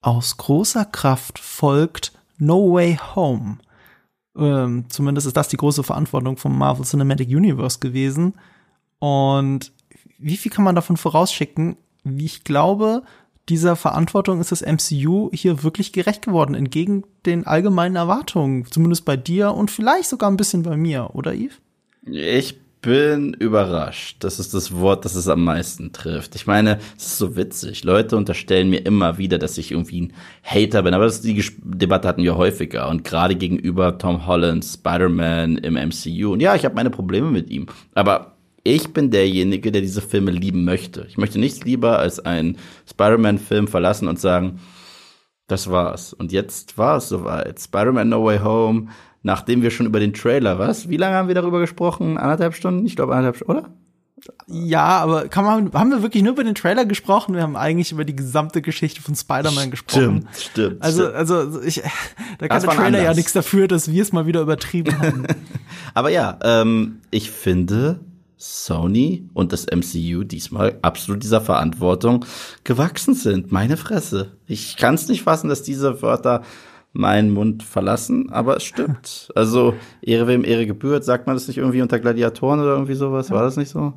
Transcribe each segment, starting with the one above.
aus großer Kraft folgt No Way Home. Ähm, zumindest ist das die große Verantwortung vom Marvel Cinematic Universe gewesen. Und wie viel kann man davon vorausschicken? Wie ich glaube, dieser Verantwortung ist das MCU hier wirklich gerecht geworden, entgegen den allgemeinen Erwartungen. Zumindest bei dir und vielleicht sogar ein bisschen bei mir, oder Yves? Ich bin überrascht. Das ist das Wort, das es am meisten trifft. Ich meine, es ist so witzig. Leute unterstellen mir immer wieder, dass ich irgendwie ein Hater bin. Aber das, die Debatte hatten wir häufiger. Und gerade gegenüber Tom Holland, Spider-Man im MCU. Und ja, ich habe meine Probleme mit ihm. Aber ich bin derjenige, der diese Filme lieben möchte. Ich möchte nichts lieber als einen Spider-Man-Film verlassen und sagen, das war's. Und jetzt war es soweit. Spider-Man No Way Home nachdem wir schon über den Trailer, was? Wie lange haben wir darüber gesprochen? Anderthalb Stunden? Ich glaube anderthalb Stunden, oder? Ja, aber kann man, haben wir wirklich nur über den Trailer gesprochen? Wir haben eigentlich über die gesamte Geschichte von Spider-Man gesprochen. Stimmt, stimmt. Also, stimmt. also ich, da kann der Trailer anders. ja nichts dafür, dass wir es mal wieder übertrieben haben. aber ja, ähm, ich finde Sony und das MCU diesmal absolut dieser Verantwortung gewachsen sind. Meine Fresse. Ich kann es nicht fassen, dass diese Wörter meinen Mund verlassen, aber es stimmt. Also Ehre wem Ehre gebührt, sagt man das nicht irgendwie unter Gladiatoren oder irgendwie sowas? War das nicht so?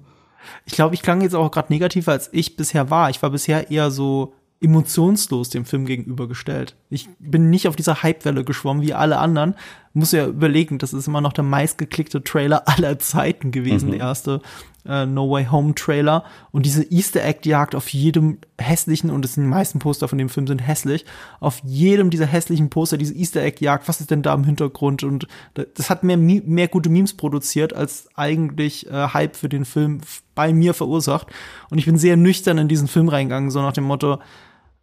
Ich glaube, ich klang jetzt auch gerade negativer, als ich bisher war. Ich war bisher eher so emotionslos dem Film gegenübergestellt. Ich bin nicht auf dieser Hypewelle geschwommen wie alle anderen. Muss ja überlegen, das ist immer noch der meistgeklickte Trailer aller Zeiten gewesen, mhm. der erste äh, No Way Home Trailer. Und diese Easter Egg Jagd auf jedem hässlichen, und es sind die meisten Poster von dem Film sind hässlich, auf jedem dieser hässlichen Poster diese Easter Egg Jagd, was ist denn da im Hintergrund? Und das hat mehr, mehr gute Memes produziert, als eigentlich äh, Hype für den Film bei mir verursacht. Und ich bin sehr nüchtern in diesen Film reingegangen, so nach dem Motto,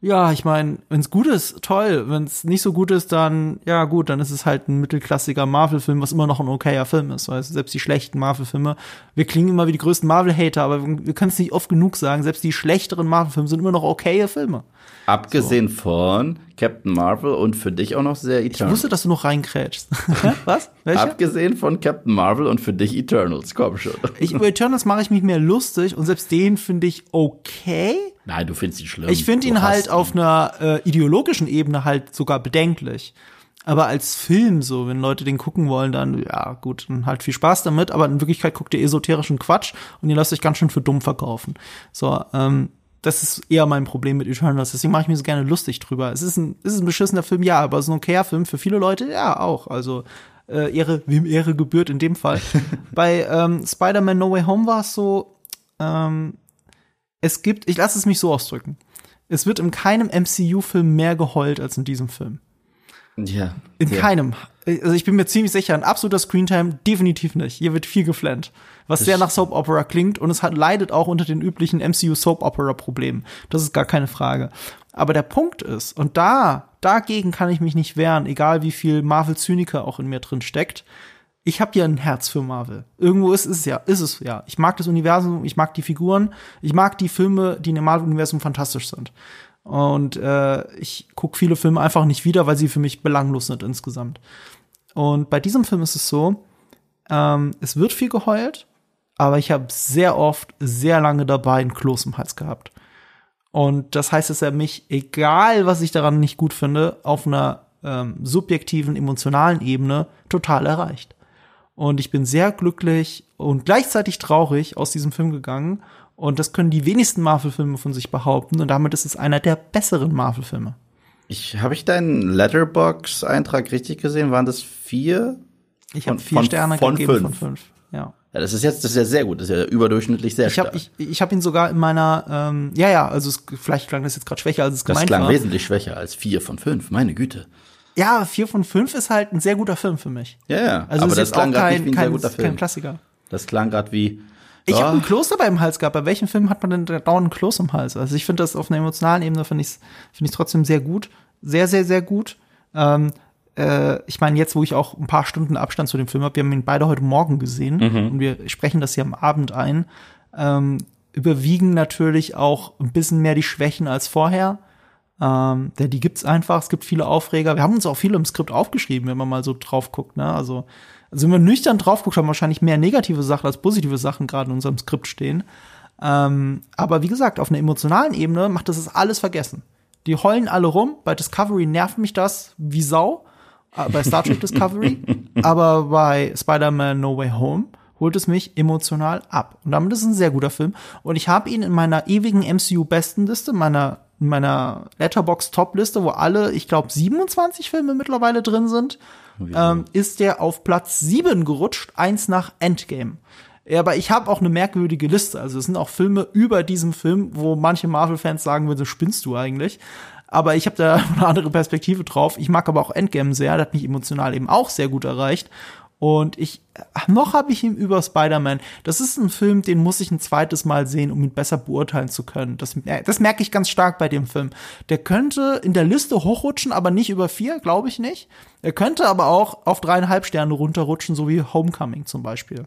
ja, ich meine, wenn es gut ist, toll. Wenn es nicht so gut ist, dann, ja gut, dann ist es halt ein mittelklassiger Marvel-Film, was immer noch ein okayer Film ist. Weil selbst die schlechten Marvel-Filme, wir klingen immer wie die größten Marvel-Hater, aber wir können es nicht oft genug sagen, selbst die schlechteren Marvel-Filme sind immer noch okaye Filme. Abgesehen so. von Captain Marvel und für dich auch noch sehr Eternals. Ich wusste, dass du noch reinkrätschst. Was? Welche? Abgesehen von Captain Marvel und für dich Eternals, komm schon. Ich, über Eternals mache ich mich mehr lustig und selbst den finde ich okay. Nein, du findest ihn schlimm. Ich finde ihn halt ihn. auf einer äh, ideologischen Ebene halt sogar bedenklich. Aber als Film, so, wenn Leute den gucken wollen, dann, ja, gut, dann halt viel Spaß damit. Aber in Wirklichkeit guckt ihr esoterischen Quatsch und ihr lasst euch ganz schön für dumm verkaufen. So, ähm, das ist eher mein Problem mit Eternals. Deswegen mache ich mir so gerne lustig drüber. Es ist ein, ist ein beschissener Film, ja, aber es ist ein okayer Film für viele Leute, ja, auch. Also äh, Ehre, wem Ehre gebührt in dem Fall. Bei ähm, Spider-Man No Way Home war es so, ähm, es gibt, ich lasse es mich so ausdrücken. Es wird in keinem MCU-Film mehr geheult als in diesem Film. Ja. In ja. keinem. Also ich bin mir ziemlich sicher, ein absoluter Screentime definitiv nicht. Hier wird viel geflennt was sehr nach Soap Opera klingt und es hat, leidet auch unter den üblichen MCU Soap Opera Problemen. Das ist gar keine Frage. Aber der Punkt ist, und da, dagegen kann ich mich nicht wehren, egal wie viel Marvel-Zyniker auch in mir drin steckt. Ich habe ja ein Herz für Marvel. Irgendwo ist es ja, ist es ja. Ich mag das Universum, ich mag die Figuren, ich mag die Filme, die in dem Marvel-Universum fantastisch sind. Und äh, ich gucke viele Filme einfach nicht wieder, weil sie für mich belanglos sind insgesamt. Und bei diesem Film ist es so, ähm, es wird viel geheult, aber ich habe sehr oft, sehr lange dabei einen Kloß im Hals gehabt. Und das heißt, dass er mich, egal was ich daran nicht gut finde, auf einer ähm, subjektiven, emotionalen Ebene total erreicht. Und ich bin sehr glücklich und gleichzeitig traurig aus diesem Film gegangen. Und das können die wenigsten Marvel-Filme von sich behaupten. Und damit ist es einer der besseren Marvel-Filme. Ich habe ich deinen Letterbox-Eintrag richtig gesehen? Waren das vier? Ich habe vier von, Sterne von gegeben fünf. von fünf. Ja. Ja, das ist jetzt, das ist ja sehr gut, das ist ja überdurchschnittlich sehr ich hab, stark. Ich, ich habe ihn sogar in meiner, ähm, ja, ja, also es, vielleicht klang das jetzt gerade schwächer, als es das gemeint war. Das klang wesentlich schwächer als vier von fünf, meine Güte. Ja, vier von fünf ist halt ein sehr guter Film für mich. Ja, ja. Also aber das klang gerade wie ein kein, sehr guter Film. Kein Klassiker. Das klang gerade wie. Ich oh. habe ein Kloß dabei im Hals gehabt. Bei welchem Film hat man denn dauernd ein Kloß im Hals? Also ich finde das auf einer emotionalen Ebene finde ich finde ich trotzdem sehr gut, sehr sehr sehr gut. Ähm, äh, ich meine, jetzt, wo ich auch ein paar Stunden Abstand zu dem Film habe, wir haben ihn beide heute Morgen gesehen mhm. und wir sprechen das hier am Abend ein, ähm, überwiegen natürlich auch ein bisschen mehr die Schwächen als vorher. Ähm, denn die gibt's einfach. Es gibt viele Aufreger. Wir haben uns auch viele im Skript aufgeschrieben, wenn man mal so drauf guckt. Ne? Also, also wenn man nüchtern drauf guckt, haben wir wahrscheinlich mehr negative Sachen als positive Sachen gerade in unserem Skript stehen. Ähm, aber wie gesagt, auf einer emotionalen Ebene macht das alles vergessen Die heulen alle rum. Bei Discovery nervt mich das wie Sau. Äh, bei Star Trek Discovery. Aber bei Spider-Man No Way Home holt es mich emotional ab. Und damit ist es ein sehr guter Film. Und ich habe ihn in meiner ewigen MCU-Bestenliste, meiner in meiner Letterbox Top-Liste, wo alle, ich glaube, 27 Filme mittlerweile drin sind, ähm, ist der auf Platz 7 gerutscht, eins nach Endgame. Ja, aber ich habe auch eine merkwürdige Liste. Also es sind auch Filme über diesem Film, wo manche Marvel-Fans sagen würden, so spinnst du eigentlich. Aber ich habe da eine andere Perspektive drauf. Ich mag aber auch Endgame sehr, das hat mich emotional eben auch sehr gut erreicht. Und ich, noch habe ich ihn über Spider-Man. Das ist ein Film, den muss ich ein zweites Mal sehen, um ihn besser beurteilen zu können. Das, das merke ich ganz stark bei dem Film. Der könnte in der Liste hochrutschen, aber nicht über vier, glaube ich nicht. Er könnte aber auch auf dreieinhalb Sterne runterrutschen, so wie Homecoming zum Beispiel.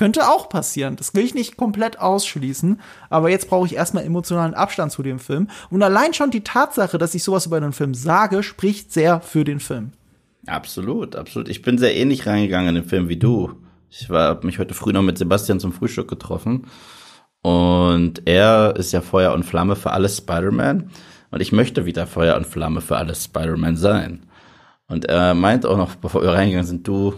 Könnte auch passieren. Das will ich nicht komplett ausschließen. Aber jetzt brauche ich erstmal emotionalen Abstand zu dem Film. Und allein schon die Tatsache, dass ich sowas über einen Film sage, spricht sehr für den Film. Absolut, absolut. Ich bin sehr ähnlich reingegangen in den Film wie du. Ich habe mich heute früh noch mit Sebastian zum Frühstück getroffen. Und er ist ja Feuer und Flamme für alles Spider-Man. Und ich möchte wieder Feuer und Flamme für alles Spider-Man sein. Und er meint auch noch, bevor wir reingegangen sind, du,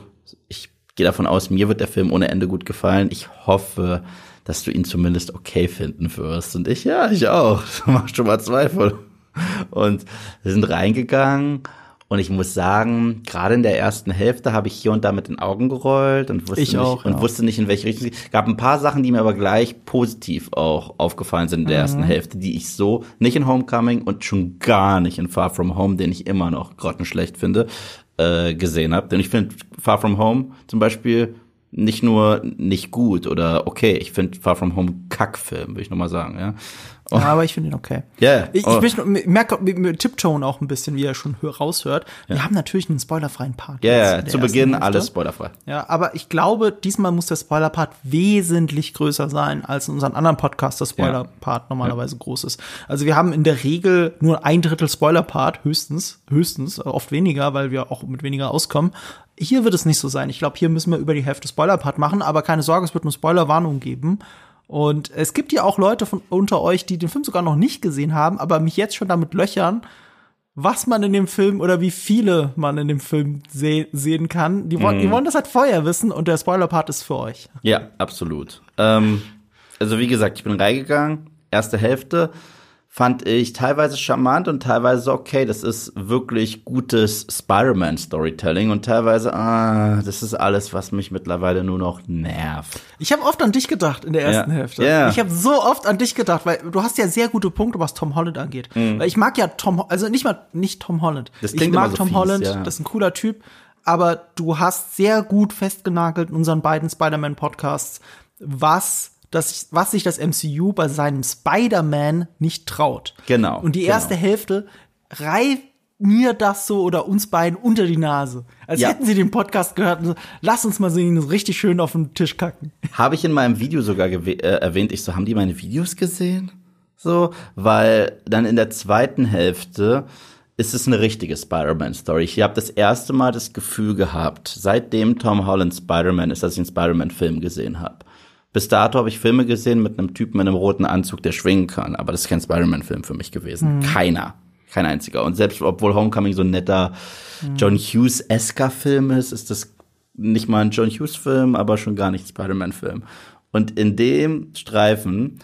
gehe davon aus, mir wird der Film ohne Ende gut gefallen. Ich hoffe, dass du ihn zumindest okay finden wirst. Und ich, ja, ich auch. Das macht schon mal Zweifel. Und wir sind reingegangen und ich muss sagen, gerade in der ersten Hälfte habe ich hier und da mit den Augen gerollt und wusste, ich nicht, auch, und ja. wusste nicht, in welche Richtung. Es gab ein paar Sachen, die mir aber gleich positiv auch aufgefallen sind in der Mhm. ersten Hälfte, die ich so nicht in Homecoming und schon gar nicht in Far From Home, den ich immer noch grottenschlecht finde, äh, gesehen habe. Denn ich finde Far From Home zum Beispiel nicht nur nicht gut oder okay, ich finde Far From Home Kackfilm, würde ich nochmal sagen, ja. Ja, aber ich finde ihn okay. Ja, Ich, oh. ich bin, merke mit, mit Tiptone auch ein bisschen, wie er schon hör- raushört. Wir haben natürlich einen spoilerfreien Part. Ja, ja, der zu Beginn Hälfte. alles spoilerfrei. Ja, aber ich glaube, diesmal muss der Spoiler-Part wesentlich größer sein, als in unseren anderen Podcasts der Spoiler-Part normalerweise groß ist. Also wir haben in der Regel nur ein Drittel Spoiler-Part, höchstens, höchstens, oft weniger, weil wir auch mit weniger auskommen. Hier wird es nicht so sein. Ich glaube, hier müssen wir über die Hälfte Spoiler-Part machen, aber keine Sorge, es wird eine Spoiler-Warnung geben. Und es gibt ja auch Leute von unter euch, die den Film sogar noch nicht gesehen haben, aber mich jetzt schon damit löchern, was man in dem Film oder wie viele man in dem Film se sehen kann. Die wollen, die wollen das halt vorher wissen und der Spoiler-Part ist für euch. Ja, absolut. Ähm, also wie gesagt, ich bin reingegangen. Erste Hälfte fand ich teilweise charmant und teilweise okay. Das ist wirklich gutes Spider-Man-Storytelling und teilweise, ah, das ist alles, was mich mittlerweile nur noch nervt. Ich habe oft an dich gedacht in der ersten Ja. Hälfte. Ja. Ich habe so oft an dich gedacht, weil du hast ja sehr gute Punkte, was Tom Holland angeht. Weil ich mag ja Tom, also nicht mal nicht Tom Holland. Mhm. Das ich mag so Tom fies, Holland, ja. das ist ein cooler Typ. Aber du hast sehr gut festgenagelt in unseren beiden Spider-Man-Podcasts, was das, was sich das MCU bei seinem Spider-Man nicht traut. Genau, Und die genau. erste Hälfte reibt mir das so oder uns beiden unter die Nase. Als Ja. hätten sie den Podcast gehört und so, lass uns mal so richtig schön auf den Tisch kacken. Habe ich in meinem Video sogar äh, erwähnt, ich so, haben die meine Videos gesehen? So, weil dann in der zweiten Hälfte ist es eine richtige Spider-Man-Story. Ich habe das erste Mal das Gefühl gehabt, seitdem Tom Holland Spider-Man ist, dass ich einen Spider-Man-Film gesehen habe. Bis dato habe ich Filme gesehen mit einem Typen in einem roten Anzug, der schwingen kann, aber das ist kein Spider-Man-Film für mich gewesen. Keiner. Kein einziger. Und selbst obwohl Homecoming so ein netter John Hughes-esker Film ist, ist das nicht mal ein John Hughes-Film, aber schon gar nicht ein Spider-Man-Film. Und in dem Streifen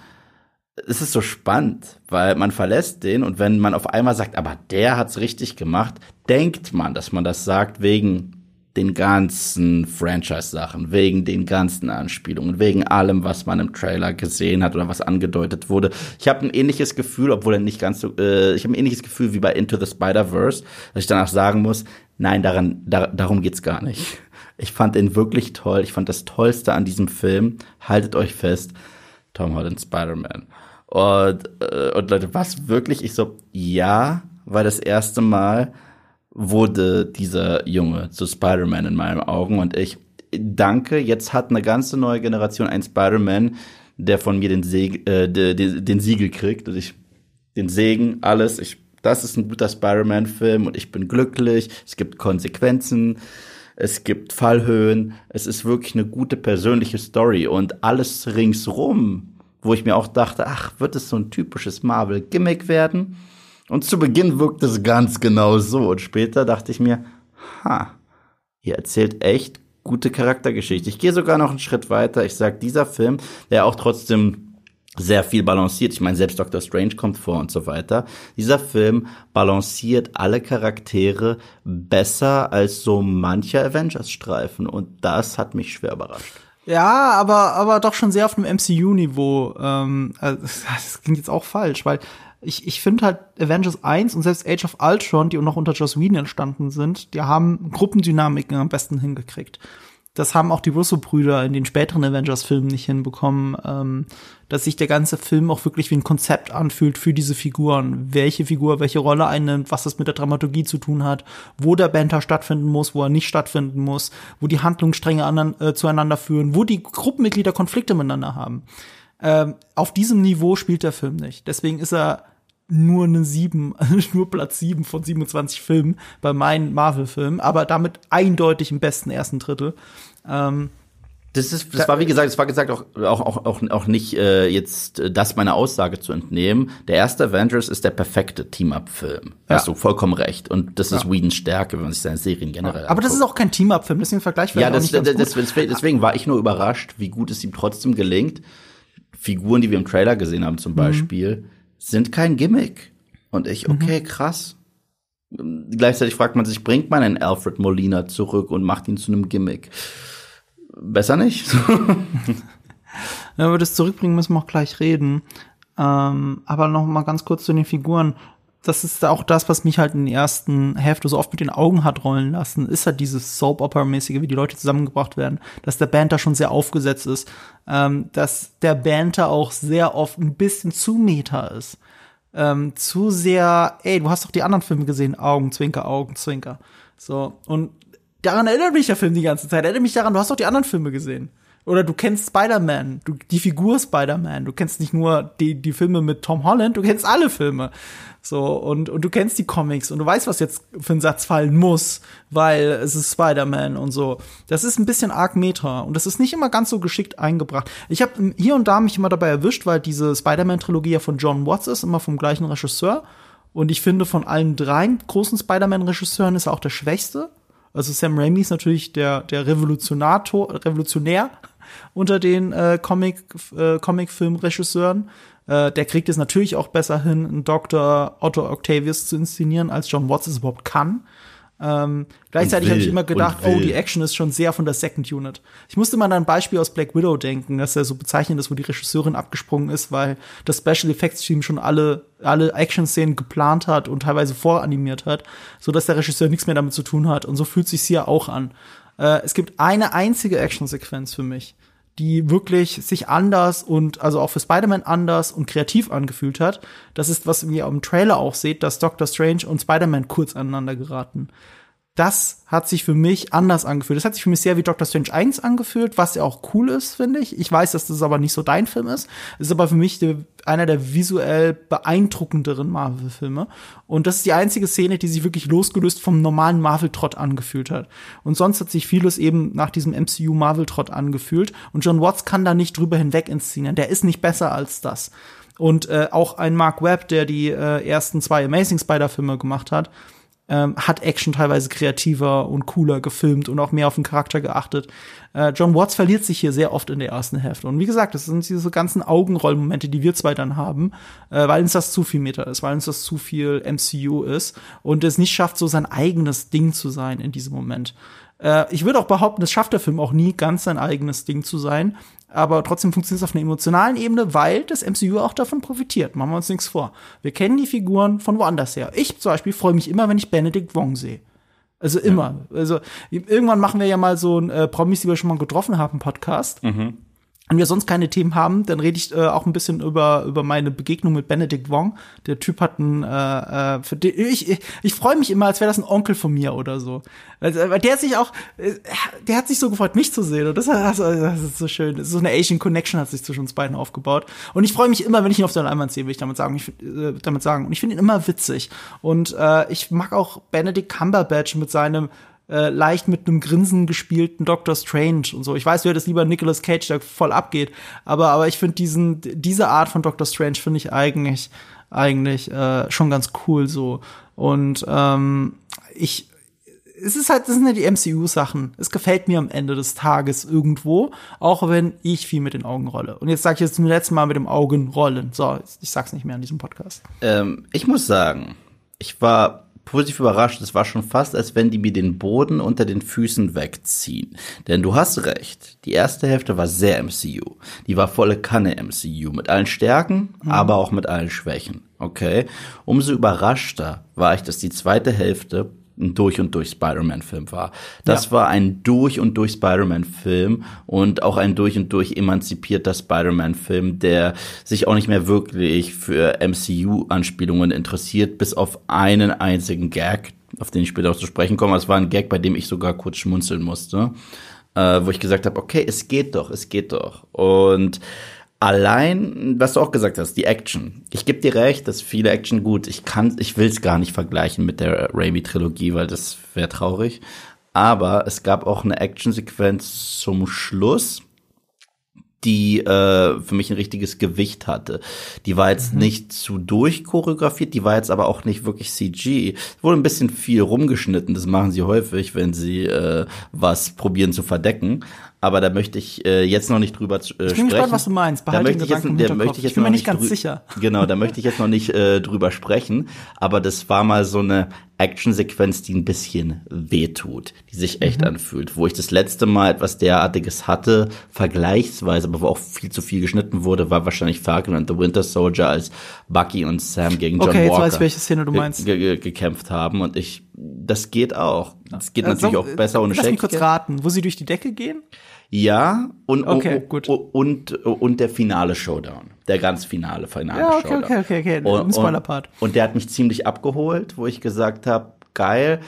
es ist so spannend, weil man verlässt den und wenn man auf einmal sagt, aber der hat's richtig gemacht, denkt man, dass man das sagt wegen den ganzen Franchise-Sachen, wegen den ganzen Anspielungen, wegen allem, was man im Trailer gesehen hat oder was angedeutet wurde. Ich habe ein ähnliches Gefühl, obwohl er nicht ganz so, äh, ich habe ein ähnliches Gefühl wie bei Into the Spider-Verse, dass ich danach sagen muss, nein, daran, da, darum geht's gar nicht. Ich fand ihn wirklich toll. Ich fand das Tollste an diesem Film, haltet euch fest, Tom Holland Spider-Man. Und, äh, und Leute, was wirklich? Ich so, ja, weil das erste Mal wurde dieser Junge zu Spider-Man in meinen Augen. Und ich danke, jetzt hat eine ganze neue Generation ein Spider-Man, der von mir den, Seg äh, de, de, den Siegel kriegt. Und ich den Segen, alles, ich, das ist ein guter Spider-Man-Film und ich bin glücklich, es gibt Konsequenzen, es gibt Fallhöhen, es ist wirklich eine gute persönliche Story. Und alles ringsrum, wo ich mir auch dachte, ach, wird es so ein typisches Marvel-Gimmick werden? Und zu Beginn wirkt es ganz genau so. Und später dachte ich mir, ha, ihr erzählt echt gute Charaktergeschichte. Ich gehe sogar noch einen Schritt weiter. Ich sag, dieser Film, der auch trotzdem sehr viel balanciert. Ich meine, selbst Doctor Strange kommt vor und so weiter. Dieser Film balanciert alle Charaktere besser als so mancher Avengers-Streifen und das hat mich schwer überrascht. Ja, aber, aber doch schon sehr auf dem MCU-Niveau. Ähm, also, das klingt jetzt auch falsch, weil ich, ich finde halt Avengers 1 und selbst Age of Ultron, die noch unter Joss Whedon entstanden sind, die haben Gruppendynamiken am besten hingekriegt. Das haben auch die Russo-Brüder in den späteren Avengers-Filmen nicht hinbekommen, ähm, dass sich der ganze Film auch wirklich wie ein Konzept anfühlt für diese Figuren. Welche Figur welche Rolle einnimmt, was das mit der Dramaturgie zu tun hat, wo der Banter stattfinden muss, wo er nicht stattfinden muss, wo die Handlungsstränge äh, zueinander führen, wo die Gruppenmitglieder Konflikte miteinander haben. Ähm, auf diesem Niveau spielt der Film nicht. Deswegen ist er nur eine sieben, nur Platz sieben von 27 Filmen bei meinen Marvel-Filmen, aber damit eindeutig im besten ersten Drittel. Ähm, das ist, das war wie gesagt, das war gesagt auch auch auch auch, auch nicht äh, jetzt äh, das meine Aussage zu entnehmen. Der erste Avengers ist der perfekte Team-Up-Film. Ja. Hast du vollkommen recht. Und das ist ja. Whedons Stärke, wenn man sich seine Serien generell. Aber das ist auch kein Team-Up-Film, deswegen Vergleich Ja, das, das, das, deswegen war ich nur überrascht, wie gut es ihm trotzdem gelingt. Figuren, die wir im Trailer gesehen haben, zum mhm. Beispiel, sind kein Gimmick. Und ich, mhm. okay, mhm. krass. Gleichzeitig fragt man sich, bringt man einen Alfred Molina zurück und macht ihn zu einem Gimmick? besser nicht. ja, über das Zurückbringen müssen wir auch gleich reden. Ähm, aber noch mal ganz kurz zu den Figuren. Das ist auch das, was mich halt in der ersten Hälfte so oft mit den Augen hat rollen lassen, ist halt dieses Soap-Opera-mäßige, wie die Leute zusammengebracht werden, dass der Banter schon sehr aufgesetzt ist, ähm, dass der Banter auch sehr oft ein bisschen zu meta ist. Ähm, zu sehr, ey, du hast doch die anderen Filme gesehen, Augenzwinker, Augenzwinker. So, und daran erinnert mich der Film die ganze Zeit. Erinnert mich daran, du hast doch die anderen Filme gesehen. Oder du kennst Spider-Man, die Figur Spider-Man. Du kennst nicht nur die, die Filme mit Tom Holland, du kennst alle Filme. So, und, und du kennst die Comics und du weißt, was jetzt für ein Satz fallen muss, weil es ist Spider-Man und so. Das ist ein bisschen arg Meta und das ist nicht immer ganz so geschickt eingebracht. Ich habe hier und da mich immer dabei erwischt, weil diese Spider-Man-Trilogie ja von John Watts ist, immer vom gleichen Regisseur. Und ich finde, von allen drei großen Spider-Man-Regisseuren ist er auch der schwächste. Also Sam Raimi ist natürlich der, der Revolutionator, Revolutionär unter den äh, Comic, äh, Comic-Film-Regisseuren. Äh, der kriegt es natürlich auch besser hin, einen Dr. Otto Octavius zu inszenieren, als John Watts es überhaupt kann. Ähm, gleichzeitig habe ich immer gedacht, oh, die Action ist schon sehr von der Second Unit. Ich musste mal an ein Beispiel aus Black Widow denken, dass er so bezeichnet ist, wo die Regisseurin abgesprungen ist, weil das Special Effects Team schon alle, alle Action-Szenen geplant hat und teilweise voranimiert hat, so dass der Regisseur nichts mehr damit zu tun hat. Und so fühlt sich hier auch an. Äh, es gibt eine einzige Action-Sequenz für mich, die wirklich sich anders und also auch für Spider-Man anders und kreativ angefühlt hat. Das ist, was ihr im Trailer auch seht, dass Doctor Strange und Spider-Man kurz aneinander geraten das hat sich für mich anders angefühlt. Das hat sich für mich sehr wie Doctor Strange 1 angefühlt, was ja auch cool ist, finde ich. Ich weiß, dass das aber nicht so dein Film ist. Ist aber für mich der, einer der visuell beeindruckenderen Marvel-Filme. Und das ist die einzige Szene, die sich wirklich losgelöst vom normalen Marvel-Trott angefühlt hat. Und sonst hat sich vieles eben nach diesem MCU-Marvel-Trott angefühlt. Und John Watts kann da nicht drüber hinweg inszenieren. Der ist nicht besser als das. Und äh, auch ein Mark Webb, der die äh, ersten zwei Amazing Spider-Filme gemacht hat, ähm, hat Action teilweise kreativer und cooler gefilmt und auch mehr auf den Charakter geachtet. Äh, John Watts verliert sich hier sehr oft in der ersten Hälfte. Und wie gesagt, das sind diese ganzen Augenrollmomente, die wir zwei dann haben, äh, weil uns das zu viel Meta ist, weil uns das zu viel MCU ist und es nicht schafft, so sein eigenes Ding zu sein in diesem Moment. Äh, ich würde auch behaupten, das schafft der Film auch nie, ganz sein eigenes Ding zu sein. Aber trotzdem funktioniert es auf einer emotionalen Ebene, weil das MCU auch davon profitiert. Machen wir uns nichts vor. Wir kennen die Figuren von woanders her. Ich zum Beispiel freue mich immer, wenn ich Benedict Wong sehe. Also immer. Ja. Also irgendwann machen wir ja mal so ein äh, Promis, die wir schon mal getroffen haben, Podcast. Mhm. Wenn wir sonst keine Themen haben, dann rede ich äh, auch ein bisschen über über meine Begegnung mit Benedict Wong. Der Typ hat einen, äh, äh, für den, ich ich, ich freue mich immer, als wäre das ein Onkel von mir oder so. Also, der sich auch, äh, der hat sich so gefreut, mich zu sehen und das, das, das ist so schön. So eine Asian Connection hat sich zwischen uns beiden aufgebaut. Und ich freue mich immer, wenn ich ihn auf der Leinwand sehe, will ich damit sagen. Ich, äh, damit sagen. Und ich finde ihn immer witzig. Und äh, ich mag auch Benedict Cumberbatch mit seinem äh, leicht mit einem Grinsen gespielten Doctor Strange und so. Ich weiß, du hättest lieber Nicolas Cage, der voll abgeht, aber, aber ich finde diesen, diese Art von Doctor Strange finde ich eigentlich eigentlich äh, schon ganz cool so. Und ähm, ich es ist halt, das sind ja die MCU-Sachen. Es gefällt mir am Ende des Tages irgendwo, auch wenn ich viel mit den Augen rolle. Und jetzt sage ich jetzt zum letzten Mal mit dem Augen rollen. So, ich sag's nicht mehr in diesem Podcast. Ähm, ich muss sagen, ich war positiv überrascht. Es war schon fast, als wenn die mir den Boden unter den Füßen wegziehen. Denn du hast recht. Die erste Hälfte war sehr MCU. Die war volle Kanne MCU. Mit allen Stärken, mhm. aber auch mit allen Schwächen. Okay. Umso überraschter war ich, dass die zweite Hälfte ein durch und durch Spider-Man-Film war. Das ja. war ein durch und durch Spider-Man-Film und auch ein durch und durch emanzipierter Spider-Man-Film, der sich auch nicht mehr wirklich für MCU-Anspielungen interessiert, bis auf einen einzigen Gag, auf den ich später auch zu sprechen komme. Es war ein Gag, bei dem ich sogar kurz schmunzeln musste, äh, wo ich gesagt habe, okay, es geht doch, es geht doch. Und Allein, was du auch gesagt hast, die Action. Ich gebe dir recht, dass viele Action gut. Ich kann, ich will es gar nicht vergleichen mit der Raimi-Trilogie, weil das wäre traurig. Aber es gab auch eine Action-Sequenz zum Schluss, die äh, für mich ein richtiges Gewicht hatte. Die war jetzt mhm. nicht zu durchchoreografiert, die war jetzt aber auch nicht wirklich CG. Es wurde ein bisschen viel rumgeschnitten, das machen sie häufig, wenn sie äh, was probieren zu verdecken aber da möchte ich äh, jetzt noch nicht drüber äh, sprechen. Ich bin gespannt, was du meinst. Behalte da möchte ich jetzt, da möchte ich jetzt ich bin mir nicht ganz sicher. Genau, da möchte ich jetzt noch nicht äh, drüber sprechen. Aber das war mal so eine Actionsequenz, die ein bisschen wehtut, die sich echt mhm. anfühlt. Wo ich das letzte Mal etwas derartiges hatte, vergleichsweise, aber wo auch viel zu viel geschnitten wurde, war wahrscheinlich Falcon and the Winter Soldier, als Bucky und Sam gegen John okay, Walker jetzt weiß ich, welche Szene du meinst. gekämpft haben. Und ich, das geht auch. Das geht natürlich so, auch besser ohne Lass mich kurz raten, wo sie durch die Decke gehen? Ja, und, okay, gut. Und, und, und der finale Showdown. Der ganz finale, finale ja, okay, Showdown. Okay, okay, okay, okay. Und, Spoiler-Part. Und, und der hat mich ziemlich abgeholt, wo ich gesagt habe, geil.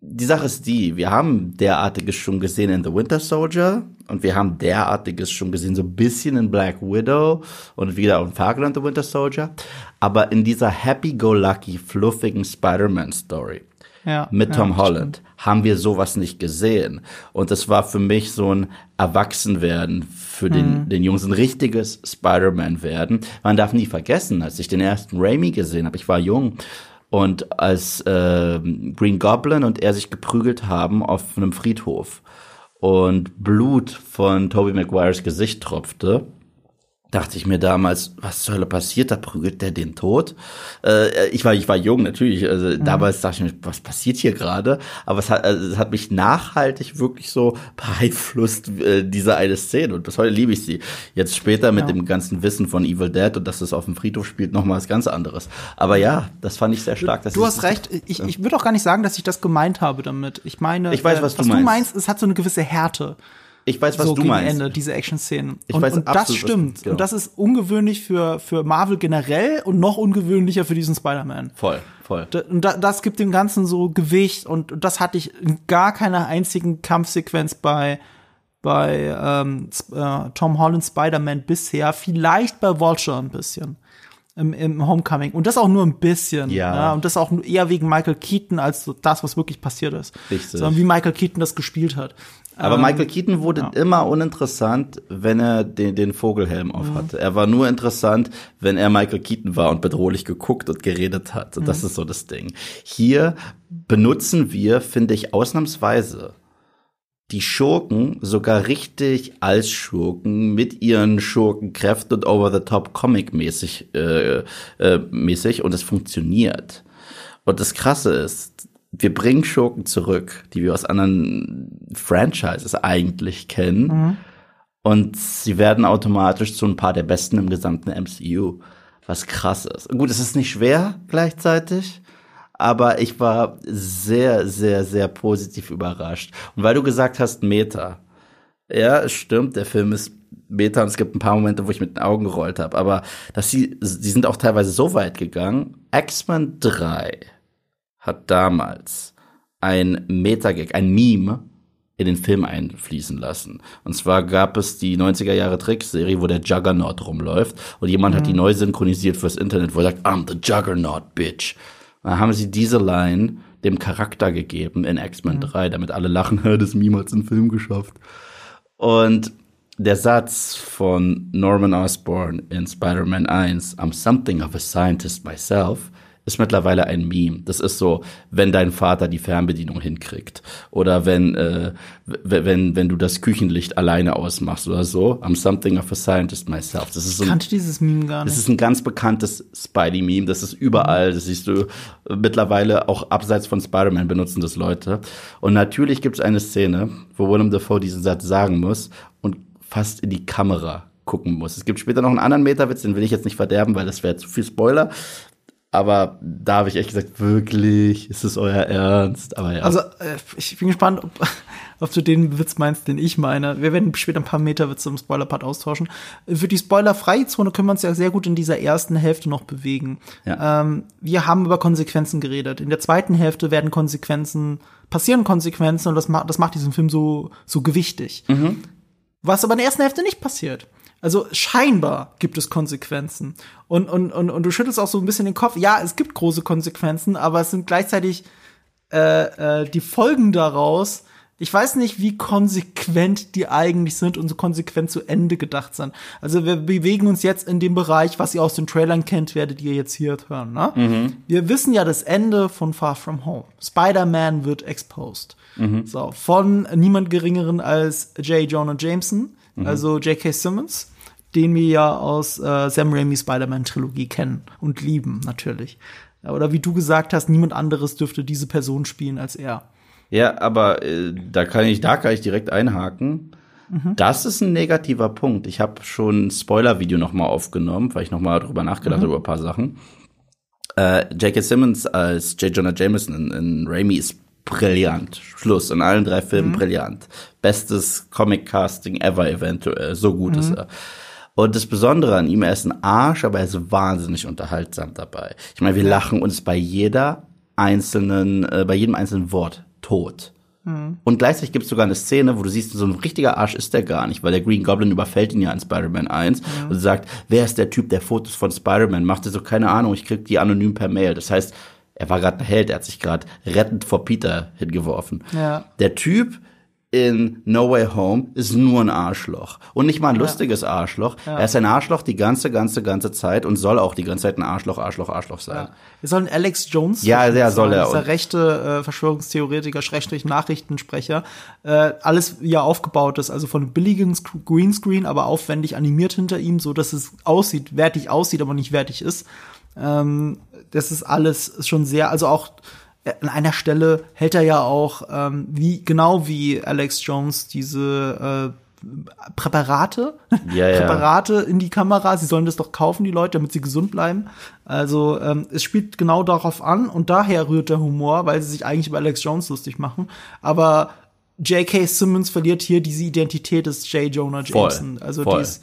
Die Sache ist die, wir haben derartiges schon gesehen in The Winter Soldier und wir haben derartiges schon gesehen, so ein bisschen in Black Widow und wieder in Falcon and the Winter Soldier. Aber in dieser happy-go-lucky, fluffigen Spider-Man-Story ja, mit Tom ja, Holland stimmt. haben wir sowas nicht gesehen. Und das war für mich so ein Erwachsenwerden für den, mhm. den Jungs, ein richtiges Spider-Man werden. Man darf nie vergessen, als ich den ersten Raimi gesehen habe, ich war jung. Und als äh, Green Goblin und er sich geprügelt haben auf einem Friedhof und Blut von Tobey Maguires Gesicht tropfte, dachte ich mir damals, was zur Hölle passiert, da prügelt der den tot. Äh, ich war, ich war jung natürlich, also mhm. damals dachte ich mir, was passiert hier gerade? Aber es hat, also es hat mich nachhaltig wirklich so beeinflusst, äh, diese eine Szene. Und bis heute liebe ich sie. Jetzt später mit ja. dem ganzen Wissen von Evil Dead und dass es auf dem Friedhof spielt, nochmal was ganz anderes. Aber ja, das fand ich sehr stark. Das du hast recht. Ich, ich würde auch gar nicht sagen, dass ich das gemeint habe damit. Ich meine, ich weiß, was, äh, was du, meinst. du meinst. Es hat so eine gewisse Härte. Ich weiß, was so du gegen meinst. Ende, diese Action-Szenen. Ich und, weiß und absolut, das stimmt. genau. Und das ist ungewöhnlich für, für Marvel generell und noch ungewöhnlicher für diesen Spider-Man. Voll, voll. Und da, das gibt dem Ganzen so Gewicht und, und das hatte ich in gar keiner einzigen Kampfsequenz bei, bei ähm, äh, Tom Holland Spider-Man bisher. Vielleicht bei Vulture ein bisschen. Im, im Homecoming. Und das auch nur ein bisschen. Ja. ja. Und das auch eher wegen Michael Keaton als das, was wirklich passiert ist. Richtig. Sondern wie Michael Keaton das gespielt hat. Aber Ähm, Michael Keaton wurde ja. immer uninteressant, wenn er den, den Vogelhelm auf Mhm. hatte. Er war nur interessant, wenn er Michael Keaton war und bedrohlich geguckt und geredet hat. Und das Mhm. ist so das Ding. Hier benutzen wir, finde ich, ausnahmsweise die Schurken sogar richtig als Schurken mit ihren Schurkenkräften und over-the-top Comic-mäßig äh, äh, mäßig und es funktioniert. Und das Krasse ist, wir bringen Schurken zurück, die wir aus anderen Franchises eigentlich kennen. Mhm. Und sie werden automatisch zu ein paar der besten im gesamten MCU. Was krass ist. Gut, es ist nicht schwer gleichzeitig, aber ich war sehr, sehr, sehr positiv überrascht. Und weil du gesagt hast, Meta. Ja, es stimmt, der Film ist Meta und es gibt ein paar Momente, wo ich mit den Augen gerollt habe. Aber dass sie, sie sind auch teilweise so weit gegangen. X-Men 3 hat damals ein Meta-Gag, ein Meme in den Film einfließen lassen. Und zwar gab es die 90er Jahre Trickserie, wo der Juggernaut rumläuft und jemand hat die neu synchronisiert fürs Internet, wo er sagt, I'm the Juggernaut, bitch. Und dann haben sie diese Line dem Charakter gegeben in X-Men 3, damit alle lachen, das Meme hat's in den Film geschafft. Und der Satz von Norman Osborn in Spider-Man 1, I'm something of a scientist myself, ist mittlerweile ein Meme. Das ist so, wenn dein Vater die Fernbedienung hinkriegt oder wenn äh, wenn wenn du das Küchenlicht alleine ausmachst oder so. I'm something of a scientist myself. Das ist so ein, kannte dieses Meme gar nicht. Das ist ein ganz bekanntes Spidey-Meme. Das ist überall. Das siehst du mittlerweile auch abseits von Spider-Man benutzen das Leute. Und natürlich gibt es eine Szene, wo Willem Dafoe diesen Satz sagen muss und fast in die Kamera gucken muss. Es gibt später noch einen anderen Metawitz, den will ich jetzt nicht verderben, weil das wäre zu viel Spoiler. Aber da habe ich echt gesagt, wirklich, ist es euer Ernst? Aber ja. Also, äh, ich bin gespannt, ob, ob du den Witz meinst, den ich meine. Wir werden später ein paar Meter-Witze im Spoiler-Part austauschen. Für die spoilerfreie Zone können wir uns ja sehr gut in dieser ersten Hälfte noch bewegen. Ja. Ähm, wir haben über Konsequenzen geredet. In der zweiten Hälfte werden Konsequenzen, passieren Konsequenzen und das macht, das macht diesen Film so, so gewichtig. Mhm. Was aber in der ersten Hälfte nicht passiert. Also scheinbar gibt es Konsequenzen. Und, und, und, und du schüttelst auch so ein bisschen den Kopf. Ja, es gibt große Konsequenzen, aber es sind gleichzeitig äh, äh, die Folgen daraus. Ich weiß nicht, wie konsequent die eigentlich sind und so konsequent zu Ende gedacht sind. Also wir bewegen uns jetzt in dem Bereich, was ihr aus den Trailern kennt, werdet ihr jetzt hier hören. Ne? Mhm. Wir wissen ja das Ende von Far From Home. Spider-Man wird exposed. Mhm. So, von niemand geringeren als J. Jonah Jameson, mhm. also J.K. Simmons den wir ja aus äh, Sam Raimi Spider-Man-Trilogie kennen und lieben, natürlich. Oder wie du gesagt hast, niemand anderes dürfte diese Person spielen als er. Ja, aber äh, da kann ich, da kann ich direkt einhaken. Mhm. Das ist ein negativer Punkt. Ich habe schon ein Spoiler-Video noch mal aufgenommen, weil ich noch mal drüber nachgedacht mhm. habe über ein paar Sachen. Äh, J.K. Simmons als J. Jonah Jameson in, in Raimi ist brillant. Schluss. In allen drei Filmen mhm. brillant. Bestes Comic-Casting ever eventuell. So gut ist mhm. er. Und das Besondere an ihm, er ist ein Arsch, aber er ist wahnsinnig unterhaltsam dabei. Ich meine, wir lachen uns bei jeder einzelnen, äh, bei jedem einzelnen Wort tot. Mhm. Und gleichzeitig gibt es sogar eine Szene, wo du siehst, so ein richtiger Arsch ist der gar nicht, weil der Green Goblin überfällt ihn ja in Spider-Man 1 mhm. und sagt, wer ist der Typ, der Fotos von Spider-Man macht? Er so, keine Ahnung, ich krieg die anonym per Mail. Das heißt, er war gerade ein Held, er hat sich gerade rettend vor Peter hingeworfen. Ja. Der Typ in No Way Home ist nur ein Arschloch. Und nicht mal ein lustiges ja. Arschloch. Ja. Er ist ein Arschloch die ganze, ganze, ganze Zeit und soll auch die ganze Zeit ein Arschloch, Arschloch, Arschloch sein. Ja. Wir sollen Alex Jones. Ja, der soll er. Dieser rechte äh, Verschwörungstheoretiker, Schrägstrich Nachrichtensprecher. Äh, alles ja aufgebaut ist, also von billigen Greenscreen, aber aufwendig animiert hinter ihm, so dass es aussieht, wertig aussieht, aber nicht wertig ist. Ähm, das ist alles schon sehr, also auch an einer Stelle hält er ja auch, ähm, wie, genau wie Alex Jones, diese äh, Präparate, ja, ja. Präparate in die Kamera. Sie sollen das doch kaufen, die Leute, damit sie gesund bleiben. Also ähm, es spielt genau darauf an und daher rührt der Humor, weil sie sich eigentlich über Alex Jones lustig machen. Aber J.K. Simmons verliert hier diese Identität des J. Jonah Jameson. Voll, also voll. Dies,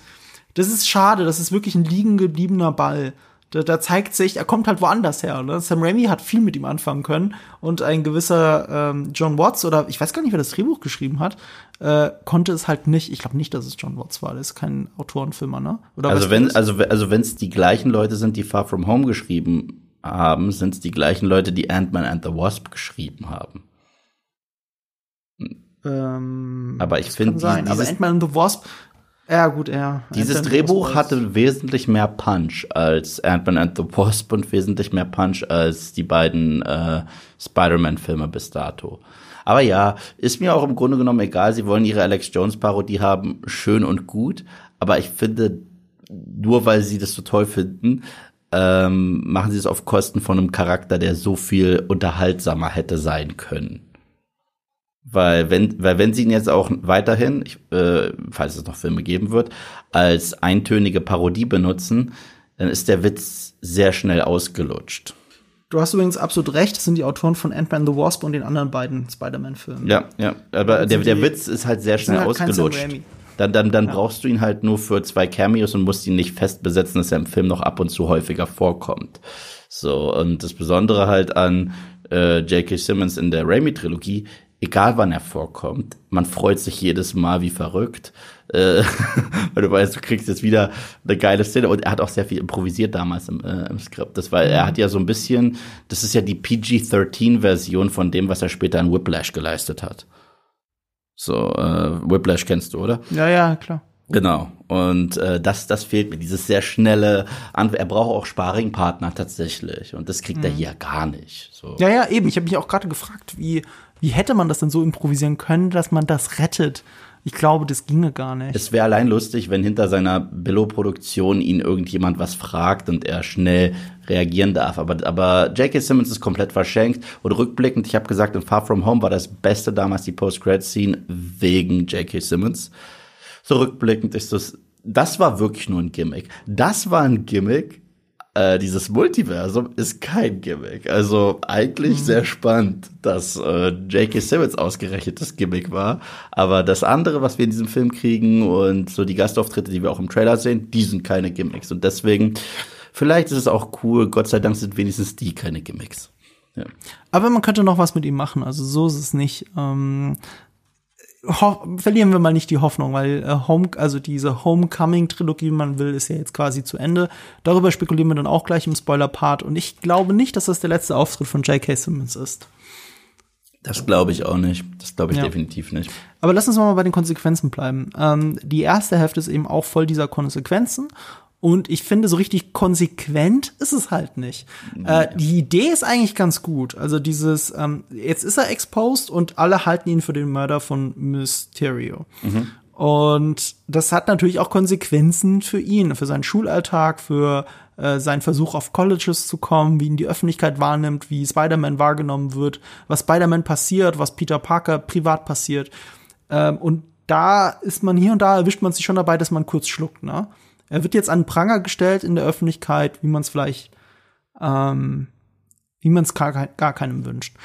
das ist schade. Das ist wirklich ein liegen gebliebener Ball da, da zeigt sich, er kommt halt woanders her. Ne? Sam Raimi hat viel mit ihm anfangen können und ein gewisser ähm, John Watts oder ich weiß gar nicht, wer das Drehbuch geschrieben hat, äh, konnte es halt nicht. Ich glaube nicht, dass es John Watts war. Das ist kein Autorenfilmer, ne? Oder also wenn also also wenn es die gleichen Leute sind, die Far From Home geschrieben haben, sind es die gleichen Leute, die Ant-Man and the Wasp geschrieben haben. Ähm, aber ich finde, aber Ant-Man and the Wasp ja, gut, ja. Dieses Drehbuch hatte wesentlich mehr Punch als Ant-Man and the Wasp und wesentlich mehr Punch als die beiden äh, Spider-Man-Filme bis dato. Aber ja, ist mir auch im Grunde genommen egal. Sie wollen ihre Alex Jones-Parodie haben, schön und gut. Aber ich finde, nur weil sie das so toll finden, ähm, machen sie es auf Kosten von einem Charakter, der so viel unterhaltsamer hätte sein können. Weil wenn, weil wenn sie ihn jetzt auch weiterhin, ich, äh, falls es noch Filme geben wird, als eintönige Parodie benutzen, dann ist der Witz sehr schnell ausgelutscht. Du hast übrigens absolut recht, das sind die Autoren von Ant-Man the Wasp und den anderen beiden Spider-Man-Filmen. Ja, ja, aber der, der Witz ist halt sehr schnell halt ausgelutscht. Dann, dann, dann ja. brauchst du ihn halt nur für zwei Cameos und musst ihn nicht fest besetzen, dass er im Film noch ab und zu häufiger vorkommt. So, und das Besondere halt an äh, J.K. Simmons in der Raimi-Trilogie egal wann er vorkommt, man freut sich jedes Mal wie verrückt, äh, weil du weißt, du kriegst jetzt wieder eine geile Szene und er hat auch sehr viel improvisiert damals im, äh, im Skript. Das war, er mhm. hat ja so ein bisschen, das ist ja die PG-13-Version von dem, was er später in Whiplash geleistet hat. So, äh, Whiplash kennst du, oder? Ja, ja, klar. Genau. Und äh, das, das fehlt mir, dieses sehr schnelle, An er braucht auch Sparringpartner tatsächlich. Und das kriegt mhm. er hier gar nicht. So. Ja, ja, eben. Ich habe mich auch gerade gefragt, wie, wie hätte man das denn so improvisieren können, dass man das rettet? Ich glaube, das ginge gar nicht. Es wäre allein lustig, wenn hinter seiner Billo-Produktion ihn irgendjemand was fragt und er schnell reagieren darf. Aber, aber J.K. Simmons ist komplett verschenkt. Und rückblickend, ich habe gesagt, in Far From Home war das Beste damals die Post-Credit-Scene wegen J.K. Simmons. So rückblickend ist das, das war wirklich nur ein Gimmick. Das war ein Gimmick. Äh, dieses Multiversum ist kein Gimmick. Also eigentlich mhm. sehr spannend, dass äh, J.K. Simmons ausgerechnet das Gimmick war. Aber das andere, was wir in diesem Film kriegen und so die Gastauftritte, die wir auch im Trailer sehen, die sind keine Gimmicks. Und deswegen, vielleicht ist es auch cool, Gott sei Dank sind wenigstens die keine Gimmicks. Ja. Aber man könnte noch was mit ihm machen, also so ist es nicht. Ähm, verlieren wir mal nicht die Hoffnung, weil äh, Home, also diese Homecoming-Trilogie, wie man will, ist ja jetzt quasi zu Ende. Darüber spekulieren wir dann auch gleich im Spoiler-Part. Und ich glaube nicht, dass das der letzte Auftritt von J.K. Simmons ist. Das glaube ich auch nicht. Das glaube ich ja. definitiv nicht. Aber lass uns mal bei den Konsequenzen bleiben. Ähm, die erste Hälfte ist eben auch voll dieser Konsequenzen. Und ich finde, so richtig konsequent ist es halt nicht. Ja. Äh, die Idee ist eigentlich ganz gut. Also dieses, ähm, jetzt ist er exposed und alle halten ihn für den Mörder von Mysterio. Mhm. Und das hat natürlich auch Konsequenzen für ihn, für seinen Schulalltag, für äh, seinen Versuch auf Colleges zu kommen, wie ihn die Öffentlichkeit wahrnimmt, wie Spider-Man wahrgenommen wird, was Spider-Man passiert, was Peter Parker privat passiert. Ähm, und da ist man hier und da erwischt man sich schon dabei, dass man kurz schluckt, ne? Er wird jetzt an Pranger gestellt in der Öffentlichkeit, wie man es vielleicht, ähm, wie man es gar, gar keinem wünscht.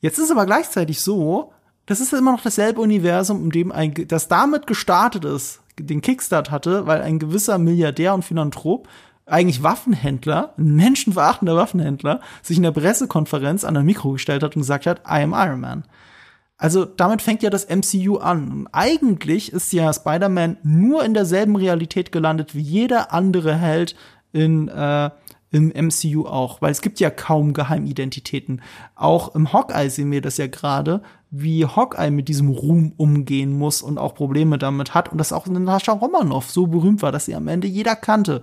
Jetzt ist aber gleichzeitig so, das ist immer noch dasselbe Universum, in dem ein, das damit gestartet ist, den Kickstart hatte, weil ein gewisser Milliardär und Philanthrop, eigentlich Waffenhändler, ein menschenverachtender Waffenhändler, sich in der Pressekonferenz an ein Mikro gestellt hat und gesagt hat, I am Iron Man. Also damit fängt ja das MCU an. Und eigentlich ist ja Spider-Man nur in derselben Realität gelandet wie jeder andere Held in äh, im MCU auch, weil es gibt ja kaum Geheimidentitäten. Auch im Hawkeye sehen wir das ja gerade, wie Hawkeye mit diesem Ruhm umgehen muss und auch Probleme damit hat und dass auch Natascha Romanoff so berühmt war, dass sie am Ende jeder kannte.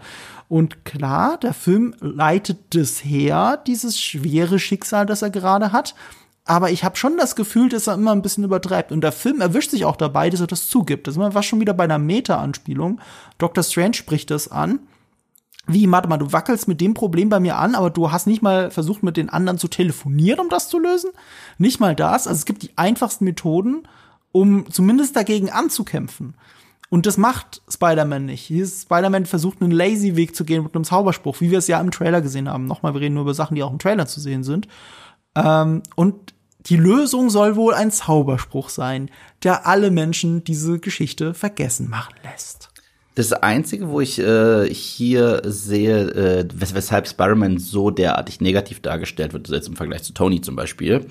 Und klar, der Film leitet das her, dieses schwere Schicksal, das er gerade hat aber ich habe schon das Gefühl, dass er immer ein bisschen übertreibt. Und der Film erwischt sich auch dabei, dass er das zugibt. Das war schon wieder bei einer Meta-Anspielung. Dr. Strange spricht das an. Wie, warte mal, du wackelst mit dem Problem bei mir an, aber du hast nicht mal versucht, mit den anderen zu telefonieren, um das zu lösen? Nicht mal das. Also es gibt die einfachsten Methoden, um zumindest dagegen anzukämpfen. Und das macht Spider-Man nicht. Spider-Man versucht, einen lazy Weg zu gehen mit einem Zauberspruch, wie wir es ja im Trailer gesehen haben. Nochmal, wir reden nur über Sachen, die auch im Trailer zu sehen sind. Ähm, und die Lösung soll wohl ein Zauberspruch sein, der alle Menschen diese Geschichte vergessen machen lässt. Das Einzige, wo ich äh, hier sehe, äh, wes weshalb Spider-Man so derartig negativ dargestellt wird, jetzt im Vergleich zu Tony zum Beispiel,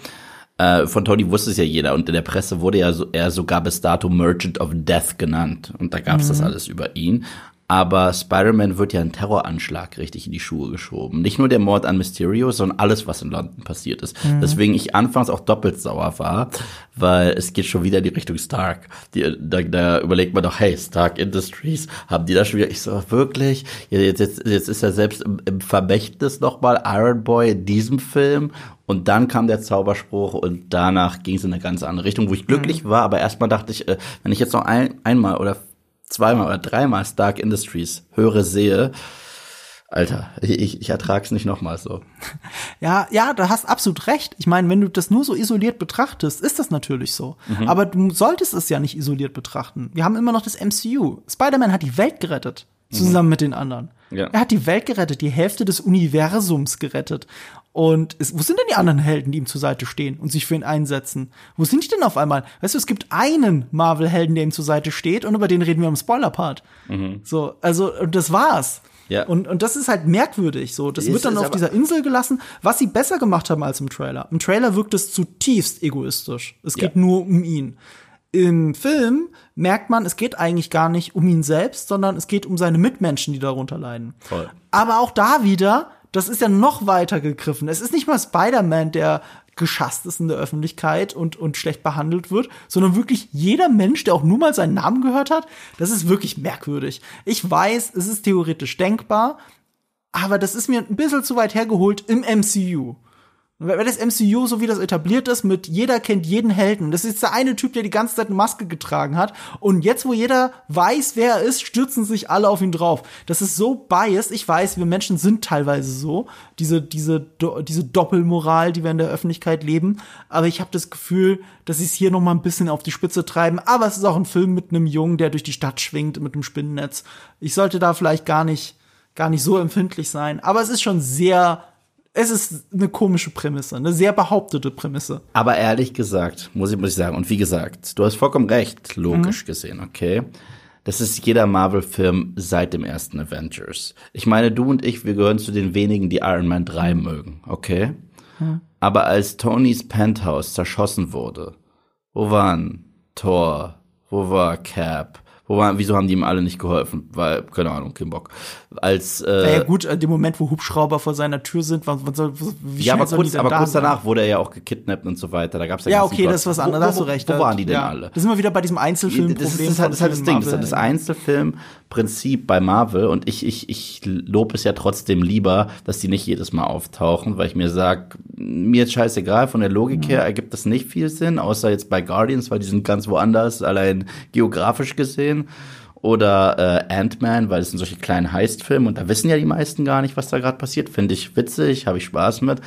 äh, von Tony wusste es ja jeder und in der Presse wurde ja so, er sogar bis dato Merchant of Death genannt und da gab es mhm. das alles über ihn. Aber Spider-Man wird ja ein Terroranschlag richtig in die Schuhe geschoben. Nicht nur der Mord an Mysterio, sondern alles, was in London passiert ist. Mhm. Deswegen ich anfangs auch doppelt sauer war, weil es geht schon wieder in die Richtung Stark. Die, da, da überlegt man doch, hey, Stark Industries, haben die da schon wieder? Ich so, wirklich? Jetzt, jetzt, jetzt ist er selbst im, im Vermächtnis nochmal Iron Boy in diesem Film und dann kam der Zauberspruch und danach ging es in eine ganz andere Richtung, wo ich glücklich mhm. war, aber erstmal dachte ich, äh, wenn ich jetzt noch ein, einmal oder zweimal oder dreimal Stark Industries höre, sehe, Alter, ich, ich ertrag's nicht nochmal so. Ja, ja, da hast absolut recht. Ich meine, wenn du das nur so isoliert betrachtest, ist das natürlich so. Mhm. Aber du solltest es ja nicht isoliert betrachten. Wir haben immer noch das MCU. Spider-Man hat die Welt gerettet. Zusammen mhm. mit den anderen. Ja. Er hat die Welt gerettet, die Hälfte des Universums gerettet. Und es, wo sind denn die anderen Helden, die ihm zur Seite stehen und sich für ihn einsetzen? Wo sind die denn auf einmal? Weißt du, es gibt einen Marvel-Helden, der ihm zur Seite steht und über den reden wir im Spoiler-Part. Mhm. So, also, und das war's. Ja. Und, und das ist halt merkwürdig. So, das ist, wird dann auf dieser Insel gelassen, was sie besser gemacht haben als im Trailer. Im Trailer wirkt es zutiefst egoistisch. Es geht ja. nur um ihn. Im Film merkt man, es geht eigentlich gar nicht um ihn selbst, sondern es geht um seine Mitmenschen, die darunter leiden. Voll. Aber auch da wieder das ist ja noch weiter gegriffen. Es ist nicht mal Spider-Man, der geschasst ist in der Öffentlichkeit und, und schlecht behandelt wird, sondern wirklich jeder Mensch, der auch nur mal seinen Namen gehört hat, das ist wirklich merkwürdig. Ich weiß, es ist theoretisch denkbar, aber das ist mir ein bisschen zu weit hergeholt im MCU. Weil das MCU, so wie das etabliert ist, mit jeder kennt jeden Helden. Das ist der eine Typ, der die ganze Zeit eine Maske getragen hat. Und jetzt, wo jeder weiß, wer er ist, stürzen sich alle auf ihn drauf. Das ist so biased. Ich weiß, wir Menschen sind teilweise so. Diese, diese, diese Doppelmoral, die wir in der Öffentlichkeit leben. Aber ich habe das Gefühl, dass sie es hier noch mal ein bisschen auf die Spitze treiben. Aber es ist auch ein Film mit einem Jungen, der durch die Stadt schwingt mit einem Spinnennetz. Ich sollte da vielleicht gar nicht, gar nicht so empfindlich sein. Aber es ist schon sehr es ist eine komische Prämisse, eine sehr behauptete Prämisse. Aber ehrlich gesagt, muss ich, muss ich sagen, und wie gesagt, du hast vollkommen recht, logisch mhm. gesehen, okay? Das ist jeder Marvel-Film seit dem ersten Avengers. Ich meine, du und ich, wir gehören zu den wenigen, die Iron Man 3 mögen, okay? Mhm. Aber als Tonys Penthouse zerschossen wurde, wo waren Thor? Wo war Cap? Wo war, wieso haben die ihm alle nicht geholfen? Weil, keine Ahnung, kein Bock. Als, äh, ja, gut, in dem Moment, wo Hubschrauber vor seiner Tür sind, was, was, wie Ja, aber kurz, aber kurz danach wurde er ja auch gekidnappt und so weiter. Da gab's ja Ja, okay, das ist was anderes, da hast du recht. Wo, waren die denn ja. alle? Da sind wir wieder bei diesem Einzelfilm-Problem. Das, ist, halt, das ist halt das Ding, das ist das Einzelfilm-Prinzip bei Marvel und ich, ich, ich lobe es ja trotzdem lieber, dass die nicht jedes Mal auftauchen, weil ich mir sag, mir ist scheißegal, von der Logik her ergibt das nicht viel Sinn, außer jetzt bei Guardians, weil die sind ganz woanders, allein geografisch gesehen gesehen. Oder äh, Ant-Man, weil es sind solche kleinen Heist-Filme und da wissen ja die meisten gar nicht, was da gerade passiert. Finde ich witzig, habe ich Spaß mit.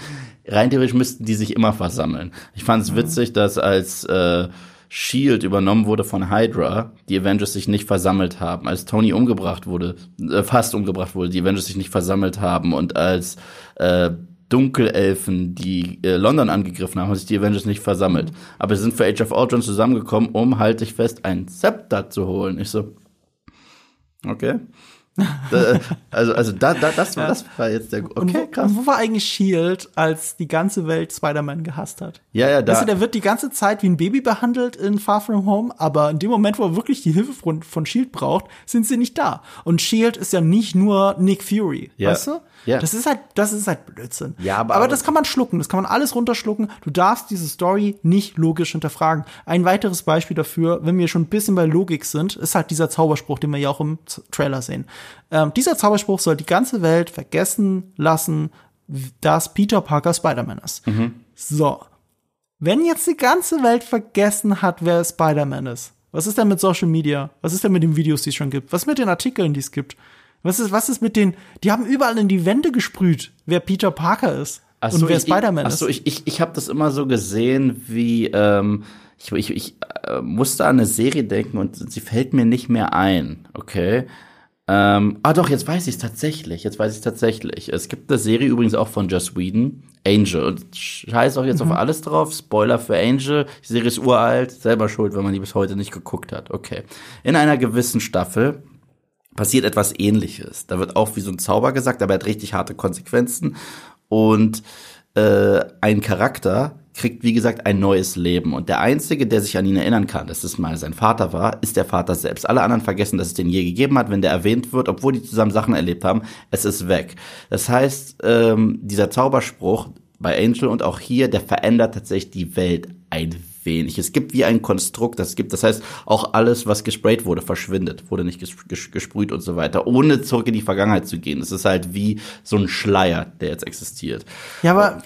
Rein theoretisch müssten die sich immer versammeln. Ich fand es mhm. witzig, dass als äh, Shield übernommen wurde von Hydra, die Avengers sich nicht versammelt haben. Als Tony umgebracht wurde, äh, fast umgebracht wurde, die Avengers sich nicht versammelt haben und als äh, Dunkelelfen, die äh, London angegriffen haben, haben sich die Avengers nicht versammelt. Aber sie sind für Age of Ultron zusammengekommen, um, halte ich fest, ein Zepter zu holen. Ich so, okay. Äh, also, also da, da, das, war, das war jetzt der. Okay, und wo, krass. Und wo war eigentlich Shield, als die ganze Welt Spider-Man gehasst hat? Ja, ja, da. Weißt du, der wird die ganze Zeit wie ein Baby behandelt in Far From Home, aber in dem Moment, wo er wirklich die Hilfe von, von Shield braucht, sind sie nicht da. Und Shield ist ja nicht nur Nick Fury, ja. weißt du? Ja. Das ist halt, das ist halt Blödsinn. Ja, aber, aber das kann man schlucken, das kann man alles runterschlucken. Du darfst diese Story nicht logisch hinterfragen. Ein weiteres Beispiel dafür, wenn wir schon ein bisschen bei Logik sind, ist halt dieser Zauberspruch, den wir ja auch im Trailer sehen. Ähm, dieser Zauberspruch soll die ganze Welt vergessen lassen, dass Peter Parker Spider-Man ist. Mhm. So. Wenn jetzt die ganze Welt vergessen hat, wer Spider-Man ist, was ist denn mit Social Media? Was ist denn mit den Videos, die es schon gibt? Was mit den Artikeln, die es gibt? Was ist, was ist mit den, die haben überall in die Wände gesprüht, wer Peter Parker ist ach und so, wer Spider-Man ist. Achso, ich, ich, ich habe das immer so gesehen, wie, ähm, ich, ich, ich äh, musste an eine Serie denken und sie fällt mir nicht mehr ein, okay? Ähm, ah doch, jetzt weiß ich es tatsächlich. Jetzt weiß ich es tatsächlich. Es gibt eine Serie übrigens auch von Joss Whedon, Angel. Und scheiß auch jetzt mhm. auf alles drauf. Spoiler für Angel. Die Serie ist uralt. Selber schuld, wenn man die bis heute nicht geguckt hat. Okay. In einer gewissen Staffel passiert etwas ähnliches. Da wird auch wie so ein Zauber gesagt, aber er hat richtig harte Konsequenzen. Und äh, ein Charakter kriegt, wie gesagt, ein neues Leben. Und der Einzige, der sich an ihn erinnern kann, dass es mal sein Vater war, ist der Vater selbst. Alle anderen vergessen, dass es den je gegeben hat, wenn der erwähnt wird, obwohl die zusammen Sachen erlebt haben. Es ist weg. Das heißt, ähm, dieser Zauberspruch bei Angel und auch hier, der verändert tatsächlich die Welt ein wenig. Es gibt wie ein Konstrukt, das gibt, das heißt, auch alles, was gesprayt wurde, verschwindet, wurde nicht ges ges gesprüht und so weiter, ohne zurück in die Vergangenheit zu gehen. Es ist halt wie so ein Schleier, der jetzt existiert. Ja, aber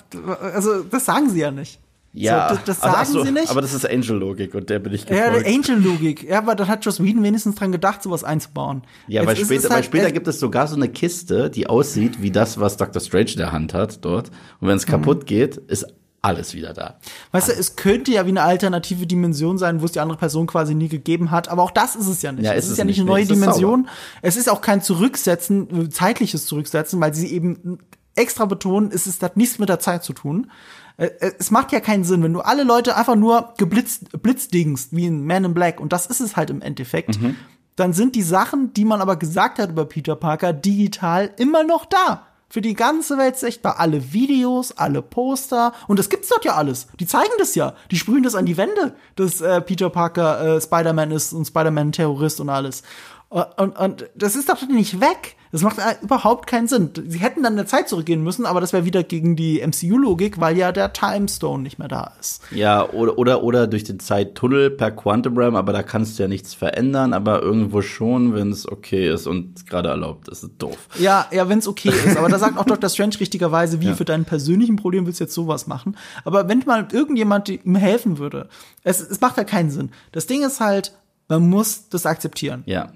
also das sagen sie ja nicht. Ja, so, das, das sagen also, so, sie nicht. Aber das ist Angel-Logik und der bin ich gefolgt. Ja, Angel-Logik. Ja, aber dann hat Joss Whedon wenigstens dran gedacht, sowas einzubauen. Ja, weil später, halt, später gibt es sogar so eine Kiste, die aussieht wie das, was Dr. Strange in der Hand hat dort. Und wenn es mhm. kaputt geht, ist alles wieder da. Weißt du, es könnte ja wie eine alternative Dimension sein, wo es die andere Person quasi nie gegeben hat, aber auch das ist es ja nicht. Ja, es ist, ist ja nicht eine neue Dimension. Es ist auch kein Zurücksetzen, zeitliches Zurücksetzen, weil sie eben extra betonen, es ist, hat nichts mit der Zeit zu tun. Äh, äh, es macht ja keinen Sinn, wenn du alle Leute einfach nur geblitzt, blitzdingst, wie ein Man in Black, und das ist es halt im Endeffekt, mhm. dann sind die Sachen, die man aber gesagt hat über Peter Parker, digital immer noch da für die ganze Welt sichtbar. Alle Videos, alle Poster. Und das gibt's dort ja alles. Die zeigen das ja. Die sprühen das an die Wände, dass äh, Peter Parker äh, Spider-Man ist und Spider-Man Terrorist und alles. Und, und, und das ist doch nicht weg. Das macht äh, überhaupt keinen Sinn. Sie hätten dann in der Zeit zurückgehen müssen, aber das wäre wieder gegen die MCU-Logik, weil ja der Time Stone nicht mehr da ist. Ja, oder, oder, oder durch den Zeittunnel per Quantum Realm, aber da kannst du ja nichts verändern, aber irgendwo schon, wenn es okay ist und gerade erlaubt ist. ist doof. Ja, ja, wenn es okay ist. Aber da sagt auch Dr. Strange richtigerweise, wie ja. für deinen persönlichen Problem willst du jetzt sowas machen. Aber wenn mal irgendjemand ihm helfen würde, es, es macht ja keinen Sinn. Das Ding ist halt, man muss das akzeptieren. Ja.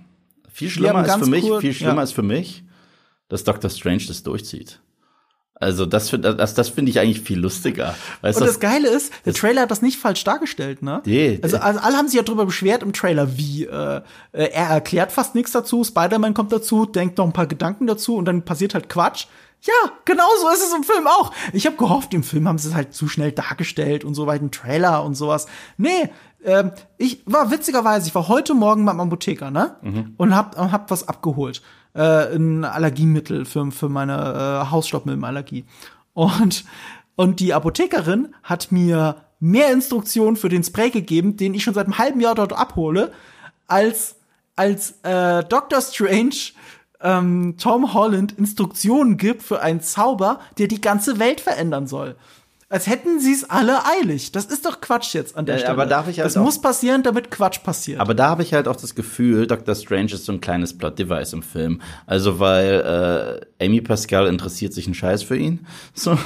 Viel schlimmer ist für mich, cool, viel schlimmer ja. ist für mich, dass Dr. Strange das durchzieht. Also das, das, das finde ich eigentlich viel lustiger. Weißt und das, das Geile ist, der Trailer hat das nicht falsch dargestellt, ne? Nee, also, also alle haben sich ja drüber beschwert im Trailer, wie äh, er erklärt fast nichts dazu, Spider-Man kommt dazu, denkt noch ein paar Gedanken dazu und dann passiert halt Quatsch. Ja, genau so ist es im Film auch. Ich habe gehofft, im Film haben sie es halt zu schnell dargestellt und so weit ein Trailer und sowas. Nee, ähm, ich war witzigerweise, ich war heute Morgen beim Apotheker, ne? Mhm. Und hab, hab was abgeholt. Äh, ein Allergiemittel für, für meine äh, Hausstaubmilbenallergie. Und, und die Apothekerin hat mir mehr Instruktionen für den Spray gegeben, den ich schon seit einem halben Jahr dort abhole, als, als äh, Doctor Strange ähm, Tom Holland Instruktionen gibt für einen Zauber, der die ganze Welt verändern soll als hätten sie es alle eilig. Das ist doch Quatsch jetzt an der ja, Stelle. Aber darf ich halt das muss passieren, damit Quatsch passiert. Aber da habe ich halt auch das Gefühl, Dr. Strange ist so ein kleines Plot-Device im Film. Also weil äh, Amy Pascal interessiert sich einen Scheiß für ihn. So.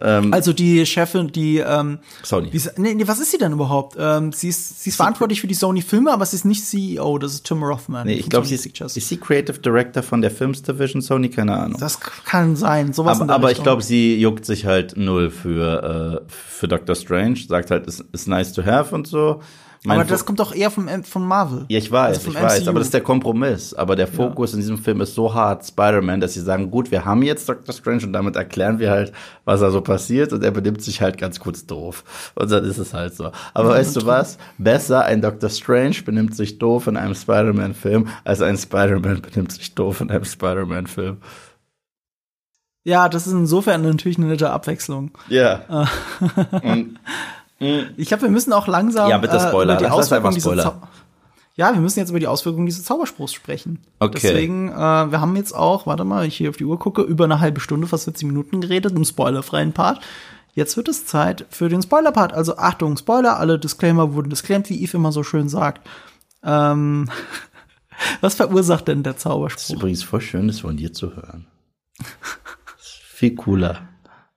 ähm, also die Chefin, die ähm, Sony. Die, nee, nee, was ist sie denn überhaupt? Ähm, sie ist, sie ist verantwortlich für die Sony-Filme, aber sie ist nicht CEO. Das ist Tim Rothman. Nee, ich glaube, sie ist, ist sie Creative Director von der Films Division Sony, keine Ahnung. Das kann sein. Sowas aber, aber ich glaube, sie juckt sich halt null für äh, für Doctor Strange. Sagt halt, ist, ist nice to have und so. Mein aber das kommt doch eher vom, von Marvel. Ja, ich weiß, also ich weiß, aber das ist der Kompromiss. Aber der Fokus ja. in diesem Film ist so hart, Spider-Man, dass sie sagen, gut, wir haben jetzt Doctor Strange und damit erklären wir halt, was da so passiert und er benimmt sich halt ganz kurz doof. Und dann ist es halt so. Aber ja, weißt du was? Besser ein Doctor Strange benimmt sich doof in einem Spider-Man-Film, als ein Spider-Man benimmt sich doof in einem Spider-Man-Film. Ja, das ist insofern natürlich eine nette Abwechslung. Ja. und ich glaube, wir müssen auch langsam ja, bitte Spoiler. Äh, über die Auswirkungen dieser ja, wir müssen jetzt über die Auswirkungen dieses Zauberspruchs sprechen. Okay. Deswegen, äh, wir haben jetzt auch, warte mal, ich hier auf die Uhr gucke, über eine halbe Stunde, fast 40 Minuten geredet, im spoilerfreien Part. Jetzt wird es Zeit für den Spoiler-Part. Also Achtung, Spoiler, alle Disclaimer wurden disclaimed, wie Eve immer so schön sagt. Ähm, was verursacht denn der Zauberspruch? Das ist übrigens voll schön, das von dir zu hören. Viel cooler.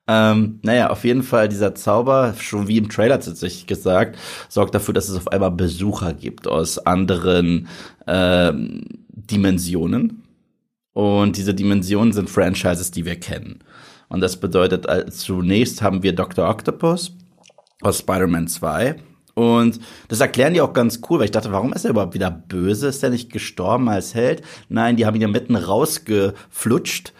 Ähm, naja, auf jeden Fall dieser Zauber, schon wie im Trailer tatsächlich gesagt, sorgt dafür, dass es auf einmal Besucher gibt aus anderen ähm, Dimensionen. Und diese Dimensionen sind Franchises, die wir kennen. Und das bedeutet, also zunächst haben wir Dr. Octopus aus Spider-Man 2. Und das erklären die auch ganz cool, weil ich dachte, warum ist er überhaupt wieder böse? Ist er nicht gestorben als Held? Nein, die haben ihn ja mitten rausgeflutscht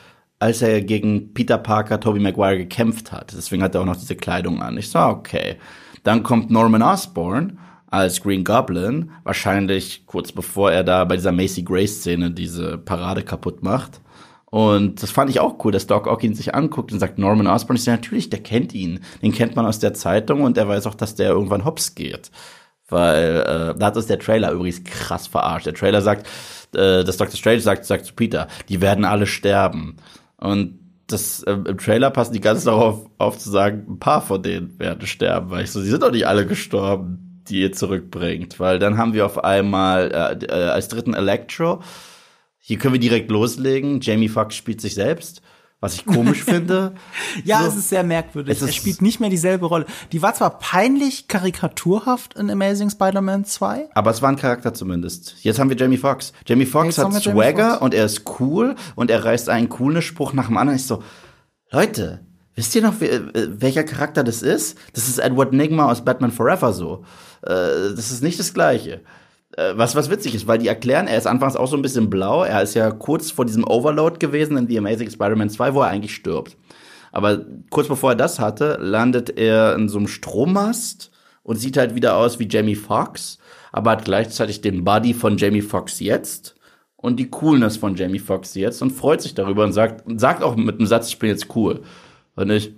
als er gegen Peter Parker, Tobey Maguire gekämpft hat. Deswegen hat er auch noch diese Kleidung an. Ich so, okay. Dann kommt Norman Osborn als Green Goblin, wahrscheinlich kurz bevor er da bei dieser Macy Gray Szene diese Parade kaputt macht. Und das fand ich auch cool, dass Doc Ock ihn sich anguckt und sagt, Norman Osborn, ich sage, natürlich, der kennt ihn. Den kennt man aus der Zeitung und er weiß auch, dass der irgendwann hops geht. Weil äh, da hat uns der Trailer übrigens krass verarscht. Der Trailer sagt, äh, dass Dr. Strange sagt, sagt zu Peter, die werden alle sterben. Und das äh, im Trailer passen die ganz darauf auf zu sagen, ein paar von denen werden sterben, weil ich so, sie sind doch nicht alle gestorben, die ihr zurückbringt, weil dann haben wir auf einmal äh, äh, als dritten Electro. Hier können wir direkt loslegen. Jamie Foxx spielt sich selbst was ich komisch finde. ja, so. es ist sehr merkwürdig. Es er spielt nicht mehr dieselbe Rolle. Die war zwar peinlich karikaturhaft in Amazing Spider-Man 2. Aber es war ein Charakter zumindest. Jetzt haben wir Jamie Foxx. Jamie Foxx hat Swagger Fox. und er ist cool und er reißt einen coolen Spruch nach dem anderen. Ich so, Leute, wisst ihr noch, welcher Charakter das ist? Das ist Edward Nigma aus Batman Forever so. Äh, das ist nicht das Gleiche. Äh, was, was witzig ist, weil die erklären, er ist anfangs auch so ein bisschen blau. Er ist ja kurz vor diesem Overload gewesen in The Amazing Spider-Man 2, wo er eigentlich stirbt. Aber kurz bevor er das hatte, landet er in so einem Strommast und sieht halt wieder aus wie Jamie Foxx, aber hat gleichzeitig den Body von Jamie Foxx jetzt und die Coolness von Jamie Foxx jetzt und freut sich darüber und sagt, sagt auch mit einem Satz, ich bin jetzt cool. Und ich,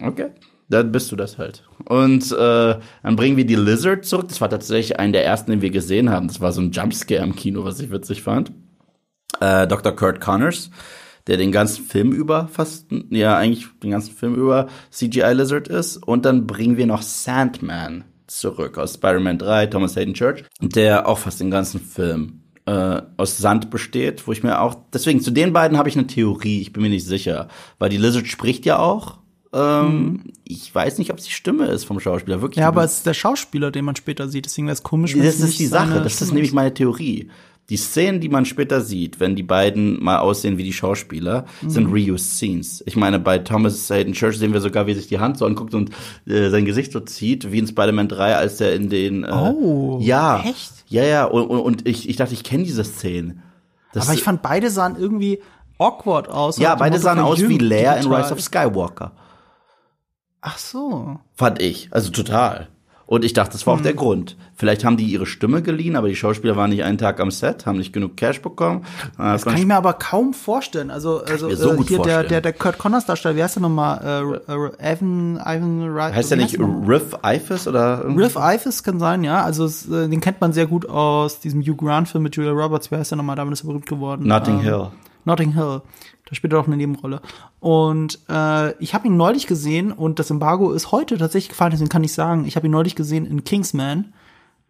okay, dann bist du das halt. Und äh, dann bringen wir die Lizard zurück. Das war tatsächlich einer der ersten, den wir gesehen haben. Das war so ein Jumpscare im Kino, was ich witzig fand. Äh, Dr. Kurt Connors, der den ganzen Film über fast, ja, eigentlich den ganzen Film über CGI Lizard ist. Und dann bringen wir noch Sandman zurück aus Spider-Man 3, Thomas Hayden Church, der auch fast den ganzen Film äh, aus Sand besteht, wo ich mir auch, deswegen zu den beiden habe ich eine Theorie, ich bin mir nicht sicher, weil die Lizard spricht ja auch. Ähm, Mhm. Ich weiß nicht, ob es die Stimme ist vom Schauspieler, wirklich. Ja, aber es ist der Schauspieler, den man später sieht. Deswegen wäre es komisch, wenn Das ist die Sache, das ist Stimme nämlich meine Theorie. Die Szenen, die man später sieht, wenn die beiden mal aussehen wie die Schauspieler, Mhm. sind reused Scenes. Ich meine, bei Thomas Hayden Church sehen wir sogar, wie er sich die Hand so anguckt und äh, sein Gesicht so zieht, wie in Spider-Man 3, als er in den äh, Oh, ja, echt? Ja, ja, und, und, ich, ich dachte, ich kenne diese Szenen. Das Aber ich fand, beide sahen irgendwie awkward aus. ja, beide sahen aus wie Leia in. Rise of Skywalker. Ach so. Fand ich. Also total. Und ich dachte, das war auch Hm. der Grund. Vielleicht haben die ihre Stimme geliehen, aber die Schauspieler waren nicht einen Tag am Set, haben nicht genug Cash bekommen. Äh, Das kann ich mir aber kaum vorstellen. Also, also so äh, hier der, der, der Kurt Connors Darsteller, wie heißt der nochmal? Äh, äh, Evan, Ivan Wright. heißt der nicht? Riff Ifis oder irgendwie? Riff Ifis kann sein, ja. Also es, äh, den kennt man sehr gut aus diesem Hugh Grant-Film mit Julia Roberts. Wie heißt der nochmal? Damit ist er berühmt geworden. Notting Ähm, Hill. Notting Hill. Da spielt er auch eine Nebenrolle. Und äh, ich habe ihn neulich gesehen und das Embargo ist heute tatsächlich gefallen, deswegen kann ich sagen, ich habe ihn neulich gesehen in Kingsman.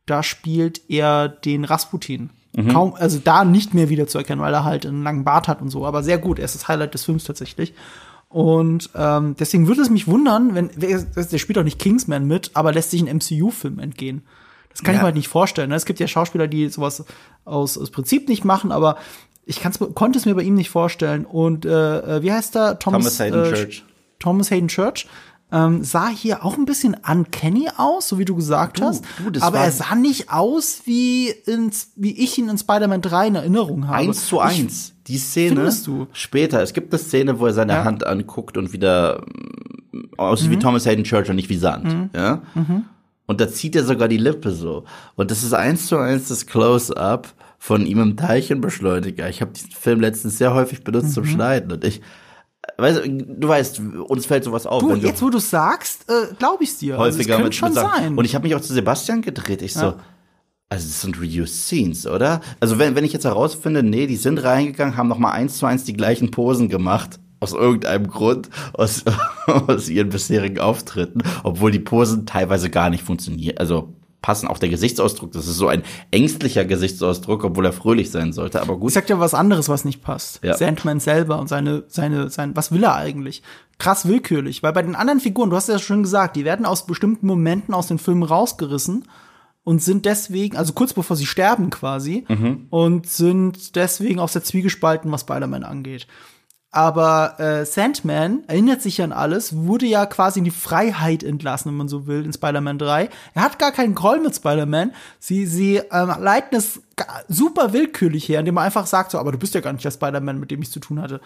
Da spielt er den Rasputin. Kaum, also da nicht mehr wiederzuerkennen, weil er halt einen langen Bart hat und so, aber sehr gut. Er ist das Highlight des Films tatsächlich. Und ähm, deswegen würde es mich wundern, wenn der spielt auch nicht Kingsman mit, aber lässt sich ein MCU-Film entgehen. Das kann ich Ja. mir halt nicht vorstellen. ne? Es gibt ja Schauspieler, die sowas aus, aus Prinzip nicht machen, aber ich konnte es mir bei ihm nicht vorstellen. Und äh, äh, wie heißt er? Thomas, Thomas Hayden äh, Church. Thomas Hayden Church. Ähm, sah hier auch ein bisschen uncanny aus, so wie du gesagt hast. du, das aber er sah nicht aus, wie, ins, wie ich ihn in Spider-Man 3 in Erinnerung habe. Eins zu eins. Die Szene du? später. Es gibt eine Szene, wo er seine Ja. Hand anguckt und wieder mm, aussieht Mhm. wie Thomas Hayden Church und nicht wie Sand. Ja? Und da zieht er sogar die Lippe so. Und das ist eins zu eins das Close-up von ihm im Teilchenbeschleuniger. Ich habe diesen Film letztens sehr häufig benutzt Mhm. zum Schneiden und ich Weißt, du weißt, uns fällt sowas auf, Du, jetzt wo du sagst, äh, glaube ich dir. häufiger also, mit, mit schon Sachen- sein. Und ich habe mich auch zu Sebastian gedreht. Ich so, Ja. also das sind reused Scenes, oder? Also wenn, wenn ich jetzt herausfinde, nee, die sind reingegangen, haben noch mal eins zu eins die gleichen Posen gemacht. Aus irgendeinem Grund, aus, aus ihren bisherigen Auftritten, obwohl die Posen teilweise gar nicht funktionieren. Also passen auch der Gesichtsausdruck. Das ist so ein ängstlicher Gesichtsausdruck, obwohl er fröhlich sein sollte. Aber gut. Ich sag dir was anderes, was nicht passt. Ja. Sandman selber und seine, seine, sein, was will er eigentlich? Krass willkürlich, weil bei den anderen Figuren, du hast ja schon gesagt, die werden aus bestimmten Momenten aus den Filmen rausgerissen und sind deswegen, also kurz bevor sie sterben quasi, und sind deswegen auch sehr zwiegespalten, was Spider-Man angeht. Aber äh, Sandman erinnert sich an alles, wurde ja quasi in die Freiheit entlassen, wenn man so will, in Spider-Man 3. Er hat gar keinen Groll mit Spider-Man. Sie, sie ähm, leiten es super willkürlich her, indem man einfach sagt, so, aber du bist ja gar nicht der Spider-Man, mit dem ich zu tun hatte.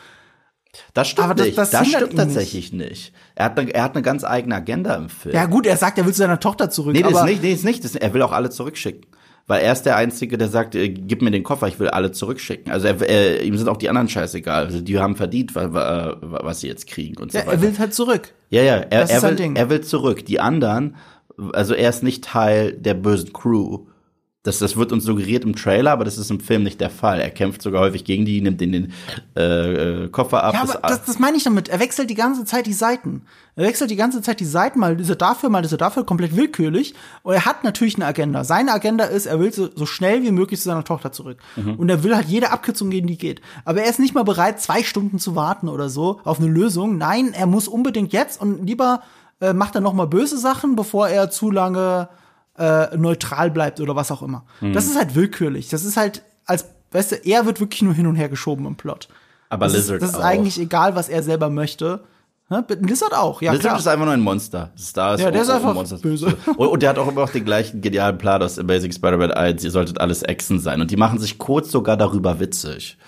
Das stimmt Aber das- nicht. das Das, stimmt tatsächlich nicht. Er hat, eine, er hat eine ganz eigene Agenda im Film. Ja gut, er sagt, er will zu seiner Tochter zurück. Nee, das aber ist nicht, nee, ist nicht. Das, er will auch alle zurückschicken. Weil er ist der Einzige, der sagt, äh, gib mir den Koffer, ich will alle zurückschicken. Also er, er, ihm sind auch die anderen scheißegal. Also die haben verdient, wa- wa- was sie jetzt kriegen und so ja, weiter. er will halt zurück. ja, ja, er, er, sein will, Ding. er will zurück. Die anderen, also er ist nicht Teil der bösen Crew. Das, das wird uns suggeriert im Trailer, aber das ist im Film nicht der Fall. Er kämpft sogar häufig gegen die, nimmt den, den äh, äh, Koffer ab. Ja, aber das, das meine ich damit. Er wechselt die ganze Zeit die Seiten. Er wechselt die ganze Zeit die Seiten, mal ist er dafür, mal ist er dafür, komplett willkürlich. Und er hat natürlich eine Agenda. Seine Agenda ist, er will so, so schnell wie möglich zu seiner Tochter zurück. Und er will halt jede Abkürzung gehen, die geht. Aber er ist nicht mal bereit, zwei Stunden zu warten oder so auf eine Lösung. Nein, er muss unbedingt jetzt und lieber äh, macht er noch mal böse Sachen, bevor er zu lange äh, neutral bleibt oder was auch immer. Das ist halt willkürlich. Das ist halt, als, weißt du, er wird wirklich nur hin und her geschoben im Plot. aber Das ist, Lizard das ist auch. eigentlich egal, was er selber möchte. Ne? Lizard auch, ja Lizard klar. ist einfach nur ein Monster. Star ist Ja, der ist einfach Monster. böse. Und, und der hat auch immer noch den gleichen genialen Plan aus Amazing Spider-Man 1. Ihr solltet alles Echsen sein. Und die machen sich kurz sogar darüber witzig.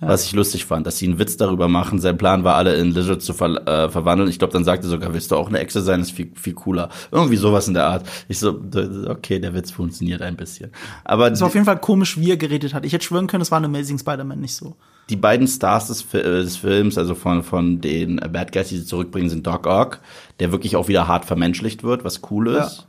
Was ich lustig fand, dass sie einen Witz darüber machen. Sein Plan war, alle in Lizard zu ver äh, verwandeln. Ich glaube, dann sagte sogar, willst du auch eine Echse sein? Das ist viel, viel cooler. Irgendwie sowas in der Art. Ich so, okay, der Witz funktioniert ein bisschen. Aber Es war auf jeden Fall komisch, wie er geredet hat. Ich hätte schwören können, es war in Amazing Spider-Man nicht so. die beiden Stars des, äh, des Films, also von, von den Bad Guys, die sie zurückbringen, sind Doc Ock, der wirklich auch wieder hart vermenschlicht wird, was cool ist. Ja.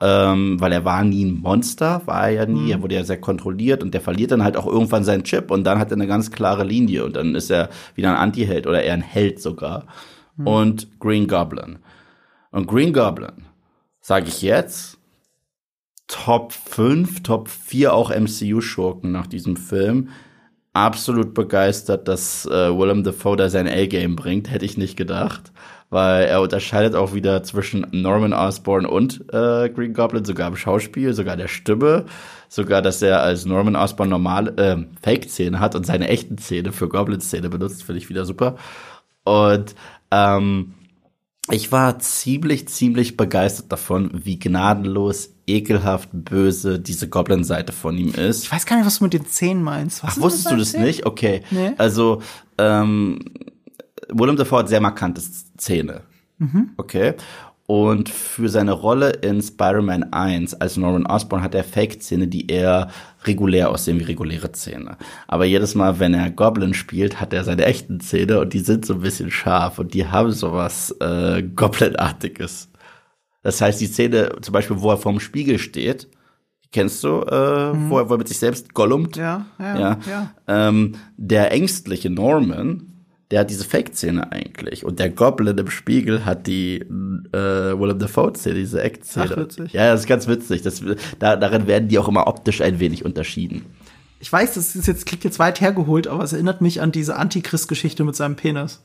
Ähm, weil er war nie ein Monster, war er ja nie. Mhm. Er wurde ja sehr kontrolliert und der verliert dann halt auch irgendwann seinen Chip und dann hat er eine ganz klare Linie und dann ist er wieder ein Anti-Held oder eher ein Held sogar. Mhm. Und Green Goblin. Und Green Goblin, sage ich jetzt, Top 5, Top 4 auch MCU-Schurken nach diesem Film. Absolut begeistert, dass äh, Willem Dafoe da sein A-Game bringt, hätte ich nicht gedacht. Weil er unterscheidet auch wieder zwischen Norman Osborn und äh, Green Goblin, sogar im Schauspiel, sogar der Stimme, sogar, dass er als Norman Osborn normale äh, Fake-Zähne hat und seine echten Zähne für Goblin-Zähne benutzt, finde ich wieder super. Und ähm, ich war ziemlich, ziemlich begeistert davon, wie gnadenlos, ekelhaft, böse diese Goblin-Seite von ihm ist. Ich weiß gar nicht, was du mit den Zähnen meinst. Was Ach, wusstest du das Zähnen? nicht? Okay. Nee. Also, ähm, Willem Dafoe hat sehr markante Zähne. Okay. Und für seine Rolle in Spider-Man 1 als Norman Osborn hat er Fake-Zähne, die eher regulär aussehen wie reguläre Zähne. Aber jedes Mal, wenn er Goblin spielt, hat er seine echten Zähne und die sind so ein bisschen scharf und die haben sowas äh, Goblin-artiges. Das heißt, die Szene, zum Beispiel, wo er vorm Spiegel steht, kennst du, äh, wo, er, wo er mit sich selbst gollumt. Ja, ja, Ja. ja. Ähm, der ängstliche Norman, der hat diese Fake-Zähne eigentlich. Und der Goblin im Spiegel hat die äh, Willem Dafoe-Zähne, diese. Ach, witzig. Ja, das ist ganz witzig. Das, da, darin werden die auch immer optisch ein wenig unterschieden. Ich weiß, das ist jetzt, klingt jetzt weit hergeholt, aber es erinnert mich an diese Antichrist-Geschichte mit seinem Penis.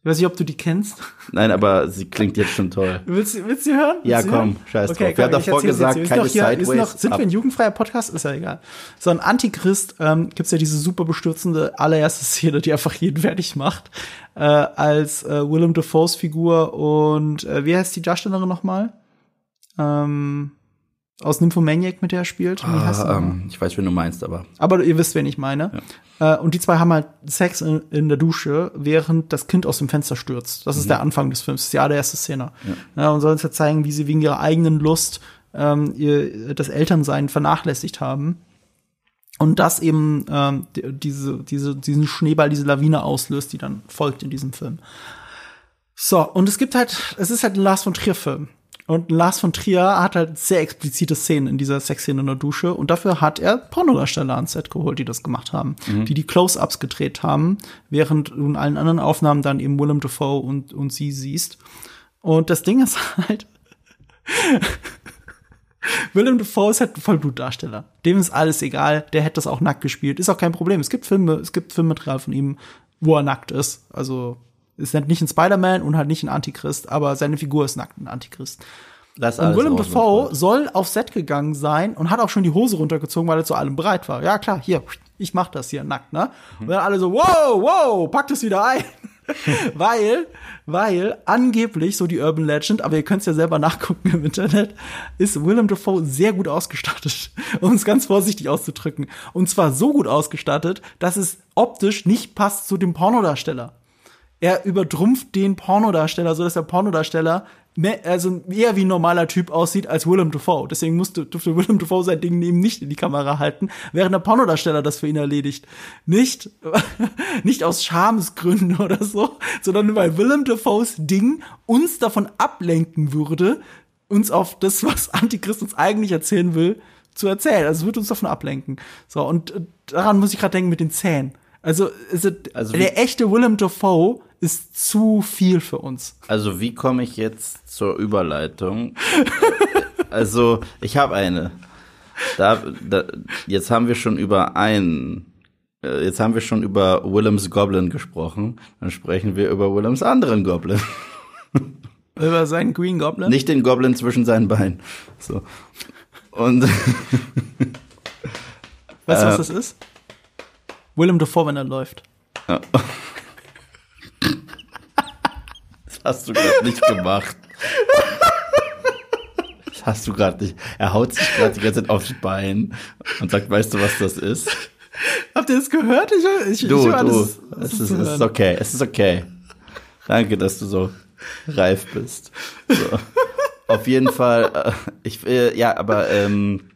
Ich weiß nicht, ob du die kennst. Nein, aber sie klingt jetzt schon toll. Willst, du- willst du hören? Ja, Willst du komm, hören? scheiß okay, drauf. Wir haben davor gesagt, keine noch hier, Sideways noch, Sind ab. wir ein jugendfreier Podcast? Ist ja egal. So ein Antichrist ähm, gibt's ja diese super bestürzende allererste Szene, die einfach jeden fertig macht, äh, als äh, Willem Dafoes Figur und äh, wie heißt die Darstellerin nochmal? Ähm, aus Nymphomaniac, mit der er spielt. Ah, ähm, ich weiß, wen du meinst, aber Aber ihr wisst, wen ich meine. Äh, und die zwei haben halt Sex in, in der Dusche, während das Kind aus dem Fenster stürzt. Das ist der Anfang des Films, das ist ja die erste Szene. Ja. und soll uns ja zeigen, wie sie wegen ihrer eigenen Lust ähm, ihr, das Elternsein vernachlässigt haben. Und das eben ähm, die- diese, diese, diesen Schneeball, diese Lawine auslöst, die dann folgt in diesem Film. So, und es gibt halt, es ist halt ein Lars von Trier-Film. Und Lars von Trier hat halt sehr explizite Szenen in dieser Sexszene in der Dusche. Und dafür hat er Pornodarsteller ans Set geholt, die das gemacht haben. Die die Close-Ups gedreht haben, während du in allen anderen Aufnahmen dann eben Willem Dafoe und, und sie siehst. Und das Ding ist halt, Willem Dafoe ist halt ein Vollblutdarsteller. Dem ist alles egal. Der hätte das auch nackt gespielt. Ist auch kein Problem. Es gibt Filme, es gibt Filmmaterial von ihm, wo er nackt ist. Also ist halt nicht ein Spider-Man und halt nicht ein Antichrist, aber seine Figur ist nackt ein Antichrist. lass Und Willem Dafoe soll auf Set gegangen sein und hat auch schon die Hose runtergezogen, weil er zu allem bereit war. Ja, klar, hier, ich mach das hier nackt, ne? Und dann alle so, wow, wow, pack das wieder ein. weil, weil angeblich, so die Urban Legend, aber ihr könnt es ja selber nachgucken im Internet, ist Willem Dafoe sehr gut ausgestattet, um es ganz vorsichtig auszudrücken. Und zwar so gut ausgestattet, dass es optisch nicht passt zu dem Pornodarsteller er übertrumpft den Pornodarsteller, so dass der Pornodarsteller mehr, also eher wie ein normaler Typ aussieht als Willem Dafoe. Deswegen musste, durfte Willem Dafoe sein Ding eben nicht in die Kamera halten, während der Pornodarsteller das für ihn erledigt. Nicht, nicht aus Schamesgründen oder so, sondern weil Willem Dafoes Ding uns davon ablenken würde, uns auf das, was Antichrist uns eigentlich erzählen will, zu erzählen. Also es wird uns davon ablenken. So, und äh, daran muss ich gerade denken mit den Zähnen. Also, Also wie- der echte Willem Dafoe ist zu viel für uns. Also wie komme ich jetzt zur Überleitung? also ich habe eine. Da, da, jetzt haben wir schon über einen. äh, Jetzt haben wir schon über Willems Goblin gesprochen. Dann sprechen wir über Willems anderen Goblin. Über seinen Green Goblin. Nicht den Goblin zwischen seinen Beinen. So. Und weißt du, was äh, das ist? Willem Dafoe, wenn er läuft. das hast du gerade nicht gemacht. Das hast du gerade nicht. Er haut sich gerade die ganze Zeit aufs Bein und sagt, weißt du, was das ist? Habt ihr das gehört? Ich, ich, Du, ich du, das es ist, es ist okay, es ist okay. Danke, dass du so reif bist. So. Auf jeden Fall, äh, ich will, ja, aber ähm,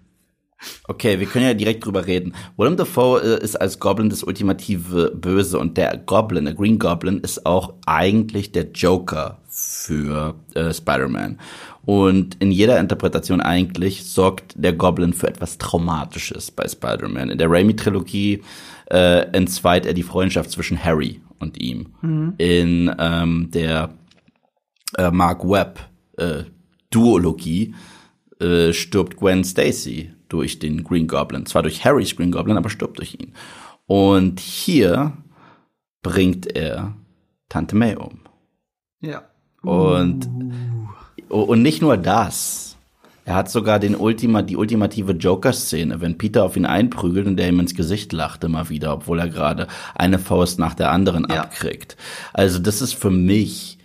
Okay, wir können ja direkt drüber reden. Willem Dafoe äh, ist als Goblin das ultimative Böse und der Goblin, der Green Goblin, ist auch eigentlich der Joker für äh, Spider-Man. Und in jeder Interpretation eigentlich sorgt der Goblin für etwas Traumatisches bei Spider-Man. In der Raimi-Trilogie äh, entzweit er die Freundschaft zwischen Harry und ihm. Mhm. In ähm, der äh, Mark Webb äh, äh, stirbt Gwen Stacy durch den Green Goblin. Zwar durch Harrys Green Goblin, aber stirbt durch ihn. Und hier bringt er Tante May um. Ja. Und, uh. und nicht nur das. Er hat sogar den Ultima, die ultimative Joker-Szene, wenn Peter auf ihn einprügelt und der ihm ins Gesicht lacht immer wieder, obwohl er gerade eine Faust nach der anderen ja. abkriegt. Also das ist für mich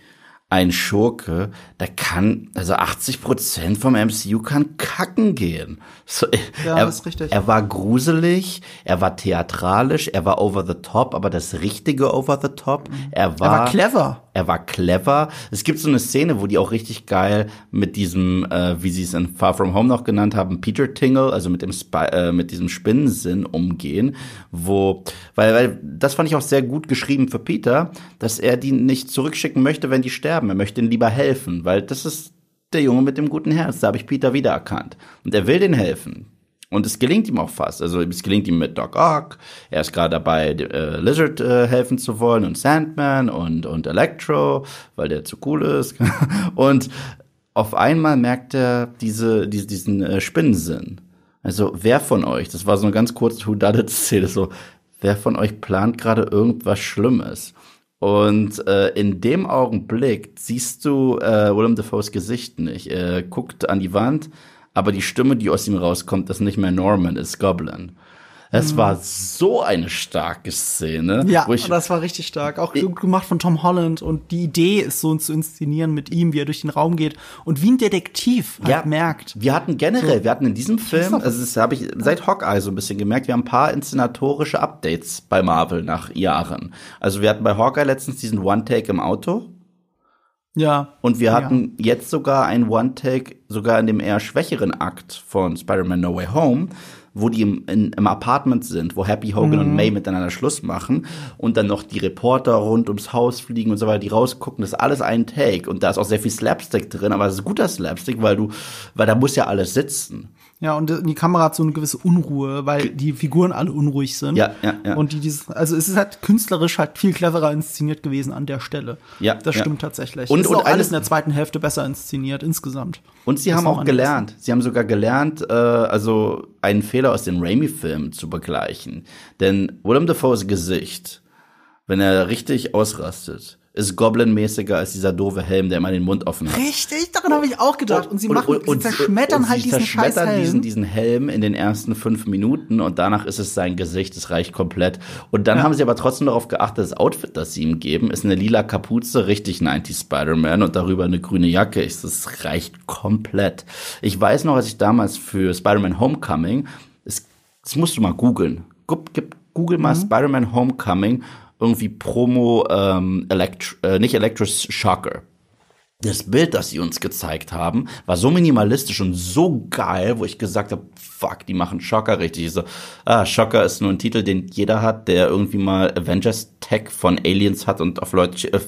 ein Schurke, der kann, also 80 Prozent vom MCU kann kacken gehen. So, ja, er, das ist richtig. Er war gruselig, er war theatralisch, er war over the top, aber das richtige over the top. Er war, er war clever. Er war clever. Es gibt so eine Szene, wo die auch richtig geil mit diesem, äh, wie sie es in Far From Home noch genannt haben, Peter Tingle, also mit dem Spy, äh, mit diesem Spinnensinn umgehen, wo, weil, weil das fand ich auch sehr gut geschrieben für Peter, dass er die nicht zurückschicken möchte, wenn die sterben. Er möchte ihnen lieber helfen, weil das ist der Junge mit dem guten Herz. Da habe ich Peter wiedererkannt. Und er will denen helfen. Und es gelingt ihm auch fast. Also es gelingt ihm mit Doc Ock. Er ist gerade dabei, äh, Lizard äh, helfen zu wollen und Sandman und, und Electro, weil der zu cool ist. und auf einmal merkt er diese, diese, diesen äh, Spinnensinn. Also wer von euch, das war so eine ganz kurze Who-Did-Szene, so, wer von euch plant gerade irgendwas Schlimmes? Und äh, in dem Augenblick siehst du äh, Willem Dafoes Gesicht nicht. Er guckt an die Wand, aber die Stimme, die aus ihm rauskommt, ist nicht mehr Norman, ist Goblin. Es mhm. war so eine starke Szene. Ja, das war richtig stark. Auch gut gemacht von Tom Holland. Und die Idee ist so zu inszenieren mit ihm, wie er durch den Raum geht und wie ein Detektiv halt ja, merkt. Wir hatten generell, so. wir hatten in diesem Film, also das habe ich seit Hawkeye so ein bisschen gemerkt, wir haben ein paar inszenatorische Updates bei Marvel nach Jahren. Also wir hatten bei Hawkeye letztens diesen One-Take im Auto. Ja. Und wir hatten ja. jetzt sogar ein One-Take, sogar in dem eher schwächeren Akt von Spider-Man No Way Home, wo die im, in, im Apartment sind, wo Happy Hogan mhm. und May miteinander Schluss machen und dann noch die Reporter rund ums Haus fliegen und so weiter, die rausgucken, das ist alles ein Take und da ist auch sehr viel Slapstick drin, aber es ist guter Slapstick, weil du, weil da muss ja alles sitzen. Ja, und die Kamera hat so eine gewisse Unruhe, weil die Figuren alle unruhig sind. Ja, ja, ja. Und die dieses, also es ist halt künstlerisch halt viel cleverer inszeniert gewesen an der Stelle. Ja, das ja. stimmt tatsächlich. Und, ist und auch alles in der zweiten Hälfte besser inszeniert insgesamt. Und sie Das haben auch gelernt. Sie haben sogar gelernt, äh, also einen Fehler aus den Raimi-Filmen zu begleichen. Denn Willem Dafoes Gesicht, wenn er richtig ausrastet, ist Goblin-mäßiger als dieser doofe Helm, der immer den Mund offen hat. Richtig, daran habe ich auch gedacht. Und, sie machen, sie zerschmettern und halt sie diesen zerschmettern Scheißhelm. diesen, diesen Helm in den ersten fünf Minuten und danach ist es sein Gesicht, das reicht komplett. Und dann Ja. haben sie aber trotzdem darauf geachtet, das Outfit, das sie ihm geben, ist eine lila Kapuze, richtig 90 Spider-Man und darüber eine grüne Jacke. Das reicht komplett. Ich weiß noch, als ich damals für Spider-Man Homecoming, das, das musst du mal googeln. Gib, gib, google mal Spider-Man Homecoming, irgendwie Promo, ähm, Elect äh, nicht Electros Shocker. Das Bild, das sie uns gezeigt haben, war so minimalistisch und so geil, wo ich gesagt habe, fuck, die machen Shocker richtig. Ich so, ah, Shocker ist nur ein Titel, den jeder hat, der irgendwie mal Avengers Tech von Aliens hat und auf Leute äh,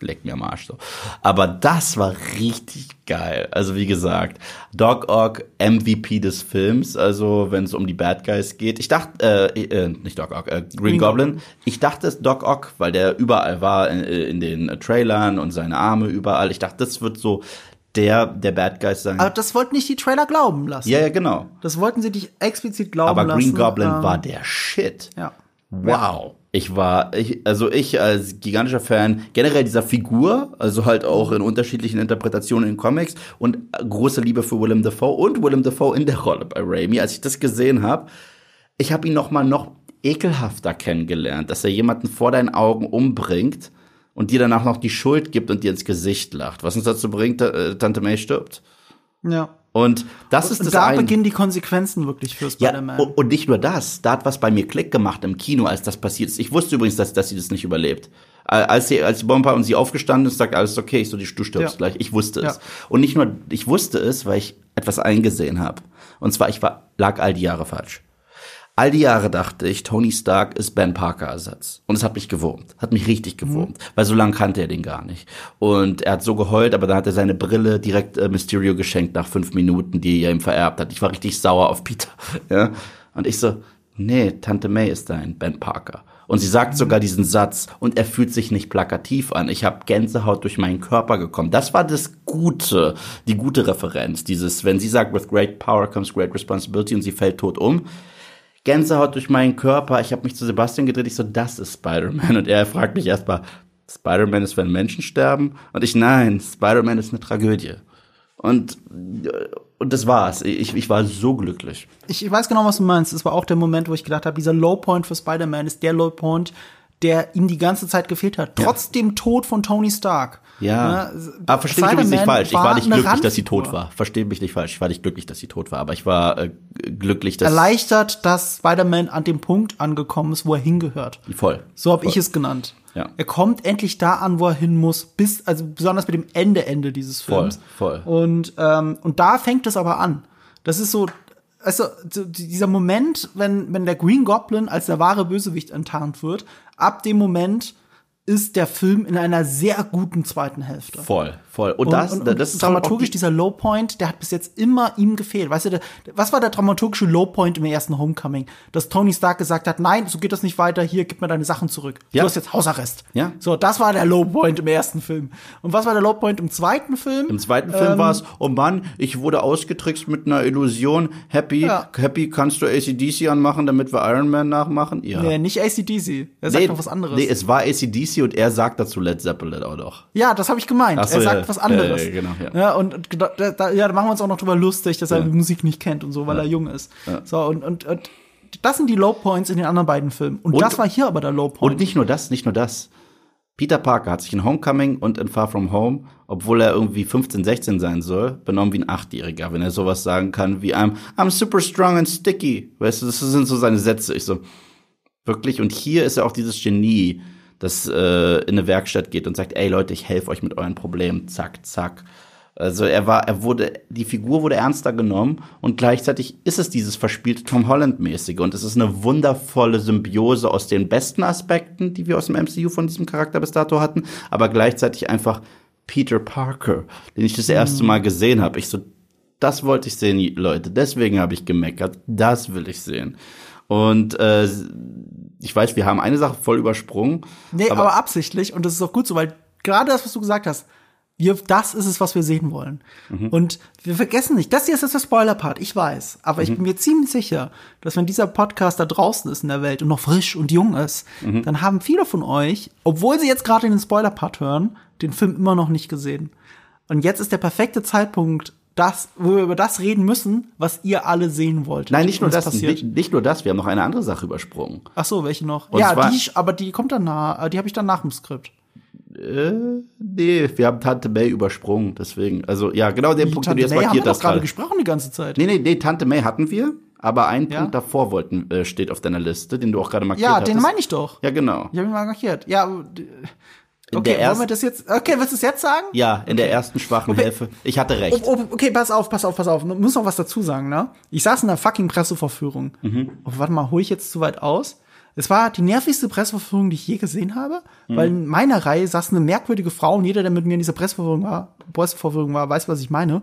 leck mir am Arsch so. Aber das war richtig geil. Also wie gesagt, Doc Ock MVP des Films. Also wenn es um die Bad Guys geht. Ich dachte, äh, äh, nicht Doc Ock, äh, Green, Green Goblin. Goblin. Ich dachte es Doc Ock, weil der überall war in, in den äh, Trailern und seine Arme überall. Ich dachte, das wird so der der Bad Guys sein. Aber das wollten nicht die Trailer glauben lassen. ja, ja, genau. Das wollten sie dich explizit glauben Aber lassen. Green Goblin ähm, war der Shit. Ja. Wow. Ich war, ich, also ich als gigantischer Fan generell dieser Figur, also halt auch in unterschiedlichen Interpretationen in Comics und große Liebe für Willem Dafoe und Willem Dafoe in der Rolle bei Raimi. Als ich das gesehen habe, ich habe ihn noch mal noch ekelhafter kennengelernt, dass er jemanden vor deinen Augen umbringt und dir danach noch die Schuld gibt und dir ins Gesicht lacht, was uns dazu bringt, äh, Tante May stirbt. Ja. Und das ist Und das da eine. beginnen die Konsequenzen wirklich für Ja, Spider-Man. und, und nicht nur das, da hat was bei mir Klick gemacht im Kino, als das passiert ist. Ich wusste übrigens, dass, dass sie das nicht überlebt. Als, sie, als die Bombe und sie aufgestanden ist, sagt alles okay, ich so, die- du stirbst Ja. gleich. Ich wusste es. Ja. Und nicht nur, ich wusste es, weil ich etwas eingesehen habe. Und zwar, ich war lag all die Jahre falsch. All die Jahre dachte ich, Tony Stark ist Ben Parker Ersatz. Und es hat mich gewurmt. Hat mich richtig gewurmt. Mhm. Weil so lange kannte er den gar nicht. Und er hat so geheult, aber dann hat er seine Brille direkt äh, Mysterio geschenkt nach fünf Minuten, die er ihm vererbt hat. Ich war richtig sauer auf Peter. Ja? Und ich so, nee, Tante May ist dein Ben Parker. Und sie sagt sogar diesen Satz und er fühlt sich nicht plakativ an. Ich habe Gänsehaut durch meinen Körper gekommen. Das war das Gute, die gute Referenz. Dieses, wenn sie sagt, with great power comes great responsibility und sie fällt tot um. Gänsehaut durch meinen Körper. Ich habe mich zu Sebastian gedreht. Ich so, das ist Spider-Man. Und er fragt mich erstmal, Spider-Man ist, wenn Menschen sterben? Und ich, nein, Spider-Man ist eine Tragödie. Und, und das war's. Ich, ich war so glücklich. Ich weiß genau, was du meinst. Es war auch der Moment, wo ich gedacht habe, dieser Low Point für Spider-Man ist der Low Point, der ihm die ganze Zeit gefehlt hat. Trotz ja. dem Tod von Tony Stark. Ja. ja aber versteh mich übrigens nicht falsch. Ich war nicht glücklich, dass sie tot war. Versteh mich nicht falsch. Ich war nicht glücklich, dass sie tot war. Aber ich war äh, glücklich, dass. Erleichtert, dass Spider-Man an dem Punkt angekommen ist, wo er hingehört. Voll. So habe ich es genannt. Ja. Er kommt endlich da an, wo er hin muss, bis, also besonders mit dem Ende, Ende dieses Films. Voll, voll. Und, ähm, und da fängt es aber an. Das ist so, also dieser Moment, wenn, wenn der Green Goblin als der wahre Bösewicht enttarnt wird, ab dem Moment ist der Film in einer sehr guten zweiten Hälfte. Voll, voll. Und, das, und, und das ist dramaturgisch dieser Low Point, der hat bis jetzt immer ihm gefehlt. Weißt du, der, was war der dramaturgische Low Point im ersten Homecoming? Dass Tony Stark gesagt hat, nein, so geht das nicht weiter, hier, gib mir deine Sachen zurück. Ja. Du hast jetzt Hausarrest. Ja. So, das war der Low Point im ersten Film. Und was war der Low Point im zweiten Film? Im zweiten Film ähm, war es, oh Mann, ich wurde ausgetrickst mit einer Illusion. Happy, ja. happy, kannst du ACDC anmachen, damit wir Iron Man nachmachen? Ja. Nee, nicht ACDC. Er sagt nee, noch was anderes. Nee, es war ACDC und er sagt dazu Led Zeppelin auch noch. Ja, das habe ich gemeint. So, er sagt ja, was anderes. Ja, genau, ja. ja und, und da, da, ja, da machen wir uns auch noch drüber lustig, dass er die Musik nicht kennt und so, weil er jung ist. So, und, und, und das sind die Low Points in den anderen beiden Filmen. Und, und, das war hier aber der Low Point. Und nicht nur das, nicht nur das. Peter Parker hat sich in Homecoming und in Far From Home, obwohl er irgendwie 15, 16 sein soll, benommen wie ein Achtjähriger, wenn er sowas sagen kann wie I'm, I'm super strong and sticky. Weißt du, das sind so seine Sätze. Ich so, wirklich. Und hier ist er auch dieses Genie, das äh, in eine Werkstatt geht und sagt, ey Leute, ich helfe euch mit euren Problemen, zack, zack. Also er war, er wurde, die Figur wurde ernster genommen und gleichzeitig ist es dieses verspielte Tom Holland-mäßige und es ist eine wundervolle Symbiose aus den besten Aspekten, die wir aus dem MCU von diesem Charakter bis dato hatten, aber gleichzeitig einfach Peter Parker, den ich das erste mhm. Mal gesehen habe. Ich so, das wollte ich sehen, Leute. Deswegen habe ich gemeckert. Das will ich sehen. Und äh, ich weiß, wir haben eine Sache voll übersprungen. Nee, aber, aber absichtlich und das ist auch gut so, weil gerade das, was du gesagt hast, wir, das ist es, was wir sehen wollen. Mhm. Und wir vergessen nicht, das hier ist jetzt der Spoiler-Part, ich weiß. Aber mhm. ich bin mir ziemlich sicher, dass wenn dieser Podcast da draußen ist in der Welt und noch frisch und jung ist, mhm. dann haben viele von euch, obwohl sie jetzt gerade den Spoiler-Part hören, den Film immer noch nicht gesehen. Und jetzt ist der perfekte Zeitpunkt, das, wo wir über das reden müssen, was ihr alle sehen wollt. Nein, nicht nur das, nicht, nicht, nur das, wir haben noch eine andere Sache übersprungen. Ach so, welche noch? Und ja, die, aber die kommt dann nach, die habe ich dann nach dem Skript. Äh, nee, wir haben Tante May übersprungen, deswegen. Also, ja, genau den die Punkt, Tante den du jetzt markiert haben wir hast. gerade gesprochen die ganze Zeit. Nee, nee, nee, Tante May hatten wir, aber ein ja? Punkt davor wollten, äh, steht auf deiner Liste, den du auch gerade markiert hast. Ja, den meine ich doch. Ja, genau. Ich habe ihn mal markiert. Ja, in okay, wollen wir das jetzt? Okay, willst du es jetzt sagen? Ja, in okay. der ersten schwachen okay. Hälfte. Ich hatte recht. Oh, oh, okay, pass auf, pass auf, pass auf. Muss noch was dazu sagen, ne? Ich saß in einer fucking Presseverführung. Mhm. Oh, warte mal, hol ich jetzt zu weit aus? Es war die nervigste Presseverführung, die ich je gesehen habe, mhm. weil in meiner Reihe saß eine merkwürdige Frau und jeder, der mit mir in dieser Presseverführung war, Presseverführung war, weiß, was ich meine.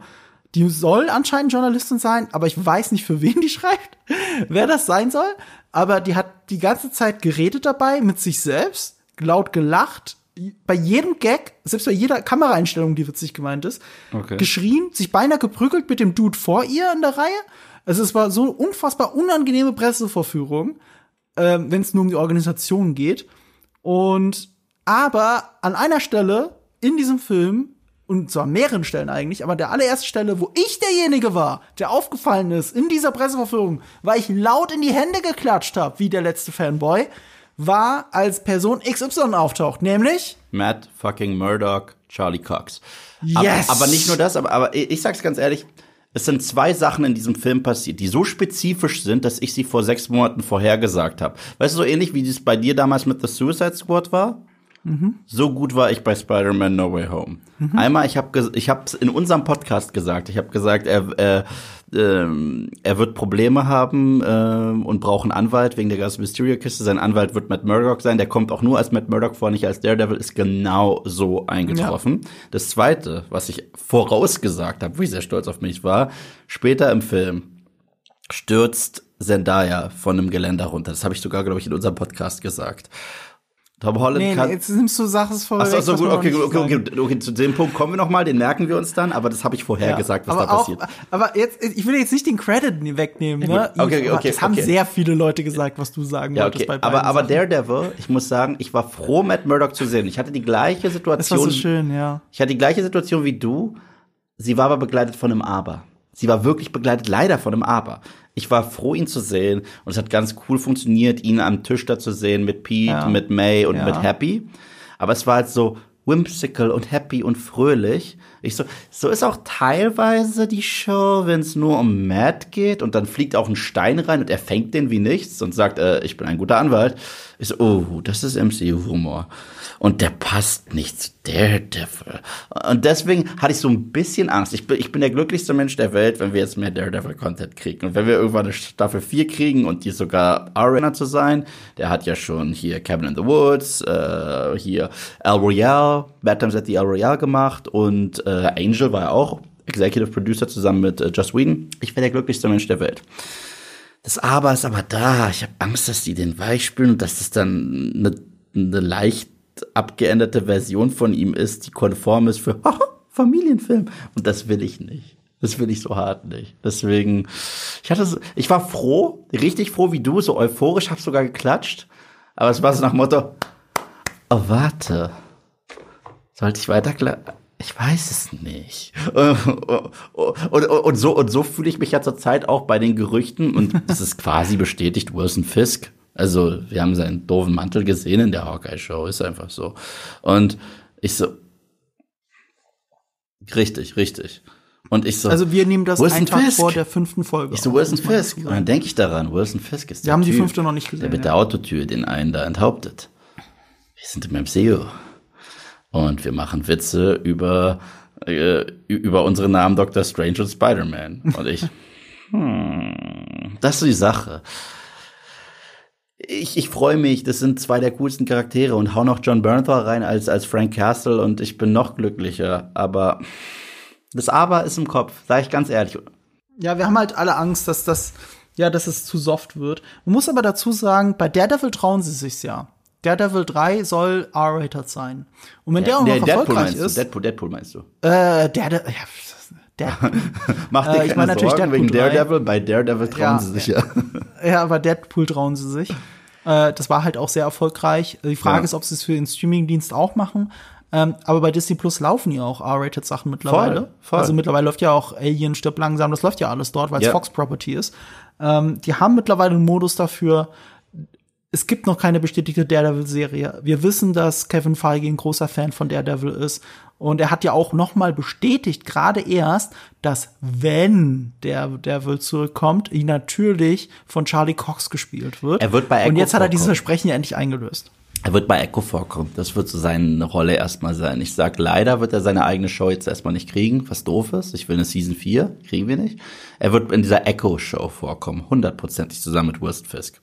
Die soll anscheinend Journalistin sein, aber ich weiß nicht, für wen die schreibt, wer das sein soll. Aber die hat die ganze Zeit geredet dabei mit sich selbst, laut gelacht, bei jedem Gag, selbst bei jeder Kameraeinstellung, die witzig gemeint ist, okay. geschrien, sich beinahe geprügelt mit dem Dude vor ihr in der Reihe. Also es war so unfassbar unangenehme Presseverführung, äh, wenn es nur um die Organisation geht. Und aber an einer Stelle in diesem Film und zwar mehreren Stellen eigentlich, aber der allererste Stelle, wo ich derjenige war, der aufgefallen ist in dieser Presseverführung, weil ich laut in die Hände geklatscht habe, wie der letzte Fanboy, war, als Person XY auftaucht, nämlich Matt fucking Murdoch, Charlie Cox. Yes. Aber, aber nicht nur das, aber, aber ich sag's ganz ehrlich, es sind zwei Sachen in diesem Film passiert, die so spezifisch sind, dass ich sie vor sechs Monaten vorhergesagt habe. Weißt du, so ähnlich wie es bei dir damals mit The Suicide Squad war? So gut war ich bei Spider-Man No Way Home. Einmal, ich habe ich hab's in unserem Podcast gesagt. Ich habe gesagt, er, er, ähm, er wird Probleme haben ähm, und braucht einen Anwalt wegen der ganzen Mysterio-Kiste. Sein Anwalt wird Matt Murdock sein. Der kommt auch nur als Matt Murdock vor, nicht als Daredevil. Ist genau so eingetroffen. Das Zweite, was ich vorausgesagt habe, wo ich sehr stolz auf mich war, später im Film stürzt Zendaya von einem Geländer runter. Das habe ich sogar, glaube ich, in unserem Podcast gesagt. Tom Holland Nee, kann. nee, jetzt nimmst du Sachen vorweg. Achso, so, was gut, okay, okay, okay, okay, okay, zu dem Punkt kommen wir noch mal, den merken wir uns dann, aber das habe ich vorher Ja. gesagt, was aber da passiert. Auch, aber jetzt, ich will jetzt nicht den Credit wegnehmen, ne? Okay, Yves, aber okay, das haben okay. sehr viele Leute gesagt, was du sagen ja, wolltest okay, bei aber, aber. Daredevil, ich muss sagen, ich war froh, Matt Murdock zu sehen. Ich hatte die gleiche Das war Situation. so schön, ja. Ich hatte die gleiche Situation wie du. Sie war aber begleitet von einem Aber. Sie war wirklich begleitet, leider von einem Aber. Ich war froh, ihn zu sehen. Und es hat ganz cool funktioniert, ihn am Tisch da zu sehen mit Pete, Ja. mit May und Ja. mit Happy. Aber es war halt so whimsical und happy und fröhlich. Ich so, so ist auch teilweise die Show, wenn es nur um Matt geht und dann fliegt auch ein Stein rein und er fängt den wie nichts und sagt, äh, ich bin ein guter Anwalt. Ich so, oh, das ist MCU-Humor. Und der passt nicht zu Daredevil. Und deswegen hatte ich so ein bisschen Angst. Ich bin, ich bin der glücklichste Mensch der Welt, wenn wir jetzt mehr Daredevil-Content kriegen. Und wenn wir irgendwann eine Staffel 4 kriegen und die sogar R-Rainer zu sein, der hat ja schon hier Cabin in the Woods, äh, hier El Royale, Bad Times at the El Royale gemacht und äh, Angel war ja auch Executive Producer zusammen mit äh, Joss Whedon. Ich wäre der glücklichste Mensch der Welt. Das Aber ist aber da. Ich habe Angst, dass die den weich spielen und dass das dann eine, eine leicht abgeänderte Version von ihm ist, die konform ist für haha, Familienfilm. Und das will ich nicht. Das will ich so hart nicht. Deswegen, ich hatte, so, ich war froh, richtig froh wie du, so euphorisch, hab sogar geklatscht. Aber es war so nach Motto, oh warte, sollte ich weiter? Ich weiß es nicht. Und, und, und so, und so fühle ich mich ja zurzeit auch bei den Gerüchten. Und das ist quasi bestätigt Wilson Fisk. Also, wir haben seinen doofen Mantel gesehen in der Hawkeye-Show. Ist einfach so. Und ich so, richtig, richtig. Und ich so, Also wir nehmen das Wilson Tag Fisk. vor der fünften Folge. ich so auf, Wilson dazu Fisk. Und dann denke ich daran, Wilson Fisk ist Wir der haben die typ, fünfte noch nicht gesehen, Der mit ja. der Autotür den einen da enthauptet. Wir sind im MCU. Und wir machen Witze über, äh, über unsere Namen Dr. Strange und Spider-Man. Und ich, hm, das ist die Sache. Ich, ich freue mich, das sind zwei der coolsten Charaktere und hau noch John Bernthal rein als, als Frank Castle und ich bin noch glücklicher. Aber das Aber ist im Kopf, sage ich ganz ehrlich. Ja, wir haben halt alle Angst, dass das, ja, dass es zu soft wird. Man muss aber dazu sagen, bei Daredevil trauen sie sich's ja. Daredevil 3 soll R-rated sein. Und wenn der auch noch Deadpool erfolgreich meinst ist, du? Deadpool, Deadpool meinst du? äh, der, der, ja, der, Mach dir Äh, ich meine natürlich Sorgen Deadpool wegen 3. Daredevil. Bei Daredevil trauen Ja, sie sich ja. ja, aber Deadpool trauen sie sich. Äh, das war halt auch sehr erfolgreich. Die Frage Ja. ist, ob sie es für den Streamingdienst auch machen. Ähm, aber bei Disney Plus laufen ja auch R-rated Sachen mittlerweile. Voll, voll. Also mittlerweile läuft ja auch Alien stirbt langsam, das läuft ja alles dort, weil es Ja. Fox Property ist. Ähm, die haben mittlerweile einen Modus dafür. Es gibt noch keine bestätigte Daredevil-Serie. Wir wissen, dass Kevin Feige ein großer Fan von Daredevil ist. Und er hat ja auch noch mal bestätigt, gerade erst, dass wenn der Daredevil zurückkommt, ihn natürlich von Charlie Cox gespielt wird. Er wird bei Und Echo jetzt hat er dieses. Versprechen ja endlich eingelöst. Er wird bei Echo vorkommen. Das wird so seine Rolle erstmal sein. Ich sag, leider wird er seine eigene Show jetzt erstmal nicht kriegen, was doof ist. Ich will eine Season 4, kriegen wir nicht. Er wird in dieser Echo-Show vorkommen, hundertprozentig zusammen mit Wilson Fisk.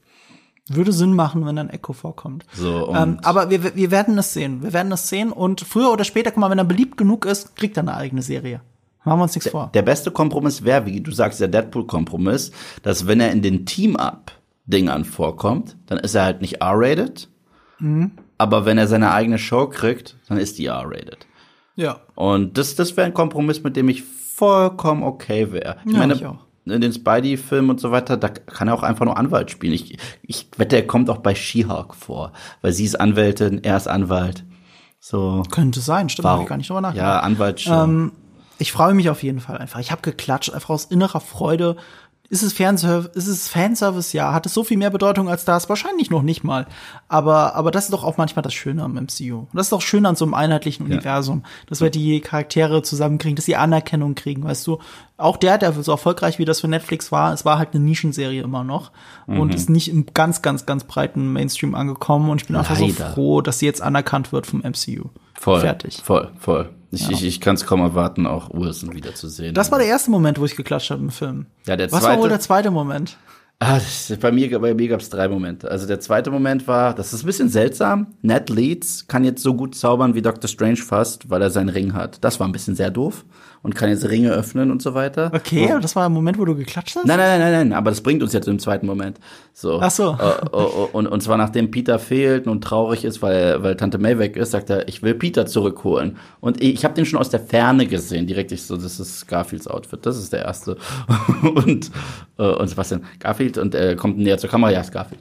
Würde Sinn machen, wenn dann Echo vorkommt. So, Ähm, aber wir, wir werden es sehen. Wir werden es sehen. Und früher oder später, guck mal, wenn er beliebt genug ist, kriegt er eine eigene Serie. Machen wir uns nichts vor. der beste Kompromiss wäre, wie du sagst, der Deadpool-Kompromiss, dass wenn er in den Team-Up-Dingern vorkommt, dann ist er halt nicht R-rated. Mhm. Aber wenn er seine eigene Show kriegt, dann ist die R-rated. Ja. Und das, das wäre ein Kompromiss, mit dem ich vollkommen okay wäre. Ich Ja, meine, ich auch. In den Spidey-Filmen und so weiter, da kann er auch einfach nur Anwalt spielen. Ich, ich wette, er kommt auch bei She-Hulk vor, weil sie ist Anwältin, er ist Anwalt. So. Könnte sein, stimmt, hab ich gar nicht drüber nachgedacht. Ja, Anwalt schon. Ähm, ich freue mich auf jeden Fall einfach. Ich habe geklatscht, einfach aus innerer Freude. Ist es Fanservice? Ist es Fanservice? Ja. Hat es so viel mehr Bedeutung als das? Wahrscheinlich noch nicht mal. Aber, aber das ist doch auch manchmal das Schöne am MCU. Und das ist doch schön an so einem einheitlichen Ja. Universum, dass wir die Charaktere zusammenkriegen, dass sie Anerkennung kriegen, weißt du. Auch der, der so erfolgreich wie das für Netflix war, es war halt eine Nischenserie immer noch Mhm. und ist nicht im ganz, ganz, ganz breiten Mainstream angekommen. Und ich bin einfach so Leider. froh, dass sie jetzt anerkannt wird vom MCU. Voll. Fertig. Voll, voll. Ich, ich, ich kann es kaum erwarten, auch Wilson wiederzusehen. Das war der erste Moment, wo ich geklatscht habe im Film. Ja, der Was war wohl zweite- der zweite Moment? Ah, das- bei mir, bei mir gab es drei Momente. Also der zweite Moment war, das ist ein bisschen seltsam. Ned Leeds kann jetzt so gut zaubern wie Doctor Strange fast, weil er seinen Ring hat. Das war ein bisschen sehr doof und kann jetzt Ringe öffnen und so weiter. Okay, aber das war der Moment, wo du geklatscht hast? Nein, nein, nein, nein, nein, aber das bringt uns jetzt im zweiten Moment. So. Ach so. Äh, äh, und, und zwar nachdem Peter fehlt und traurig ist, weil, weil Tante May weg ist, sagt er, ich will Peter zurückholen. Und ich, habe den schon aus der Ferne gesehen, direkt ich so, das ist Garfields Outfit, das ist der erste. und, äh, und Sebastian, Garfield und er kommt näher zur Kamera, ja, ist Garfield.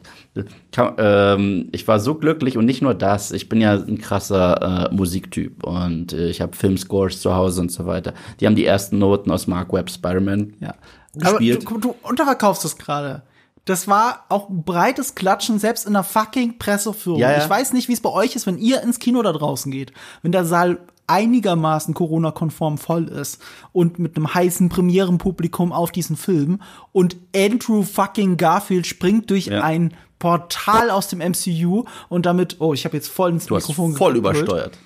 Ka ähm, ich war so glücklich und nicht nur das, ich bin ja ein krasser äh, Musiktyp und äh, ich habe Filmscores zu Hause und so weiter. Die haben die ersten Noten aus Mark Webb Spider-Man Ja. Aber gespielt. du, du unterverkaufst es gerade. Das war auch ein breites Klatschen, selbst in der fucking Presseführung. Ja, ja. Ich weiß nicht, wie es bei euch ist, wenn ihr ins Kino da draußen geht. Wenn der Saal einigermaßen Corona-konform voll ist und mit einem heißen Premierenpublikum auf diesen Film und Andrew fucking Garfield springt durch Ja. ein Portal aus dem MCU und damit, oh, ich habe jetzt voll ins Du hast Mikrofon voll gebrüllt. übersteuert.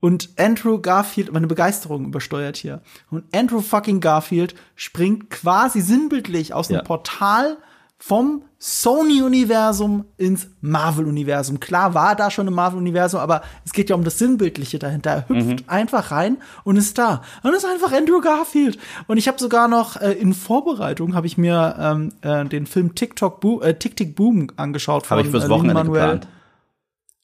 Und Andrew Garfield, meine Begeisterung übersteuert hier. Und Andrew fucking Garfield springt quasi sinnbildlich aus Ja. einem Portal vom Sony-Universum ins Marvel-Universum. Klar war da schon im Marvel-Universum, aber es geht ja um das Sinnbildliche dahinter. Er hüpft einfach rein und ist da. Und ist einfach Andrew Garfield. Und ich habe sogar noch äh, in Vorbereitung habe ich mir ähm, äh, den Film TikTok Bo äh, Tick Tick Boom angeschaut Habe ich fürs äh, Wochenende Lin-Manuel geplant.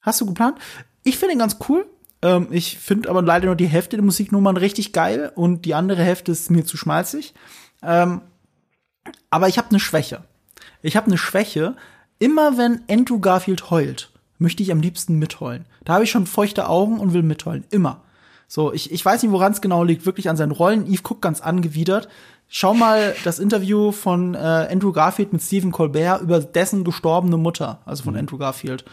Hast du geplant? Ich finde ihn ganz cool. Ähm, ich finde aber leider nur die Hälfte der Musiknummern richtig geil und die andere Hälfte ist mir zu schmalzig. Ähm, aber ich habe eine Schwäche. Ich habe eine Schwäche. Immer wenn Andrew Garfield heult, möchte ich am liebsten mitheulen. Da habe ich schon feuchte Augen und will mitheulen. Immer. So, ich, ich weiß nicht, woran es genau liegt. Wirklich an seinen Rollen. Eve guckt ganz angewidert. Schau mal das Interview von äh, Andrew Garfield mit Stephen Colbert über dessen gestorbene Mutter, also von Andrew Garfield.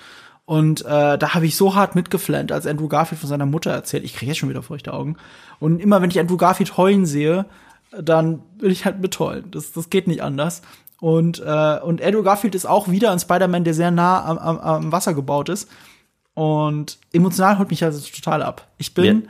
Und äh, da habe ich so hart mitgeflennt, als Andrew Garfield von seiner Mutter erzählt. Ich kriege jetzt schon wieder feuchte Augen. Und immer wenn ich Andrew Garfield heulen sehe, dann will ich halt mitheulen. Das, das geht nicht anders. Und, äh, und Andrew Garfield ist auch wieder ein Spider-Man, der sehr nah am, am, am Wasser gebaut ist. Und emotional holt mich also total ab. Ich bin, ich,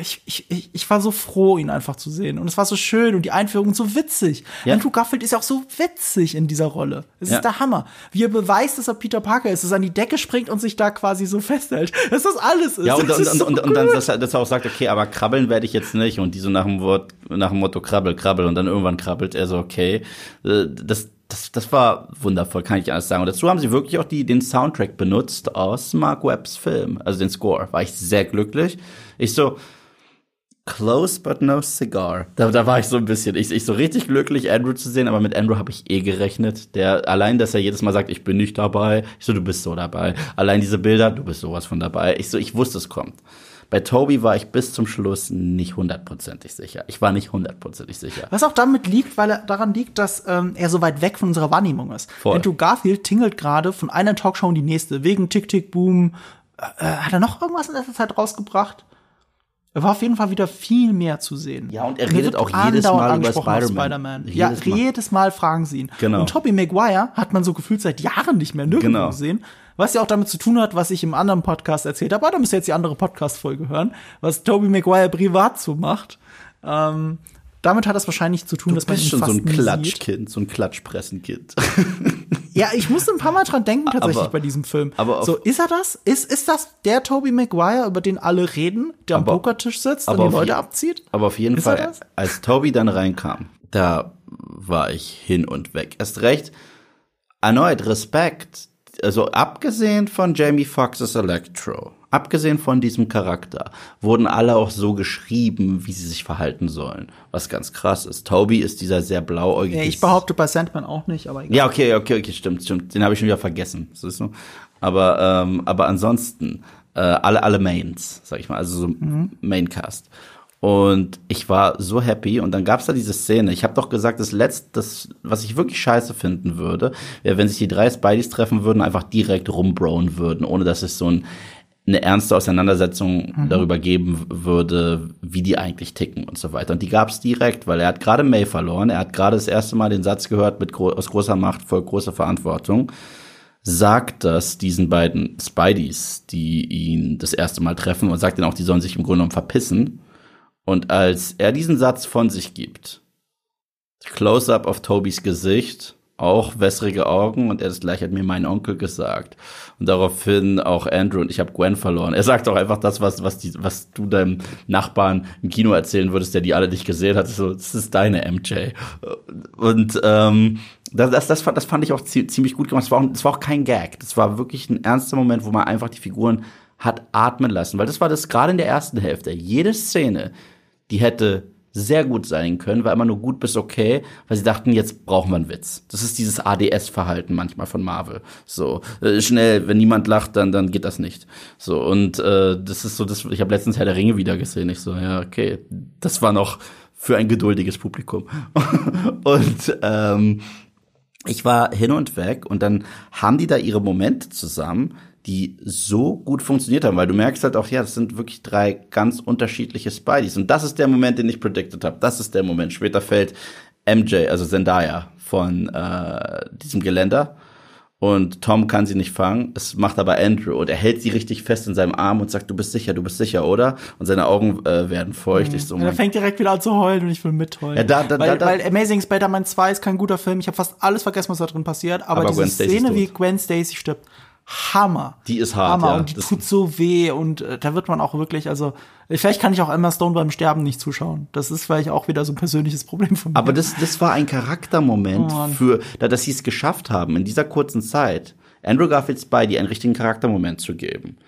ich, ich, ich war so froh, ihn einfach zu sehen. Und es war so schön und die Einführung so witzig. Ja. Andrew Garfield ist ja auch so witzig in dieser Rolle. Es Ja. ist der Hammer. Wie er beweist, dass er Peter Parker ist, dass er an die Decke springt und sich da quasi so festhält. Dass das alles ist. Ja, und, das und, ist und, so und, und dann, gut. dass er, dass er auch sagt, okay, aber krabbeln werde ich jetzt nicht. Und die so nach dem Wort, nach dem Motto krabbel, krabbel. Und dann irgendwann krabbelt er so, okay. Äh, Das, das, das war wundervoll, kann ich alles sagen. Und dazu haben sie wirklich auch die, den Soundtrack benutzt aus Mark Webbs Film, also den Score. War ich sehr glücklich. Ich so, Close but no cigar. Da, da war ich so ein bisschen, ich, ich so richtig glücklich, Andrew zu sehen, aber mit Andrew habe ich eh gerechnet. Der allein, dass er jedes Mal sagt, ich bin nicht dabei. Ich so, du bist so dabei. Allein diese Bilder, du bist sowas von dabei. Ich so, ich wusste, es kommt. Bei Toby war ich bis zum Schluss nicht hundertprozentig sicher. Ich war nicht hundertprozentig sicher. Was auch damit liegt, weil er daran liegt, dass ähm, er so weit weg von unserer Wahrnehmung ist. Voll. Andrew Garfield tingelt gerade von einer Talkshow in die nächste, wegen Tick Tick Boom. Äh, hat er noch irgendwas in letzter Zeit rausgebracht? Er war auf jeden Fall wieder viel mehr zu sehen. Ja, und er redet wird auch jedes Mal über Spider-Man. Jedes ja, Mal. jedes Mal fragen sie ihn. Genau. Und Tobey Maguire hat man so gefühlt seit Jahren nicht mehr nirgendwo Genau. gesehen. Was ja auch damit zu tun hat, was ich im anderen Podcast erzählt habe. Aber da müsst ihr jetzt die andere Podcast-Folge hören, was Tobey Maguire privat so macht. Ähm, damit hat das wahrscheinlich zu tun, Du dass man bist ihn schon so ein. Klatschkind, so ein Klatschpressenkind. Ja, ich musste ein paar Mal dran denken tatsächlich Aber- bei diesem Film. aber auf- so, ist er das? Ist, ist das der Tobey Maguire, über den alle reden, der am Aber- Pokertisch sitzt und die Leute je- abzieht? Aber auf jeden Ist Fall, als Toby dann reinkam, da war ich hin und weg. Erst recht, erneut Respekt. Also abgesehen von Jamie Foxx's Electro, abgesehen von diesem Charakter, wurden alle auch so geschrieben, wie sie sich verhalten sollen. Was ganz krass ist. Toby ist dieser sehr blauäugige. Ich behaupte bei Sandman auch nicht, aber egal. Ja, okay, okay, okay, stimmt, stimmt. Den habe ich schon wieder vergessen. Das ist so. Aber, ähm, aber ansonsten, äh, alle, alle Mains, sag ich mal, also so Maincast. Und ich war so happy. Und dann gab's da diese Szene. Ich habe doch gesagt, das letzte, das, was ich wirklich scheiße finden würde, wäre, wenn sich die drei Spideys treffen würden, einfach direkt rumbrowen würden, ohne dass es so ein eine ernste Auseinandersetzung mhm. darüber geben würde, wie die eigentlich ticken und so weiter. Und die gab es direkt, weil er hat gerade May verloren. Er hat gerade das erste Mal den Satz gehört, mit gro aus großer Macht folgt großer Verantwortung. Sagt das diesen beiden Spideys, die ihn das erste Mal treffen und sagt ihnen auch, die sollen sich im Grunde genommen verpissen. Und als er diesen Satz von sich gibt, Close-up auf Tobys Gesicht, auch wässrige Augen und er das gleich hat mir mein Onkel gesagt. Und daraufhin auch Andrew und ich habe Gwen verloren. Er sagt auch einfach das, was, was, die, was du deinem Nachbarn im Kino erzählen würdest, der die alle nicht gesehen hat. So, das ist deine MJ. Und ähm, das, das, das, das fand ich auch ziemlich gut gemacht. Es war, auch, das war auch kein Gag. Das war wirklich ein ernster Moment, wo man einfach die Figuren hat atmen lassen. Weil das war das gerade in der ersten Hälfte. Jede Szene, die hätte sehr gut sein können, war immer nur gut bis okay, weil sie dachten, jetzt brauchen wir einen Witz. Das ist dieses ADS-Verhalten manchmal von Marvel. So äh, schnell, wenn niemand lacht, dann dann geht das nicht. So und äh, das ist so, das. Ich habe letztens Herr der Ringe wieder gesehen. Ich so, ja okay, das war noch für ein geduldiges Publikum. und ähm, ich war hin und weg und dann haben die da ihre Momente zusammen die so gut funktioniert haben, weil du merkst halt auch, ja, das sind wirklich drei ganz unterschiedliche Spideys. Und das ist der Moment, den ich predicted habe. Das ist der Moment. Später fällt MJ, also Zendaya, von äh, diesem Geländer. Und Tom kann sie nicht fangen. Es macht aber Andrew und er hält sie richtig fest in seinem Arm und sagt, du bist sicher, du bist sicher, oder? Und seine Augen äh, werden feucht. Mhm. Ich so, und er fängt direkt wieder an zu heulen und ich will mitheulen. Ja, da, da, weil, da, da, weil Amazing Spider-Man 2 ist kein guter Film. Ich habe fast alles vergessen, was da drin passiert. Aber, aber diese Szene, wie Gwen Stacy stirbt, Hammer. Die ist hart, Hammer. Ja. Und die tut so weh und äh, da wird man auch wirklich, also vielleicht kann ich auch Emma Stone beim Sterben nicht zuschauen. Das ist vielleicht auch wieder so ein persönliches Problem von mir. Aber das, das war ein Charaktermoment oh für, da, dass sie es geschafft haben, in dieser kurzen Zeit Andrew Garfield Spidey einen richtigen Charaktermoment zu geben.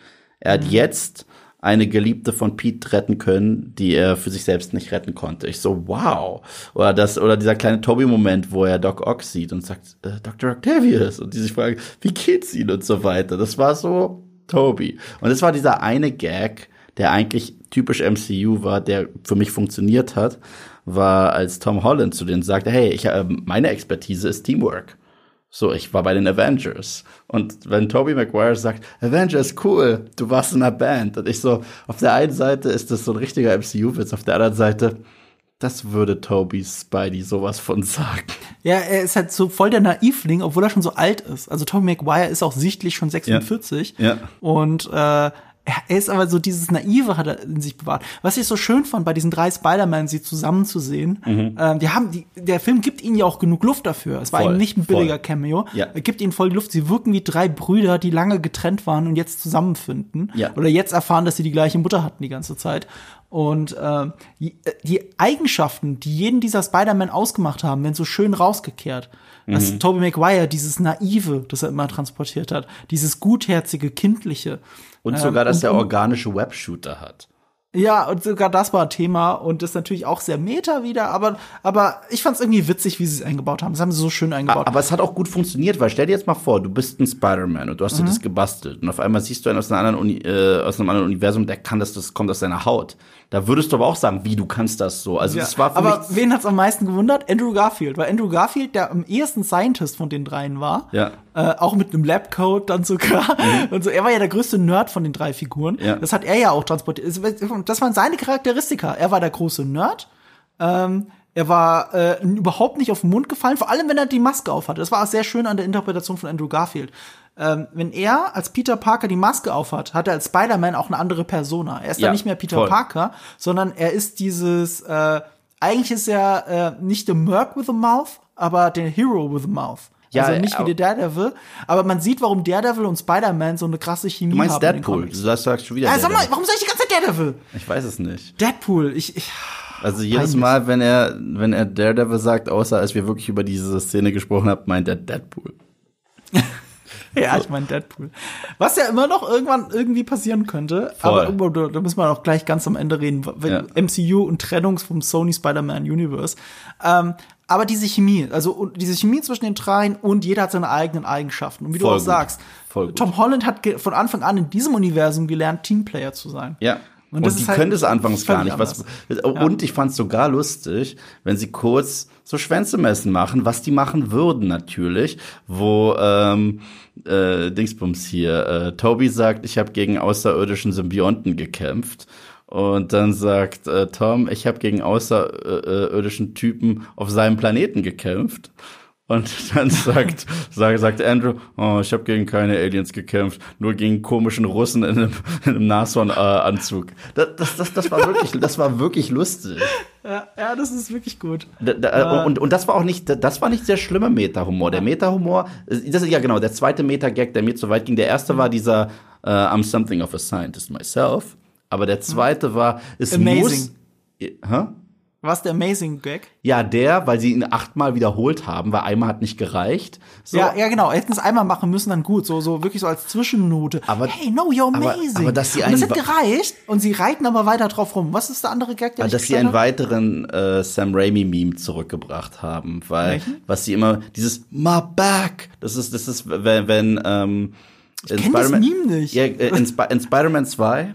Er hat mhm. jetzt eine Geliebte von Pete retten können, die er für sich selbst nicht retten konnte. Ich so, wow. Oder das, oder dieser kleine Toby-Moment, wo er Doc Ock sieht und sagt, äh, Dr. Octavius, und die sich fragen, wie geht's Ihnen und so weiter. Das war so Toby. Und es war dieser eine Gag, der eigentlich typisch MCU war, der für mich funktioniert hat, war, als Tom Holland zu denen sagte, hey, ich, äh, meine Expertise ist Teamwork. So, ich war bei den Avengers. Und wenn Tobey Maguire sagt, Avengers, cool, du warst in einer Band. Und ich so, auf der einen Seite ist das so ein richtiger MCU-Witz, auf der anderen Seite, das würde Toby Spidey sowas von sagen. Ja, er ist halt so voll der Naivling, obwohl er schon so alt ist. Also Tobey Maguire ist auch sichtlich schon 46. Ja. ja. Und äh, er ist aber so dieses Naive hat er in sich bewahrt. Was ich so schön fand, bei diesen drei Spider-Man, sie zusammenzusehen, mhm. ähm, die haben, die, der Film gibt ihnen ja auch genug Luft dafür. Es war voll, eben nicht ein billiger voll. Cameo. Ja. Er gibt ihnen voll Luft. Sie wirken wie drei Brüder, die lange getrennt waren und jetzt zusammenfinden. Ja. Oder jetzt erfahren, dass sie die gleiche Mutter hatten die ganze Zeit. Und äh, die, die Eigenschaften, die jeden dieser Spider-Man ausgemacht haben, werden so schön rausgekehrt. Mhm. Dass Tobey Maguire dieses Naive, das er immer transportiert hat, dieses gutherzige, kindliche. Und sogar, dass ähm, er organische Webshooter hat. Ja, und sogar das war ein Thema und das ist natürlich auch sehr meta wieder, aber, aber ich fand es irgendwie witzig, wie sie es eingebaut haben. Das haben sie so schön eingebaut. Aber es hat auch gut funktioniert, weil stell dir jetzt mal vor, du bist ein Spider-Man und du hast mhm. dir das gebastelt und auf einmal siehst du einen aus, einer anderen Uni, äh, aus einem anderen Universum, der kann das, das kommt aus seiner Haut. Da würdest du aber auch sagen, wie du kannst das so. Also ja, das war für aber mich wen hat's am meisten gewundert? Andrew Garfield, weil Andrew Garfield der am ehesten Scientist von den dreien war. Ja. Äh, auch mit einem Labcode dann sogar. Mhm. Und so, er war ja der größte Nerd von den drei Figuren. Ja. Das hat er ja auch transportiert. Das waren seine Charakteristika. Er war der große Nerd. Ähm, er war äh, überhaupt nicht auf den Mund gefallen, vor allem wenn er die Maske aufhatte. Das war auch sehr schön an der Interpretation von Andrew Garfield ähm, wenn er als Peter Parker die Maske aufhat, hat er als Spider-Man auch eine andere Persona. Er ist ja, dann nicht mehr Peter voll. Parker, sondern er ist dieses, äh, eigentlich ist er äh, nicht the Merc with a Mouth, aber der Hero with a Mouth. Ja, also nicht wie der Daredevil, aber man sieht, warum Daredevil und Spider-Man so eine krasse Chemie haben. Du meinst haben Deadpool, du sagst, sagst schon wieder ja, sag mal, warum sag ich die ganze Zeit Daredevil? Ich weiß es nicht. Deadpool, ich, ich also jedes Mal, wenn er, wenn er Daredevil sagt, außer als wir wirklich über diese Szene gesprochen haben, meint er Deadpool. ja, ich meine Deadpool. Was ja immer noch irgendwann irgendwie passieren könnte. Voll. Aber da, da müssen wir auch gleich ganz am Ende reden. Ja. MCU und Trennung vom Sony Spider-Man Universe. Ähm, aber diese Chemie, also diese Chemie zwischen den dreien und jeder hat seine eigenen Eigenschaften. Und wie Voll du auch gut. sagst, Tom Holland hat von Anfang an in diesem Universum gelernt, Teamplayer zu sein. Ja. Und, und die halt können es anfangs gar nicht. Was, und ich fand es sogar lustig, wenn sie kurz so Schwänze messen machen, was die machen würden natürlich, wo ähm, äh, Dingsbums hier, äh, Toby sagt, ich habe gegen außerirdischen Symbionten gekämpft. Und dann sagt äh, Tom, ich habe gegen außerirdischen Typen auf seinem Planeten gekämpft. Und dann sagt, sagt, sagt Andrew, oh, ich habe gegen keine Aliens gekämpft, nur gegen komischen Russen in einem, in einem Nashorn-Anzug. Das, das, das, das, war wirklich, das war wirklich lustig. Ja, ja das ist wirklich gut. Da, da, und, und das war auch nicht, das war nicht sehr schlimmer Meta-Humor. Der Meta-Humor, das ist ja genau, der zweite Meta-Gag, der mir zu weit ging. Der erste war dieser uh, I'm something of a scientist myself. Aber der zweite war, es Amazing. muss. Hä? Was der Amazing Gag? Ja, der, weil sie ihn achtmal wiederholt haben, weil einmal hat nicht gereicht. So. Ja, ja, genau. Hätten es einmal machen müssen, dann gut. So, so wirklich so als Zwischennote. Aber, hey, no, you're amazing. Aber, aber dass sie und das hat gereicht und sie reiten aber weiter drauf rum. Was ist der andere Gag, der Dass sie einen weiteren äh, Sam Raimi-Meme zurückgebracht haben, weil Welchen? was sie immer dieses My back, das ist, das ist, wenn, wenn ähm, in Spider-Man nicht. Ja, äh, in, Sp in Spider-Man 2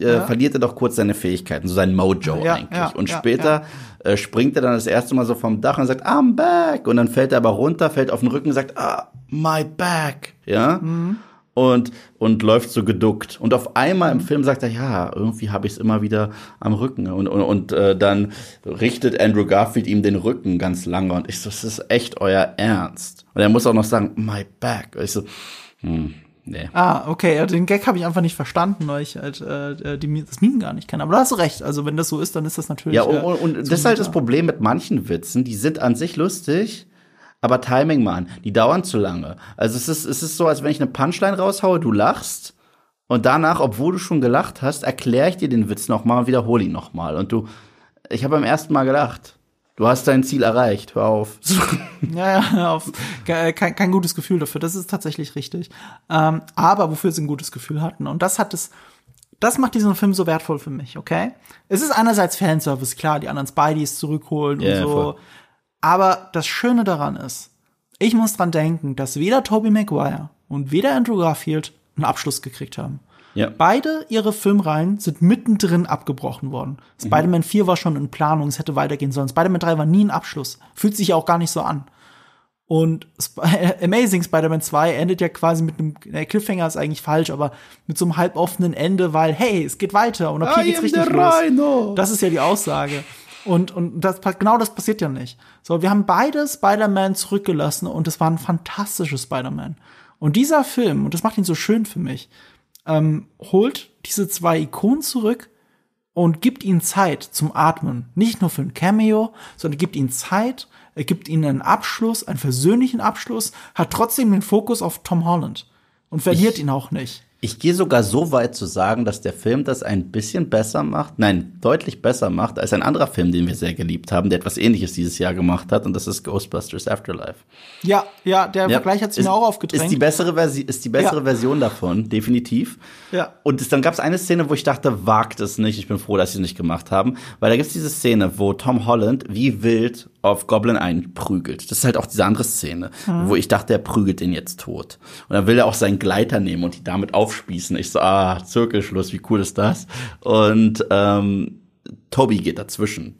äh, ja. verliert er doch kurz seine Fähigkeiten, so sein Mojo ja, eigentlich. Ja, und später äh, springt er dann das erste Mal so vom Dach und sagt, I'm back. Und dann fällt er aber runter, fällt auf den Rücken und sagt, ah, my back. Ja. Mhm. Und, und läuft so geduckt. Und auf einmal im Film sagt er, ja, irgendwie habe ich es immer wieder am Rücken. Und, und, und äh, dann richtet Andrew Garfield ihm den Rücken ganz lange. Und ich so, das ist echt euer Ernst. Und er muss auch noch sagen, my back. Und ich so, hm, Nee. Ah, okay, den Gag habe ich einfach nicht verstanden, weil ich halt äh, die, das Meme gar nicht kenne. Aber da hast du recht. Also wenn das so ist, dann ist das natürlich. Ja, und, äh, und, und das ist halt das Problem mit manchen Witzen. Die sind an sich lustig, aber Timing, Mann, die dauern zu lange. Also es ist, es ist so, als wenn ich eine Punchline raushaue, du lachst und danach, obwohl du schon gelacht hast, erkläre ich dir den Witz nochmal und wiederhole ihn nochmal. Und du, ich habe beim ersten Mal gelacht. Du hast dein Ziel erreicht, hör auf. Ja, ja, auf, kein, kein gutes Gefühl dafür. Das ist tatsächlich richtig. Ähm, aber wofür sie ein gutes Gefühl hatten. Und das hat es, das macht diesen Film so wertvoll für mich, okay? Es ist einerseits Fanservice, klar, die anderen Spideys zurückholen Ja, und so. voll. Aber das Schöne daran ist, ich muss dran denken, dass weder Tobey Maguire und weder Andrew Garfield einen Abschluss gekriegt haben. Ja. Beide ihre Filmreihen sind mittendrin abgebrochen worden. Mhm. Spider-Man 4 war schon in Planung, es hätte weitergehen sollen. Spider-Man 3 war nie ein Abschluss. Fühlt sich ja auch gar nicht so an. Und Sp Amazing Spider-Man 2 endet ja quasi mit einem, der Cliffhanger ist eigentlich falsch, aber mit so einem halboffenen Ende, weil, hey, es geht weiter und ab hier I geht's richtig los. Rhino. Das ist ja die Aussage. Und, und das, genau das passiert ja nicht. So, wir haben beide Spider-Man zurückgelassen und es war ein fantastisches Spider-Man. Und dieser Film, und das macht ihn so schön für mich, ähm, holt diese zwei Ikonen zurück und gibt ihnen Zeit zum Atmen. Nicht nur für ein Cameo, sondern gibt ihnen Zeit, er gibt ihnen einen Abschluss, einen versöhnlichen Abschluss, hat trotzdem den Fokus auf Tom Holland und verliert Ich- ihn auch nicht. Ich gehe sogar so weit zu sagen, dass der Film das ein bisschen besser macht, nein, deutlich besser macht, als ein anderer Film, den wir sehr geliebt haben, der etwas ähnliches dieses Jahr gemacht hat, und das ist Ghostbusters Afterlife. Ja, ja, der Ja, Vergleich hat sich mir auch aufgedrängt. Ist die bessere, Versi ist die bessere Ja. Version davon, definitiv. Ja. Und es, dann gab es eine Szene, wo ich dachte, wagt es nicht. Ich bin froh, dass sie es nicht gemacht haben. Weil da gibt es diese Szene, wo Tom Holland wie wild auf Goblin einprügelt. Das ist halt auch diese andere Szene, wo ich dachte, er prügelt ihn jetzt tot. Und dann will er auch seinen Gleiter nehmen und die damit aufspießen. Ich so, ah, Zirkelschluss, wie cool ist das? Und ähm, Toby geht dazwischen.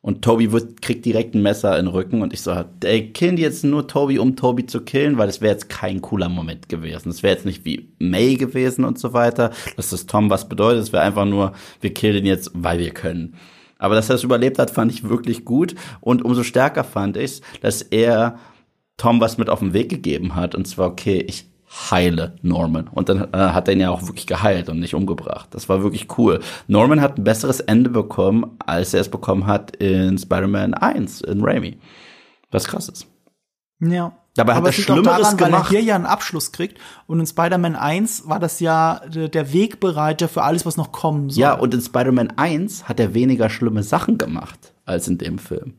Und Toby wird, kriegt direkt ein Messer in den Rücken und ich so, ey, killen die jetzt nur Toby, um Toby zu killen, weil das wäre jetzt kein cooler Moment gewesen. Das wäre jetzt nicht wie May gewesen und so weiter, dass das Tom was bedeutet. Es wäre einfach nur, wir killen ihn jetzt, weil wir können. Aber dass er es überlebt hat, fand ich wirklich gut. Und umso stärker fand ich dass er Tom was mit auf den Weg gegeben hat. Und zwar, okay, ich heile Norman. Und dann äh, hat er ihn ja auch wirklich geheilt und nicht umgebracht. Das war wirklich cool. Norman hat ein besseres Ende bekommen, als er es bekommen hat in Spider-Man 1, in Raimi. Was krass ist. Ja. Dabei hat Aber er liegt auch Schlimmeres daran, weil er gemacht. hier ja einen Abschluss kriegt. Und in Spider-Man 1 war das ja der der Wegbereiter für alles, was noch kommen soll. Ja, und in Spider-Man 1 hat er weniger schlimme Sachen gemacht als in dem Film.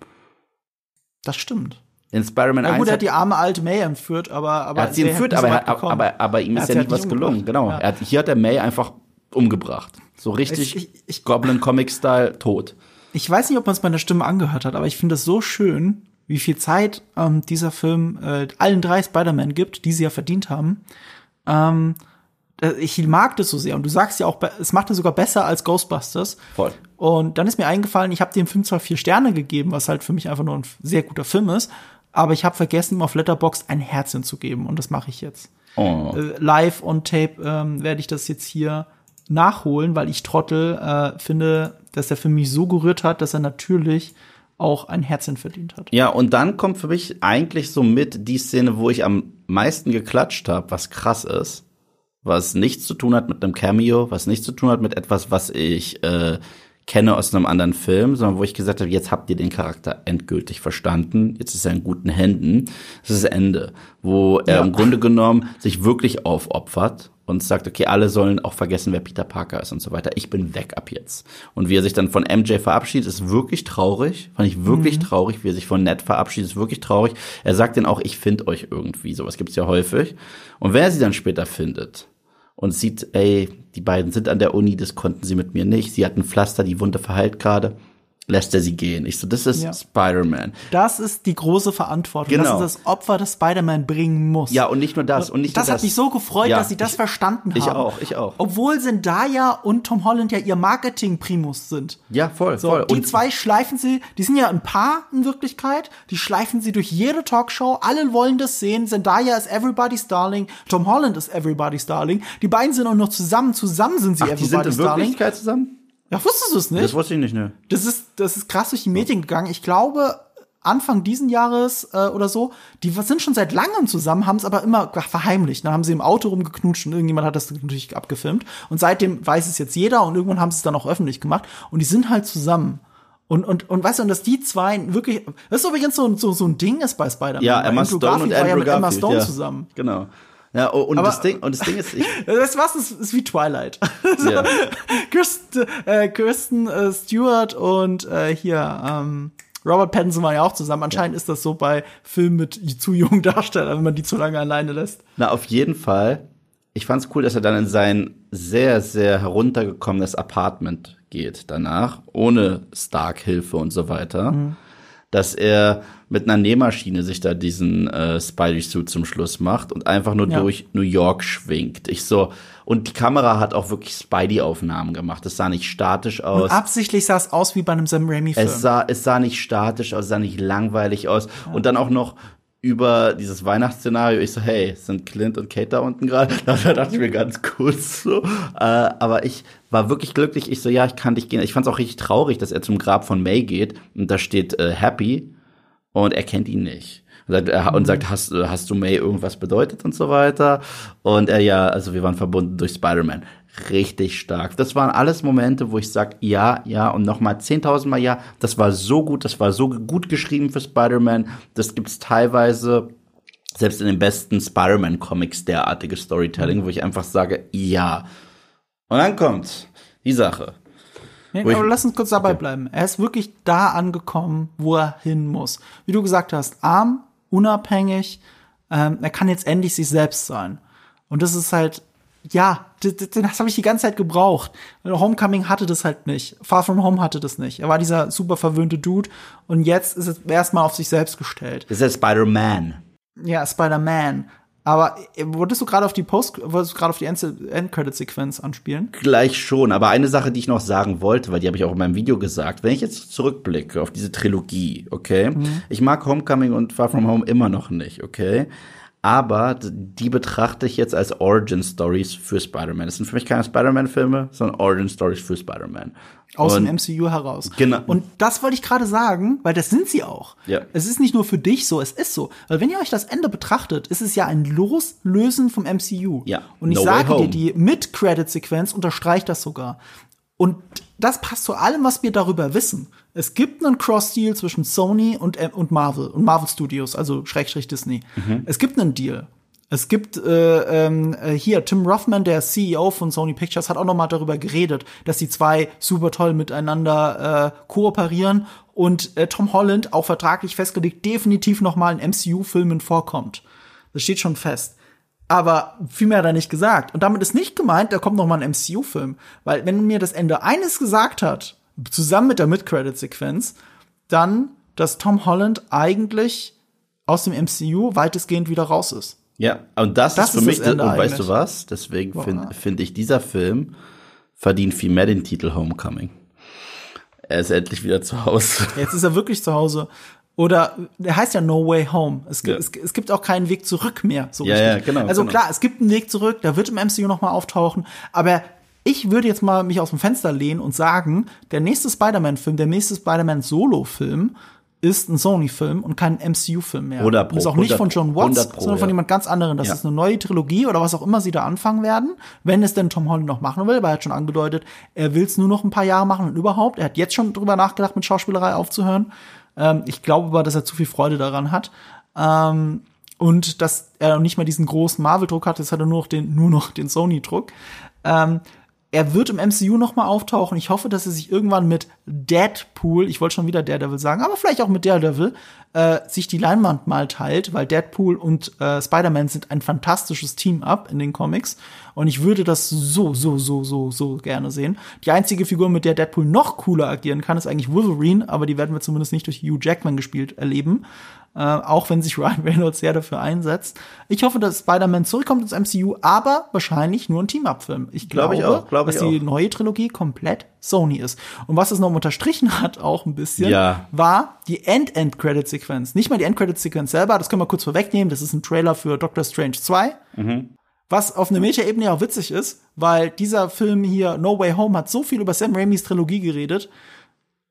das stimmt. In Spider-Man Ja 1 gut, er hat hat die arme alte May entführt, aber, aber Er hat sie der entführt, aber, weit er, gekommen. aber, aber ihm Er ist hat ja nicht was gelungen. Genau. Ja. Er hat, hier hat er May einfach umgebracht. So richtig Ich- ich- ich- Goblin Comic Style tot. Ich weiß nicht, ob man es meiner Stimme angehört hat, aber ich finde es so schön, wie viel Zeit ähm, dieser Film äh, allen drei Spider-Man gibt, die sie ja verdient haben. Ähm, äh, ich mag das so sehr. Und du sagst ja auch, es macht es sogar besser als Ghostbusters. Voll. Und dann ist mir eingefallen, ich habe dem Film zwar vier Sterne gegeben, was halt für mich einfach nur ein sehr guter Film ist, aber ich habe vergessen, ihm auf Letterbox ein Herz hinzugeben. Und das mache ich jetzt. Oh. Äh, live on Tape ähm, werde ich das jetzt hier nachholen, weil ich Trottel äh, finde, dass der Film mich so gerührt hat, dass er natürlich auch ein Herzchen verdient hat. Ja, und dann kommt für mich eigentlich so mit die Szene, wo ich am meisten geklatscht habe, was krass ist, was nichts zu tun hat mit einem Cameo, was nichts zu tun hat mit etwas, was ich äh, kenne aus einem anderen Film, sondern wo ich gesagt habe, jetzt habt ihr den Charakter endgültig verstanden, jetzt ist er in guten Händen. Das ist das Ende, wo er Ja. im Grunde genommen sich wirklich aufopfert und sagt, okay, alle sollen auch vergessen, wer Peter Parker ist und so weiter. Ich bin weg ab jetzt. Und wie er sich dann von MJ verabschiedet, ist wirklich traurig. Fand ich wirklich traurig, wie er sich von Ned verabschiedet, ist wirklich traurig. Er sagt dann auch, ich finde euch irgendwie. Sowas gibt's ja häufig. Und wer sie dann später findet, und sieht, ey, die beiden sind an der Uni, das konnten sie mit mir nicht. Sie hatten Pflaster, die Wunde verheilt gerade. Lässt er sie gehen. Ich so, das ist Ja. Spider-Man. Das ist die große Verantwortung. Genau. Das ist das Opfer, das Spider-Man bringen muss. Ja, und nicht nur das. Und nicht das nur hat mich so gefreut, Ja, dass sie das ich, verstanden ich haben. auch, ich auch. Obwohl Zendaya und Tom Holland ja ihr Marketing-Primus sind. Ja, voll, So, voll. die Und zwei schleifen sie, die sind ja ein Paar in Wirklichkeit, die schleifen sie durch jede Talkshow, alle wollen das sehen, Zendaya ist everybody's darling, Tom Holland ist everybody's darling, die beiden sind auch noch zusammen, zusammen sind sie ach, die sind in everybody's darling. Wirklichkeit zusammen? Ja, wusstest du es nicht? Das wusste ich nicht, ne? Das ist, das ist krass durch die Medien gegangen. Ich glaube, Anfang diesen Jahres äh, oder so, die sind schon seit langem zusammen, haben es aber immer verheimlicht. Dann haben sie im Auto rumgeknutscht und irgendjemand hat das natürlich abgefilmt. Und seitdem weiß es jetzt jeder und irgendwann haben sie es dann auch öffentlich gemacht. Und die sind halt zusammen. Und, und, und weißt du, und dass die zwei wirklich, das ist übrigens so, so, so ein Ding ist bei Spider-Man. Ja, Emma Andrew Stone und Garfield war ja Andrew mit Emma Garfield. Stone ja. zusammen. Genau. Ja, und, Aber- das Ding, und das Ding ist, ich, Das was ist, ist wie Twilight. Ja. Kirsten, äh, Kirsten äh, Stewart und äh, hier ähm, Robert Pattinson waren ja auch zusammen. Anscheinend ist das so bei Filmen mit zu jungen Darstellern, wenn man die zu lange alleine lässt. na, auf jeden Fall. Ich fand's cool, dass er dann in sein sehr, sehr heruntergekommenes Apartment geht danach, ohne Stark-Hilfe und so weiter. Dass er mit einer Nähmaschine sich da diesen äh, Spidey-Suit zum Schluss macht und einfach nur Ja. durch New York schwingt. Ich so, und die Kamera hat auch wirklich Spidey-Aufnahmen gemacht. Es sah nicht statisch aus. Und absichtlich sah es aus wie bei einem Sam Raimi-Film. Es sah, es sah nicht statisch aus, es sah nicht langweilig aus. Und dann auch noch über dieses Weihnachtsszenario. Ich so, hey, sind Clint und Kate da unten gerade? Da dachte ich mir ganz kurz so. Äh, aber ich war wirklich glücklich. Ich so, ja, ich kann dich gehen. Ich fand es auch richtig traurig, dass er zum Grab von May geht und da steht äh, Happy und er kennt ihn nicht. Und sagt, er, und sagt hast, hast du May irgendwas bedeutet und so weiter. Und er ja, also wir waren verbunden durch Spider-Man. Richtig stark. Das waren alles Momente, wo ich sag, ja, ja und nochmal 10.000 Mal ja. Das war so gut, das war so gut geschrieben für Spider-Man. Das gibt's teilweise selbst in den besten Spider-Man-Comics derartige Storytelling, wo ich einfach sage, ja. Und dann kommt die Sache. Nee, aber lass uns kurz dabei bleiben. Er ist wirklich da angekommen, wo er hin muss. Wie du gesagt hast, arm, unabhängig, ähm, er kann jetzt endlich sich selbst sein. Und das ist halt, ja, das, das, das habe ich die ganze Zeit gebraucht. Homecoming hatte das halt nicht. Far From Home hatte das nicht. Er war dieser super verwöhnte Dude und jetzt ist es erstmal auf sich selbst gestellt. Das ist der Spider-Man. Ja, Spider-Man. Aber äh, wolltest du gerade auf die Post, wolltest du gerade auf die End- End-Credit-Sequenz anspielen? Gleich schon, aber eine Sache, die ich noch sagen wollte, weil die habe ich auch in meinem Video gesagt, wenn ich jetzt zurückblicke auf diese Trilogie, okay, ich mag Homecoming und Far From Home immer noch nicht, okay, aber die betrachte ich jetzt als Origin Stories für Spider-Man. Das sind für mich keine Spider-Man-Filme, sondern Origin Stories für Spider-Man. aus Und- dem MCU heraus. Genau. Und das wollte ich gerade sagen, weil das sind sie auch. Ja. Es ist nicht nur für dich so, es ist so. Weil wenn ihr euch das Ende betrachtet, ist es ja ein Loslösen vom MCU. Ja. Und ich No sage dir, die Mid-Credit-Sequenz unterstreicht das sogar. Und das passt zu allem, was wir darüber wissen. Es gibt einen Cross-Deal zwischen Sony und, äh, und Marvel und Marvel Studios, also Schrägstrich Disney. Mhm. Es gibt einen Deal. Es gibt äh, ähm, äh, hier Tim Rothman, der CEO von Sony Pictures, hat auch noch mal darüber geredet, dass die zwei super toll miteinander äh, kooperieren und äh, Tom Holland auch vertraglich festgelegt definitiv noch mal in MCU-Filmen vorkommt. Das steht schon fest. Aber viel mehr hat er nicht gesagt. Und damit ist nicht gemeint, da kommt noch mal ein MCU-Film. Weil wenn mir das Ende eines gesagt hat, zusammen mit der Mid-Credit-Sequenz, dann, dass Tom Holland eigentlich aus dem MCU weitestgehend wieder raus ist. Ja, und das, Das ist für ist mich, das Ende und weißt du was? Deswegen finde find ich, dieser Film verdient viel mehr den Titel Homecoming. Er ist endlich wieder zu Hause. Jetzt ist er wirklich zu Hause. Oder der heißt ja No Way Home. Es gibt, Ja. es, es gibt auch keinen Weg zurück mehr. So Ja, richtig. ja, genau, Also genau. klar, es gibt einen Weg zurück, der wird im MCU noch mal auftauchen. Aber ich würde jetzt mal mich aus dem Fenster lehnen und sagen, der nächste Spider-Man-Film, der nächste Spider-Man-Solo-Film ist ein Sony-Film und kein MCU-Film mehr. 100 Pro, Und ist auch nicht 100 von John Watts, 100 Pro, sondern von ja. jemand ganz anderem. Das Ja. ist eine neue Trilogie oder was auch immer sie da anfangen werden. Wenn es denn Tom Holland noch machen will, weil er hat schon angedeutet, er will es nur noch ein paar Jahre machen und überhaupt. Er hat jetzt schon drüber nachgedacht, mit Schauspielerei aufzuhören. Ähm, ich glaube aber, dass er zu viel Freude daran hat. Ähm, und dass er nicht mal diesen großen Marvel-Druck hat, jetzt hat er nur noch den, nur noch den Sony-Druck. Ähm, er wird im MCU noch mal auftauchen. Ich hoffe, dass er sich irgendwann mit Deadpool, ich wollte schon wieder Daredevil sagen, aber vielleicht auch mit Daredevil, äh, sich die Leinwand mal teilt, weil Deadpool und äh, Spider-Man sind ein fantastisches Team-Up in den Comics. Und ich würde das so, so, so, so, so gerne sehen. Die einzige Figur, mit der Deadpool noch cooler agieren kann, ist eigentlich Wolverine, aber die werden wir zumindest nicht durch Hugh Jackman gespielt erleben. Äh, auch wenn sich Ryan Reynolds sehr dafür einsetzt. Ich hoffe, dass Spider-Man zurückkommt ins MCU, aber wahrscheinlich nur ein Glaub Team-Up-Film. Ich ich glaube, auch, glaub ich dass die auch. neue Trilogie komplett Sony ist. Und was es noch unterstrichen hat, auch ein bisschen, Ja. war die End-End-Credit-Sequenz. Nicht mal die End-Credit-Sequenz selber, das können wir kurz vorwegnehmen. Das ist ein Trailer für Doctor Strange 2. Was auf einer Meta-Ebene ja auch witzig ist, weil dieser Film hier, No Way Home, hat so viel über Sam Raimis Trilogie geredet.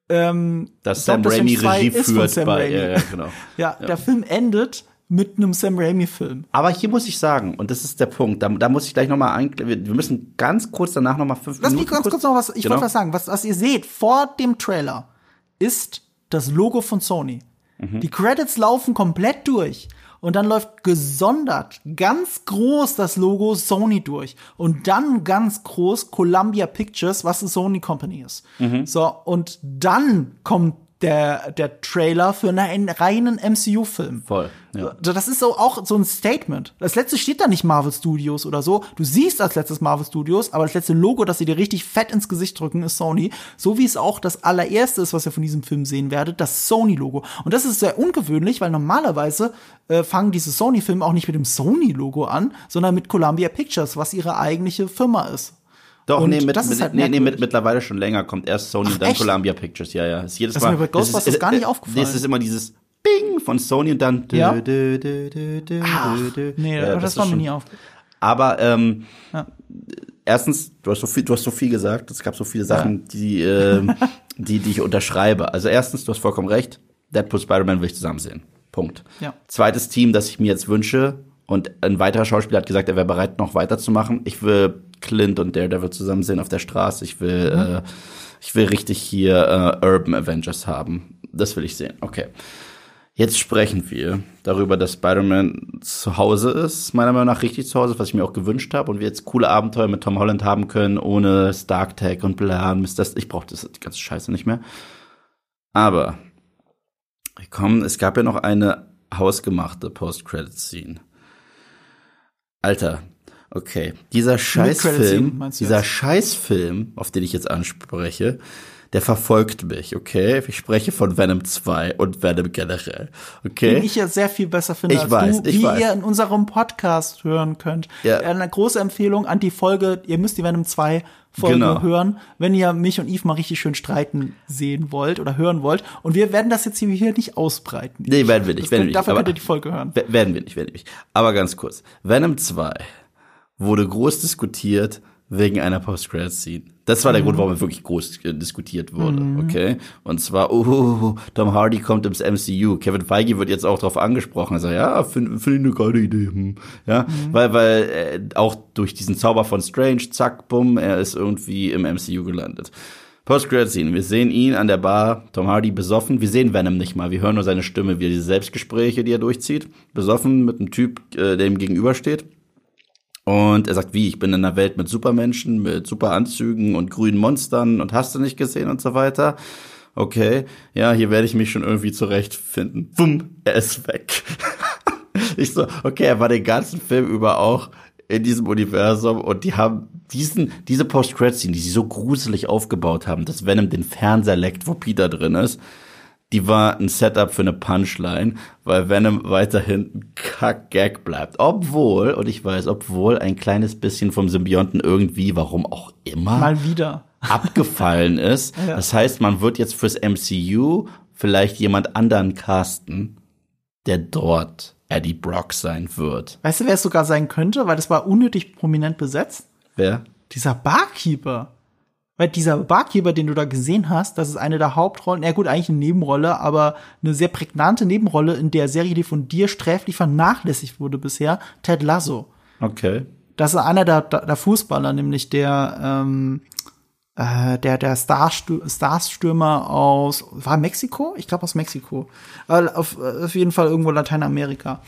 Ähm, Dass Sam Raimi Strange 2 Regie führt Sam bei, Raimi. ja, ja, genau. Ja, der Film endet mit einem Sam Raimi-Film. Aber hier muss ich sagen, und das ist der Punkt, da, da muss ich gleich noch mal ein, wir wir müssen ganz kurz danach noch mal fünf Lass mich Minuten ganz kurz noch was, ich Genau. wollte was sagen. Was, was ihr seht vor dem Trailer ist das Logo von Sony. Mhm. Die Credits laufen komplett durch. Und dann läuft gesondert ganz groß das Logo Sony durch. Und dann ganz groß Columbia Pictures, was eine Sony Company ist. Mhm. So, und dann kommt der, der Trailer für einen reinen MCU-Film. Voll, ja. Das ist so auch so ein Statement. Das letzte steht da nicht Marvel Studios oder so. Du siehst als letztes Marvel Studios, aber das letzte Logo, das sie dir richtig fett ins Gesicht drücken, ist Sony. So wie es auch das allererste ist, was ihr von diesem Film sehen werdet, das Sony-Logo. Und das ist sehr ungewöhnlich, weil normalerweise äh, fangen diese Sony-Filme auch nicht mit dem Sony-Logo an, sondern mit Columbia Pictures, was ihre eigentliche Firma ist. Doch, Und nee, mit, das ist halt nee, nee, mit, mittlerweile schon länger kommt erst Sony und dann echt? Columbia Pictures, ja, ja. Ist jedes Das ist Mal, mir bei Ghostbusters gar nicht aufgefallen. Das ist immer dieses Bing von Sony und dann Ja? dü, dü, dü, Ach, nee, Ja, das, ist war mir nie auf. Aber ähm, Ja. erstens, du hast so viel, du hast so viel gesagt. Es gab so viele Sachen, die, ähm, die, die ich unterschreibe. Also erstens, du hast vollkommen recht. Deadpool Spider-Man will ich zusammen sehen. Punkt. Ja. Zweites Team, das ich mir jetzt wünsche. Und ein weiterer Schauspieler hat gesagt, er wäre bereit, noch weiterzumachen. Ich will Clint und Daredevil zusammen sehen auf der Straße. Ich will, Mhm. äh, ich will richtig hier äh, Urban Avengers haben. Das will ich sehen. Okay. Jetzt sprechen wir darüber, dass Spider-Man zu Hause ist, meiner Meinung nach richtig zu Hause, was ich mir auch gewünscht habe, und wir jetzt coole Abenteuer mit Tom Holland haben können, ohne Stark Tech und bla und Mist, das, ich brauche das die ganze Scheiße nicht mehr. Aber komm, es gab ja noch eine hausgemachte Post-Credit-Scene. Alter, okay, dieser Scheißfilm, dieser? Scheißfilm, auf den ich jetzt anspreche, der verfolgt mich, okay? Ich spreche von Venom 2 und Venom generell, okay? Den ich ja sehr viel besser finde Ich als weiß, du, ich wie weiß. ihr in unserem Podcast hören könnt. Ja. Eine große Empfehlung an die Folge, ihr müsst die Venom 2 Folge Genau. hören, wenn ihr mich und Yves mal richtig schön streiten sehen wollt oder hören wollt. Und wir werden das jetzt hier nicht ausbreiten. Nee, werden wir nicht, Das werden wir könnt, nicht, dafür aber- könnt ihr die Folge hören. Werden wir nicht, werden wir nicht. Aber ganz kurz. Venom 2 wurde groß diskutiert wegen einer Post-Credit-Scene. Das war der Grund, warum er wirklich groß äh, diskutiert wurde, okay? Und zwar, oh, Tom Hardy kommt ins MCU. Kevin Feige wird jetzt auch darauf angesprochen. Also, ja, finde find ich eine geile Idee. Hm. Ja, weil, weil äh, auch durch diesen Zauber von Strange, zack, bumm, er ist irgendwie im MCU gelandet. Post-Credit-Scene. Wir sehen ihn an der Bar, Tom Hardy besoffen. Wir sehen Venom nicht mal. Wir hören nur seine Stimme, wie er diese Selbstgespräche, die er durchzieht. Besoffen mit einem Typ, äh, der ihm gegenübersteht. Und er sagt, wie, ich bin in einer Welt mit Supermenschen, mit Superanzügen und grünen Monstern und hast du nicht gesehen und so weiter. Okay, ja, hier werde ich mich schon irgendwie zurechtfinden. Bumm, er ist weg. ich so, okay, er war den ganzen Film über auch in diesem Universum und die haben diesen, diese Post-Credit-Scene, die sie so gruselig aufgebaut haben, dass Venom den Fernseher leckt, wo Peter drin ist, die war ein Setup für eine Punchline, weil Venom weiterhin ein Kack-Gag bleibt. Obwohl, und ich weiß, obwohl ein kleines bisschen vom Symbionten irgendwie, warum auch immer, Mal wieder. abgefallen ist. Ja. Das heißt, man wird jetzt fürs MCU vielleicht jemand anderen casten, der dort Eddie Brock sein wird. Weißt du, wer es sogar sein könnte? Weil das war unnötig prominent besetzt. Wer? Dieser Barkeeper. Weil dieser Barkeeper, den du da gesehen hast, das ist eine der Hauptrollen, ja gut, eigentlich eine Nebenrolle, aber eine sehr prägnante Nebenrolle in der Serie, die von dir sträflich vernachlässigt wurde bisher, Ted Lasso. Okay. Das ist einer der, der Fußballer, nämlich der, ähm, äh, der, der Starstür Starstürmer aus, war Mexiko? Ich glaube aus Mexiko. Äh, auf, auf jeden Fall irgendwo Lateinamerika.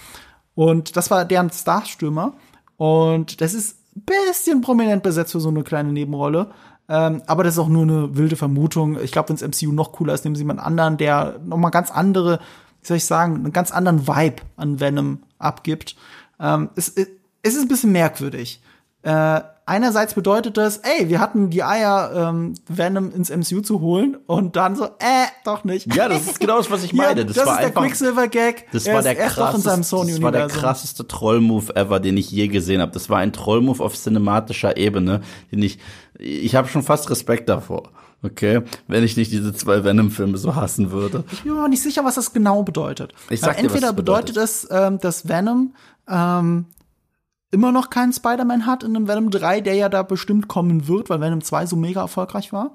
Und das war deren Starstürmer. Und das ist ein bisschen prominent besetzt für so eine kleine Nebenrolle. Ähm, aber das ist auch nur eine wilde Vermutung. Ich glaube, wenn es MCU noch cooler ist, nehmen sie jemand anderen, der noch mal ganz andere, wie soll ich sagen, einen ganz anderen Vibe an Venom abgibt. Ähm, es, es ist ein bisschen merkwürdig. Äh, einerseits bedeutet das, ey, wir hatten die Eier, ähm, Venom ins MCU zu holen und dann so, äh, doch nicht. Ja, das ist genau das, was ich meine. Ja, das, das, war ist der einfach, Quicksilver-Gag. das war der krasseste, das war der krasseste Troll-Move ever, den ich je gesehen habe. Das war ein Troll-Move auf cinematischer Ebene, den ich, ich habe schon fast Respekt davor. Okay, wenn ich nicht diese zwei Venom-Filme so hassen würde. Ich bin mir aber nicht sicher, was das genau bedeutet. Ich sag Weil dir, was entweder bedeutet. bedeutet es, ähm, dass Venom ähm, immer noch keinen Spider-Man hat in einem Venom 3, der ja da bestimmt kommen wird, weil Venom 2 so mega erfolgreich war.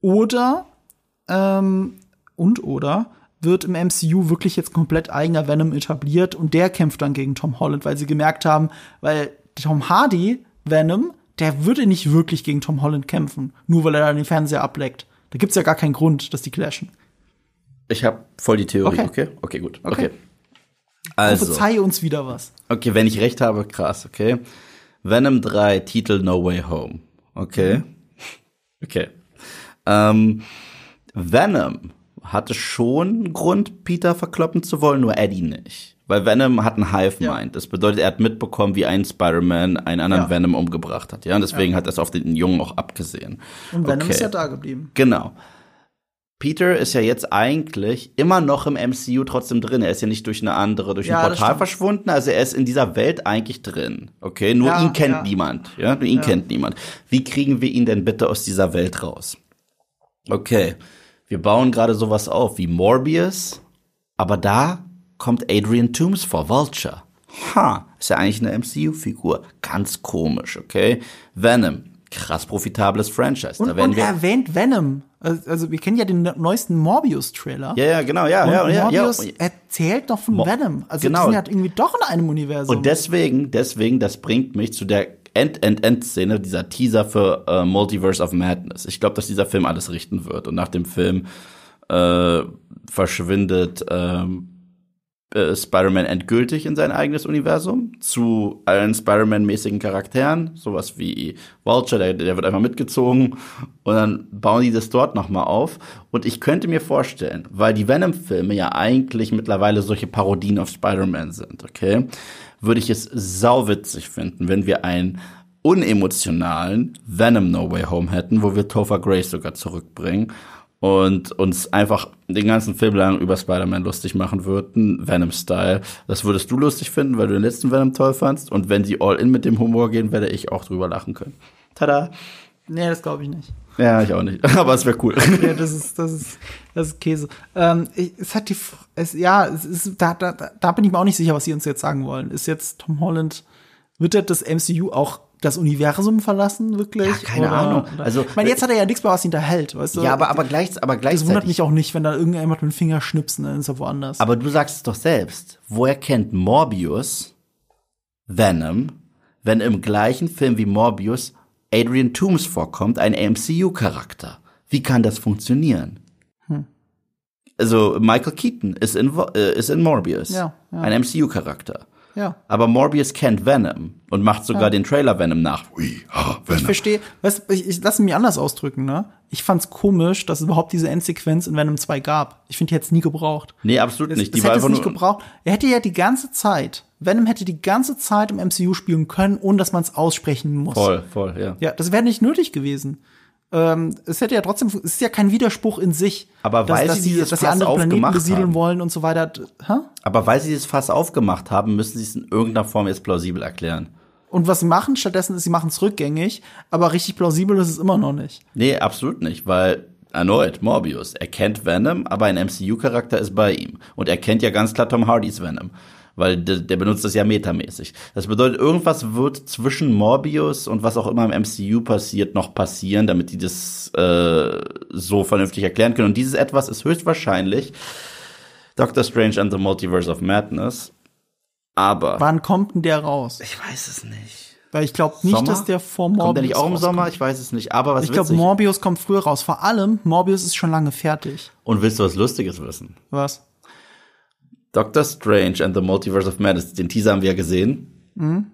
Oder ähm, und oder wird im MCU wirklich jetzt komplett eigener Venom etabliert und der kämpft dann gegen Tom Holland, weil sie gemerkt haben, weil Tom Hardy Venom, der würde nicht wirklich gegen Tom Holland kämpfen, nur weil er da den Fernseher ableckt. Da gibt's ja gar keinen Grund, dass die clashen. Ich habe voll die Theorie. Okay. Okay, okay, gut. Okay. Okay. Also, Verzeihe uns wieder was. okay, wenn ich recht habe, krass, okay. Venom 3, Titel No Way Home. Okay. Okay. Ähm, Venom hatte schon einen Grund, Peter verkloppen zu wollen, nur Eddie nicht. Weil Venom hat einen Hive-Mind. Das bedeutet, er hat mitbekommen, wie ein Spider-Man einen anderen Ja. Venom umgebracht hat. Ja, und deswegen hat er es auf den Jungen auch abgesehen. Und Venom Okay. ist ja da geblieben. Genau. Peter ist ja jetzt eigentlich immer noch im MCU trotzdem drin. Er ist ja nicht durch eine andere, durch ein Ja, das Portal verschwunden. Also er ist in dieser Welt eigentlich drin. Okay, nur Ja, ihn kennt ja. niemand. Ja, nur ihn kennt niemand. Wie kriegen wir ihn denn bitte aus dieser Welt raus? Okay, wir bauen gerade sowas auf wie Morbius, aber da kommt Adrian Toomes vor, Vulture. Ha, ist ja eigentlich eine MCU-Figur. Ganz komisch, okay? Venom, krass profitables Franchise. Und, da werden und wir erwähnt Venom. Also also wir kennen ja den neuesten Morbius-Trailer. Ja, ja, genau, ja, und ja, ja, ja. Morbius erzählt doch von Mo- Venom. Also genau. die sind ja irgendwie doch in einem Universum. Und deswegen, deswegen, das bringt mich zu der End-End-End-Szene, dieser Teaser für äh, Multiverse of Madness. Ich glaube, dass dieser Film alles richten wird. Und nach dem Film äh, verschwindet ähm, äh, Spider-Man endgültig in sein eigenes Universum zu allen Spider-Man-mäßigen Charakteren, sowas wie Vulture, der, der wird einfach mitgezogen und dann bauen die das dort nochmal auf. Und ich könnte mir vorstellen, weil die Venom-Filme ja eigentlich mittlerweile solche Parodien auf Spider-Man sind, okay, würde ich es sauwitzig finden, wenn wir einen unemotionalen Venom No Way Home hätten, wo wir Topher Grace sogar zurückbringen und uns einfach den ganzen Film lang über Spider-Man lustig machen würden, Venom-Style. Das würdest du lustig finden, weil du den letzten Venom toll fandst. Und wenn sie all in mit dem Humor gehen, werde ich auch drüber lachen können. Tada! nee, das glaube ich nicht. Ja, ich auch nicht. Aber es wäre cool. Ja, das ist, das ist, das ist Käse. Ähm, ich, es hat die, es, ja, es ist, da, da, da- da bin ich mir auch nicht sicher, was sie uns jetzt sagen wollen. Ist jetzt Tom Holland, wird er das MCU auch das Universum verlassen, wirklich? Ja, keine Ahnung. Oder? Also, ich meine, jetzt hat er ja nichts mehr, was ihn da hält, weißt du? ja, aber, aber, gleich, aber das wundert gleichzeitig. mich auch nicht, wenn da irgendjemand mit dem Finger schnipsen, dann ist er woanders. Aber du sagst es doch selbst. Woher kennt Morbius Venom, wenn im gleichen Film wie Morbius Adrian Toomes vorkommt, ein MCU-Charakter? Wie kann das funktionieren? Hm. Also Michael Keaton ist in, äh, ist in Morbius, Ja, ja. ein MCU-Charakter. Ja. Aber Morbius kennt Venom und macht sogar den Trailer Venom nach. Ich verstehe, weißt du, ich, ich lass mich anders ausdrücken, ne? Ich fand's komisch, dass es überhaupt diese Endsequenz in Venom 2 gab. Ich finde, die hätte es nie gebraucht. Nee, absolut Es, nicht. es Die war hätte es nicht gebraucht. Er hätte ja die ganze Zeit, Venom hätte die ganze Zeit im MCU spielen können, ohne dass man es aussprechen muss. Voll, voll, ja. Ja, das wäre nicht nötig gewesen. Ähm, es hätte ja trotzdem, es ist ja kein Widerspruch in sich. Aber weil dass, sie dass dieses dass sie Fass andere Planeten besiedeln haben. wollen und so weiter. Hä? Aber weil sie das Fass aufgemacht haben, müssen sie es in irgendeiner Form jetzt plausibel erklären. Und was sie machen stattdessen ist, sie machen es rückgängig, aber richtig plausibel ist es immer noch nicht. Nee, absolut nicht, weil erneut Morbius, er kennt Venom, aber ein MCU-Charakter ist bei ihm. Und er kennt ja ganz klar Tom Hardys Venom. Weil der, der benutzt das ja metamäßig. Das bedeutet, irgendwas wird zwischen Morbius und was auch immer im MCU passiert, noch passieren, damit die das äh, so vernünftig erklären können. Und dieses etwas ist höchstwahrscheinlich Doctor Strange and the Multiverse of Madness. Aber Wann kommt denn der raus? ich weiß es nicht. Weil ich glaube nicht, Sommer? dass der vor Morbius Kommt der nicht auch im. Sommer? Ich weiß es nicht. Aber was Ich glaube, Morbius kommt früher raus. Vor allem, Morbius ist schon lange fertig. Und willst du was Lustiges wissen? Was? Doctor Strange and the Multiverse of Madness, den Teaser haben wir ja gesehen. Mhm.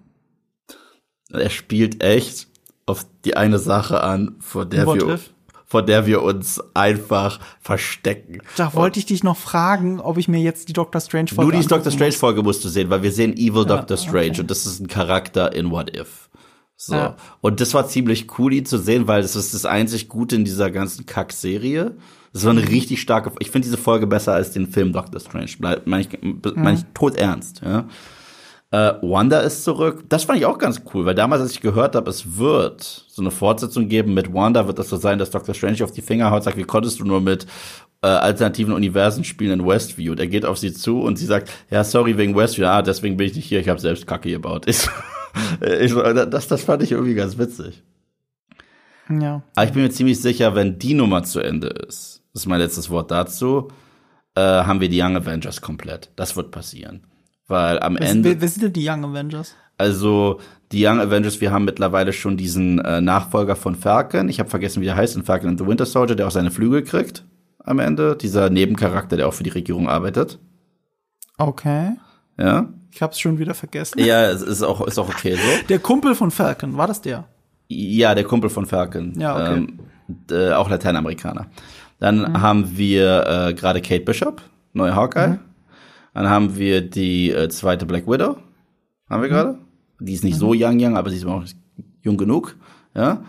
Er spielt echt auf die eine Sache an, vor der What wir, if? vor der wir uns einfach verstecken. Da wollte ich dich noch fragen, ob ich mir jetzt die Doctor Strange Folge Nur die Doctor Strange Folge musst du sehen, weil wir sehen Evil Doctor Strange okay. und das ist ein Charakter in What If. So. Ja. Und das war ziemlich cool, ihn zu sehen, weil das ist das einzig Gute in dieser ganzen Kack-Serie. Das war eine richtig starke, ich finde diese Folge besser als den Film Doctor Strange. Bleib, meine ich, mein ich tot ernst, ja. Äh, Wanda ist zurück. Das fand ich auch ganz cool, weil damals, als ich gehört habe, es wird so eine Fortsetzung geben mit Wanda, wird das so sein, dass Dr. Strange auf die Finger haut, sagt, wie konntest du nur mit äh, alternativen Universen spielen in Westview? Und er geht auf sie zu und sie sagt, ja, sorry, wegen Westview, ah, deswegen bin ich nicht hier, ich habe selbst Kacke gebaut. Ich, ich, so, das, das fand ich irgendwie ganz witzig. Ja. Aber ich bin mir ziemlich sicher, wenn die Nummer zu Ende ist, das ist mein letztes Wort dazu, äh, haben wir die Young Avengers komplett. Das wird passieren. Weil am Wer, Ende. wer, wer sind denn die Young Avengers? Also die Young Avengers, wir haben mittlerweile schon diesen äh, Nachfolger von Falcon. Ich habe vergessen, wie der heißt, in Falcon and the Winter Soldier, der auch seine Flügel kriegt am Ende. Dieser Nebencharakter, der auch für die Regierung arbeitet. Okay. Ja. Ich hab's schon wieder vergessen. Ja, es ist auch, ist auch okay so. Der Kumpel von Falcon, war das der? Ja, der Kumpel von Falcon. Ja, okay. Ähm, d- auch Lateinamerikaner. Dann haben wir äh, gerade Kate Bishop, neue Hawkeye. Dann haben wir die äh, zweite Black Widow. Haben wir gerade. Die ist nicht so young, young, aber sie ist auch jung genug. Ja.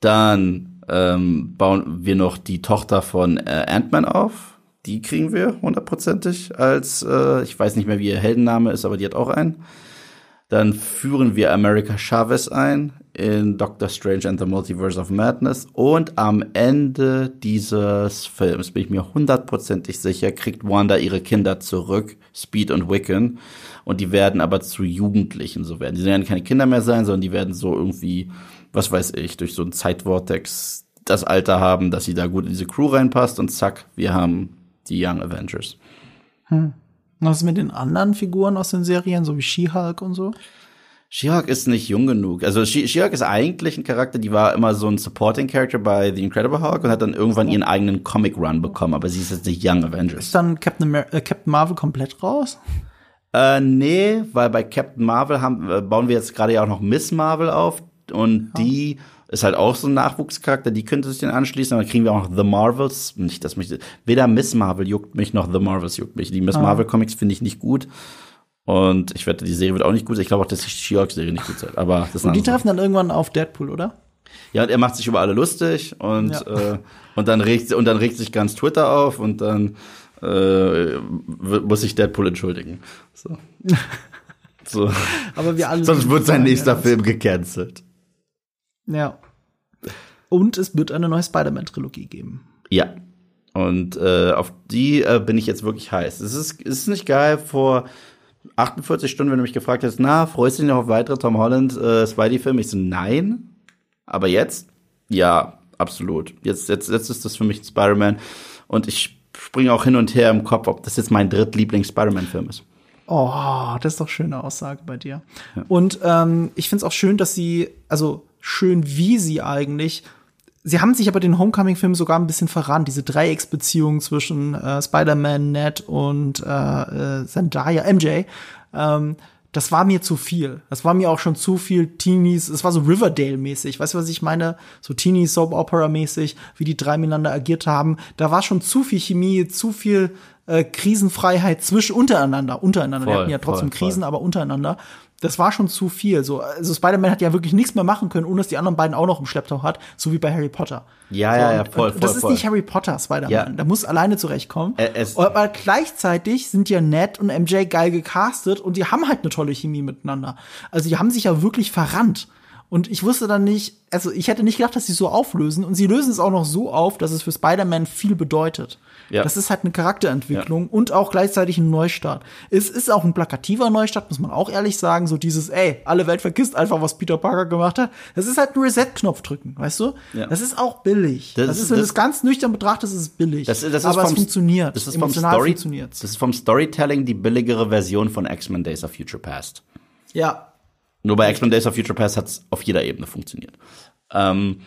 Dann ähm, bauen wir noch die Tochter von äh, Ant-Man auf. Die kriegen wir hundertprozentig als, äh, ich weiß nicht mehr, wie ihr Heldenname ist, aber die hat auch einen. Dann führen wir America Chavez ein in Doctor Strange and the Multiverse of Madness. Und am Ende dieses Films, bin ich mir hundertprozentig sicher, kriegt Wanda ihre Kinder zurück, Speed und Wiccan. Und die werden aber zu Jugendlichen so werden. Die werden keine Kinder mehr sein, sondern die werden so irgendwie, was weiß ich, durch so ein Zeitvortex das Alter haben, dass sie da gut in diese Crew reinpasst. Und zack, wir haben die Young Avengers. Was ist mit den anderen Figuren aus den Serien, so wie She-Hulk und so? She-Hulk ist nicht jung genug. Also She- She-Hulk ist eigentlich ein Charakter, die war immer so ein Supporting Character bei The Incredible Hulk und hat dann irgendwann ihren eigenen Comic Run bekommen, aber sie ist jetzt nicht Young Avengers. Ist dann Captain, Amer äh, Captain Marvel komplett raus? Äh, nee, weil bei Captain Marvel haben, äh, bauen wir jetzt gerade ja auch noch Miss Marvel auf und die ist halt auch so ein Nachwuchscharakter, die könnte sich den anschließen, dann kriegen wir auch noch The Marvels. Nicht, dass mich, weder Miss Marvel juckt mich noch The Marvels juckt mich. Die Miss Marvel Comics finde ich nicht gut. Und ich wette, die Serie wird auch nicht gut sein. Ich glaube auch, dass die She-Hulk-Serie nicht gut sein. Aber das Und die treffen dann irgendwann auf Deadpool, oder? Ja, und er macht sich über alle lustig und, Ja. äh, und dann regt und dann regt sich ganz Twitter auf und dann äh, muss sich Deadpool entschuldigen. So. so. Aber wir alle. Sonst wird sein nächster ja, Film gecancelt. Ja. Und es wird eine neue Spider-Man-Trilogie geben. Ja. Und äh, auf die äh, bin ich jetzt wirklich heiß. Es ist, es ist nicht geil vor 48 Stunden, wenn du mich gefragt hast, na, freust du dich noch auf weitere Tom Holland äh, Spidey-Filme? Ich so, nein. Aber jetzt? Ja, absolut. Jetzt, jetzt, jetzt ist das für mich ein Spider-Man. Und ich springe auch hin und her im Kopf, ob das jetzt mein drittlieblings-Spider-Man-Film ist. Oh, das ist doch schöne Aussage bei dir. Und ähm, ich finde es auch schön, dass sie, also schön wie sie eigentlich, sie haben sich aber den Homecoming-Film sogar ein bisschen verrannt, diese Dreiecksbeziehung zwischen äh, Spider-Man, Ned und äh, äh, Zendaya, MJ. Ähm, das war mir zu viel. Das war mir auch schon zu viel Teenies. Es war so Riverdale-mäßig. Weißt du, was ich meine? So Teenie-Soap-Opera-mäßig, wie die drei miteinander agiert haben. Da war schon zu viel Chemie, zu viel äh, Krisenfreiheit zwischen untereinander, untereinander. Voll, Wir hatten ja trotzdem voll, voll. Krisen, aber untereinander. Das war schon zu viel. So, also Spider-Man hat ja wirklich nichts mehr machen können, ohne dass die anderen beiden auch noch im Schlepptau hat, so wie bei Harry Potter. Ja, so, ja, ja, voll, und Das voll, ist voll. nicht Harry Potter, Spider-Man. Ja. Der muss alleine zurechtkommen. Ä- aber gleichzeitig sind ja Ned und MJ geil gecastet und die haben halt eine tolle Chemie miteinander. Also die haben sich ja wirklich verrannt. Und ich wusste dann nicht, also ich hätte nicht gedacht, dass sie so auflösen. Und sie lösen es auch noch so auf, dass es für Spider-Man viel bedeutet. Ja. Das ist halt eine Charakterentwicklung und auch gleichzeitig ein Neustart. Es ist auch ein plakativer Neustart, muss man auch ehrlich sagen. So dieses, ey, alle Welt vergisst einfach, was Peter Parker gemacht hat. Das ist halt ein Reset-Knopf drücken, weißt du? Ja. Das ist auch billig. Das Das, ist- wenn du das- es ganz nüchtern betrachtest, ist es billig. Das, das ist Aber vom, es funktioniert. Das ist vom Emotional Story, funktioniert's. Das ist vom Storytelling die billigere Version von X-Men Days of Future Past. Ja. Nur bei X-Men Days of Future Past hat es auf jeder Ebene funktioniert. Ähm,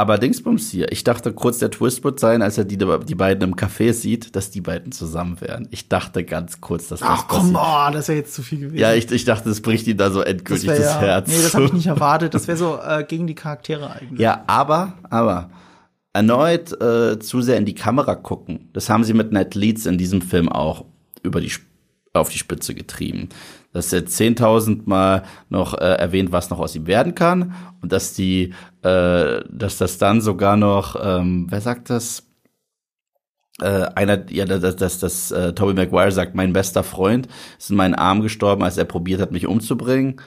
aber Dingsbums hier, ich dachte kurz, der Twist wird sein, als er die, die beiden im Café sieht, dass die beiden zusammen wären. Ich dachte ganz kurz, dass das Ach komm, passiert. oh, das wäre jetzt zu viel gewesen. Ja, ich, ich dachte, das bricht ihm da so das endgültig wär das, ja, Herz. Nee, das habe ich nicht erwartet. Das wäre so äh, gegen die Charaktere eigentlich. Ja, aber, aber erneut äh, zu sehr in die Kamera gucken. Das haben sie mit Ned Leeds in diesem Film auch über die auf die Spitze getrieben. Dass er 10.000 Mal noch äh, erwähnt, was noch aus ihm werden kann und dass die, äh, dass das dann sogar noch, ähm, wer sagt das? Äh, einer, ja, dass das, das, äh, Tobey Maguire sagt, mein bester Freund ist in meinen Arm gestorben, als er probiert hat, mich umzubringen.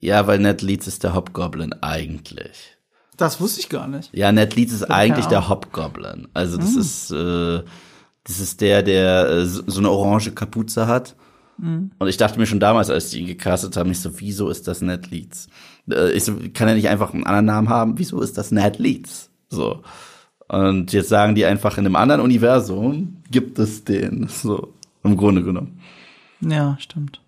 Ja, weil Ned Leeds ist der Hobgoblin eigentlich. Das wusste ich gar nicht. Ja, Ned Leeds ist eigentlich der. Hobgoblin. Also das ist äh, das ist der, der äh, so eine orange Kapuze hat. Und ich dachte mir schon damals, als die ihn gecastet haben, ich so, wieso ist das Ned Leeds? Äh, ich so, kann er nicht einfach einen anderen Namen haben? Wieso ist das Ned Leeds? So. Und jetzt sagen die einfach, in einem anderen Universum gibt es den. So, im Grunde genommen. Ja, stimmt.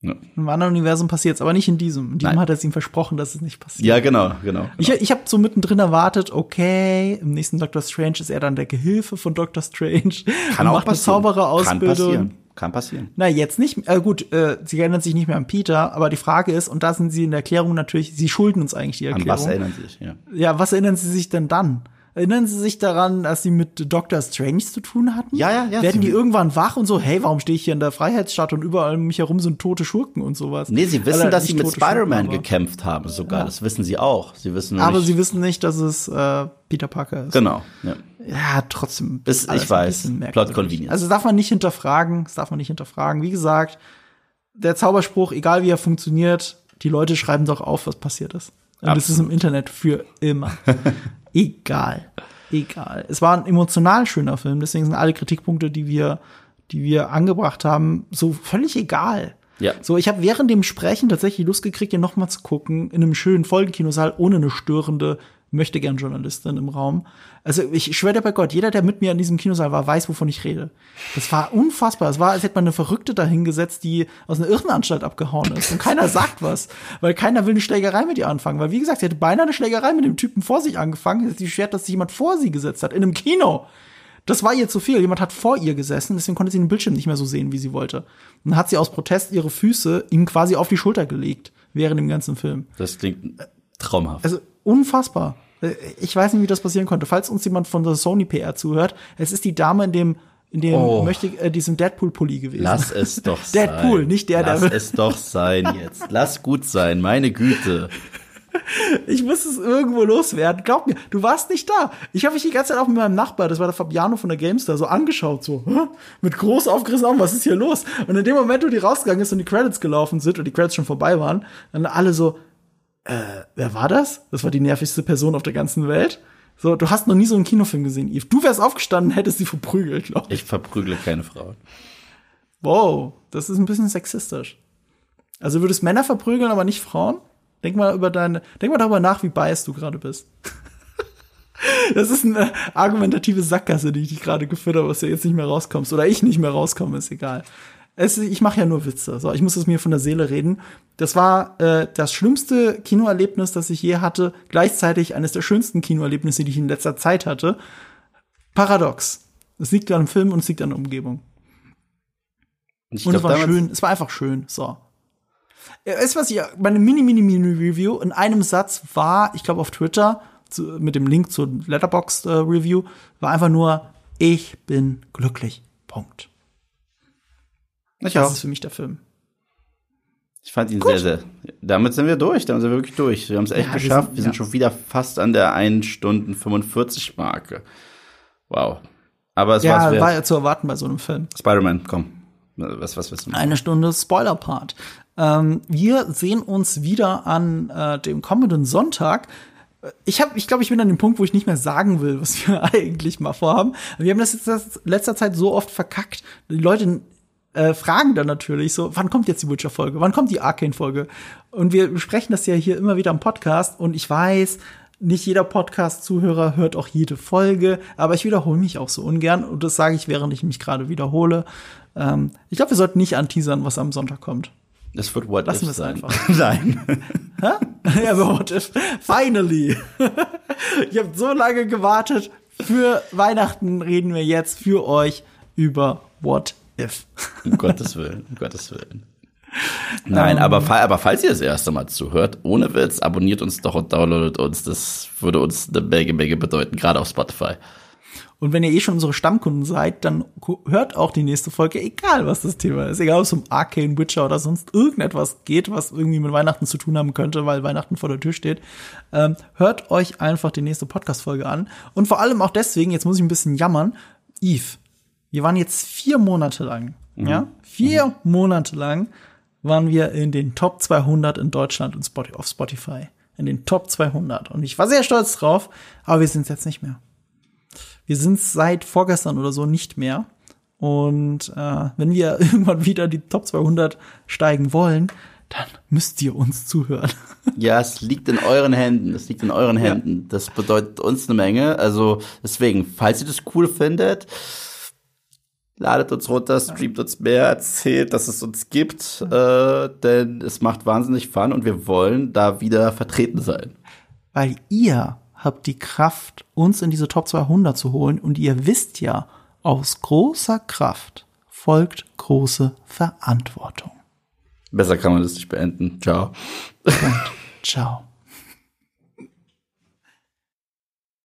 Ja, In einem anderen Universum passiert es, aber nicht in diesem. In diesem Nein. hat er es ihm versprochen, dass es nicht passiert. ja genau, genau. Ich, ich habe so mittendrin erwartet, okay, im nächsten Doctor Strange ist er dann der Gehilfe von Doctor Strange. Kann auch macht eine passieren. Kann Zaubererausbildung. passieren. Kann passieren. Na, jetzt nicht. Äh, gut, äh, sie erinnern sich nicht mehr an Peter, aber die Frage ist, und da sind sie in der Erklärung natürlich, sie schulden uns eigentlich die An Erklärung. was erinnern Sie sich? Ja. Ja, was erinnern Sie sich denn dann? Erinnern Sie sich daran, dass Sie mit Doctor Strange zu tun hatten? Ja, ja, ja. Werden die irgendwann wach und so, hey, warum stehe ich hier in der Freiheitsstadt und überall um mich herum sind tote Schurken und sowas? Nee, sie wissen, Oder dass sie mit Spider-Man gekämpft haben sogar. Das wissen sie auch. Sie wissen Aber nicht. sie wissen nicht, dass es äh, Peter Parker ist. genau. Ja. Ja, trotzdem. Das- alles ich weiß. Plot. Convenience. Also das darf man nicht hinterfragen. Das darf man nicht hinterfragen. Wie gesagt, der Zauberspruch, egal wie er funktioniert, die Leute schreiben doch auf, was passiert ist. Und es ist im Internet für immer. egal. Egal. Es war ein emotional schöner Film, deswegen sind alle Kritikpunkte, die wir, die wir angebracht haben, so völlig egal. Ja. So, ich habe während dem Sprechen tatsächlich Lust gekriegt, ihn noch mal zu gucken, in einem schönen Folgenkinosaal, ohne eine störende möchte gern Journalistin im Raum. Also ich schwöre dir bei Gott, jeder, der mit mir in diesem Kinosaal war, weiß, wovon ich rede. Das war unfassbar. Es war, als hätte man eine Verrückte dahingesetzt, die aus einer Irrenanstalt abgehauen ist. Und keiner sagt was, weil keiner will eine Schlägerei mit ihr anfangen. Weil wie gesagt, sie hätte beinahe eine Schlägerei mit dem Typen vor sich angefangen. Sie schert, dass sich jemand vor sie gesetzt hat, in einem Kino. Das war ihr zu viel. Jemand hat vor ihr gesessen, deswegen konnte sie den Bildschirm nicht mehr so sehen, wie sie wollte. Und dann hat sie aus Protest ihre Füße ihm quasi auf die Schulter gelegt, während dem ganzen Film. Das klingt traumhaft. Also unfassbar. Äh, Ich weiß nicht, wie das passieren konnte. Falls uns jemand von der Sony PR zuhört, es ist die Dame in dem in dem Oh. möchte äh, diesem Deadpool Pulli gewesen. Lass es doch sein. Deadpool, nicht der, der- Lass es doch sein jetzt. Lass gut sein, meine Güte. Ich muss es irgendwo loswerden. Glaub mir, du warst nicht da. Ich habe mich die ganze Zeit auch mit meinem Nachbar, das war der Fabiano von der GameStar, so angeschaut, so hä? mit groß aufgerissenen Augen, was ist hier los? Und in dem Moment, wo die rausgegangen ist und die Credits gelaufen sind und die Credits schon vorbei waren, dann alle so, äh, wer war das? Das war die nervigste Person auf der ganzen Welt. So, du hast noch nie so einen Kinofilm gesehen, Yves. Du wärst aufgestanden, hättest sie verprügelt, glaube ich. Ich verprügle keine Frauen. Wow, das ist ein bisschen sexistisch. Also würdest Männer verprügeln, aber nicht Frauen? Denk mal über deine, denk mal darüber nach, wie biased du gerade bist. das ist eine argumentative Sackgasse, die ich dich gerade geführt habe, was du jetzt nicht mehr rauskommst. Oder ich nicht mehr rauskomme, ist egal. Es, ich mache ja nur Witze. So, ich muss es mir von der Seele reden. Das war äh, das schlimmste Kinoerlebnis, das ich je hatte. Gleichzeitig eines der schönsten Kinoerlebnisse, die ich in letzter Zeit hatte. Paradox. Es liegt an dem Film und es liegt an der Umgebung. Und es glaub, war damals- schön, es war einfach schön. So. Du, was ich, meine mini, mini, mini Review in einem Satz war, ich glaube auf Twitter, zu, mit dem Link zur Letterboxd äh, Review, war einfach nur, ich bin glücklich. Punkt. Ich das auch. ist für mich der Film. Ich fand ihn sehr, sehr. Damit sind wir durch. Damit sind wir wirklich durch. Wir haben es echt Ja, wir geschafft. sind- wir sind ja. schon wieder fast an der 1 Stunden 45 Marke. Wow. Aber es Ja, war ja zu erwarten bei so einem Film. Spider-Man, komm. Was, was wissen wir? Eine Stunde Spoiler-Part. Ähm, wir sehen uns wieder an äh, dem kommenden Sonntag. Ich habe, ich glaube, ich bin an dem Punkt, wo ich nicht mehr sagen will, was wir eigentlich mal vorhaben. Wir haben das jetzt das letzter Zeit so oft verkackt. Die Leute äh, fragen dann natürlich so, wann kommt jetzt die Witcher-Folge? Wann kommt die Arcane-Folge? Und wir besprechen das ja hier immer wieder im Podcast. Und ich weiß, nicht jeder Podcast-Zuhörer hört auch jede Folge, aber ich wiederhole mich auch so ungern. Und das sage ich, während ich mich gerade wiederhole. Ähm, ich glaube, wir sollten nicht anteasern, was am Sonntag kommt. Es wird What Lassen If sein. einfach. Nein. ja, aber what if? Finally! ich habe so lange gewartet. Für Weihnachten reden wir jetzt für euch über What if. Um Gottes Willen, um Gottes Willen. Nein, aber, fa- aber falls ihr das erste Mal zuhört, ohne Witz, abonniert uns doch und downloadet uns. Das würde uns eine Menge, Menge bedeuten, gerade auf Spotify. Und wenn ihr eh schon unsere Stammkunden seid, dann hört auch die nächste Folge, egal was das Thema ist. Egal, ob es um Arcane, Witcher oder sonst irgendetwas geht, was irgendwie mit Weihnachten zu tun haben könnte, weil Weihnachten vor der Tür steht. Ähm, hört euch einfach die nächste Podcast-Folge an. Und vor allem auch deswegen, jetzt muss ich ein bisschen jammern, Eve, wir waren jetzt vier Monate lang, ja, vier Monate lang waren wir in den Top 200 in Deutschland und Spotify, auf Spotify. In den Top 200. Und ich war sehr stolz drauf, aber wir sind es jetzt nicht mehr. Wir sind seit vorgestern oder so nicht mehr. Und äh, wenn wir irgendwann wieder die Top 200 steigen wollen, dann müsst ihr uns zuhören. Ja, es liegt in euren Händen. Es liegt in euren Händen. Das bedeutet uns eine Menge. Also deswegen, falls ihr das cool findet, ladet uns runter, streamt uns mehr, erzählt, dass es uns gibt, äh, denn es macht wahnsinnig Fun und wir wollen da wieder vertreten sein. Weil ihr habt die Kraft, uns in diese Top 200 zu holen. Und ihr wisst ja, aus großer Kraft folgt große Verantwortung. Besser kann man das nicht beenden. Ciao. Ciao.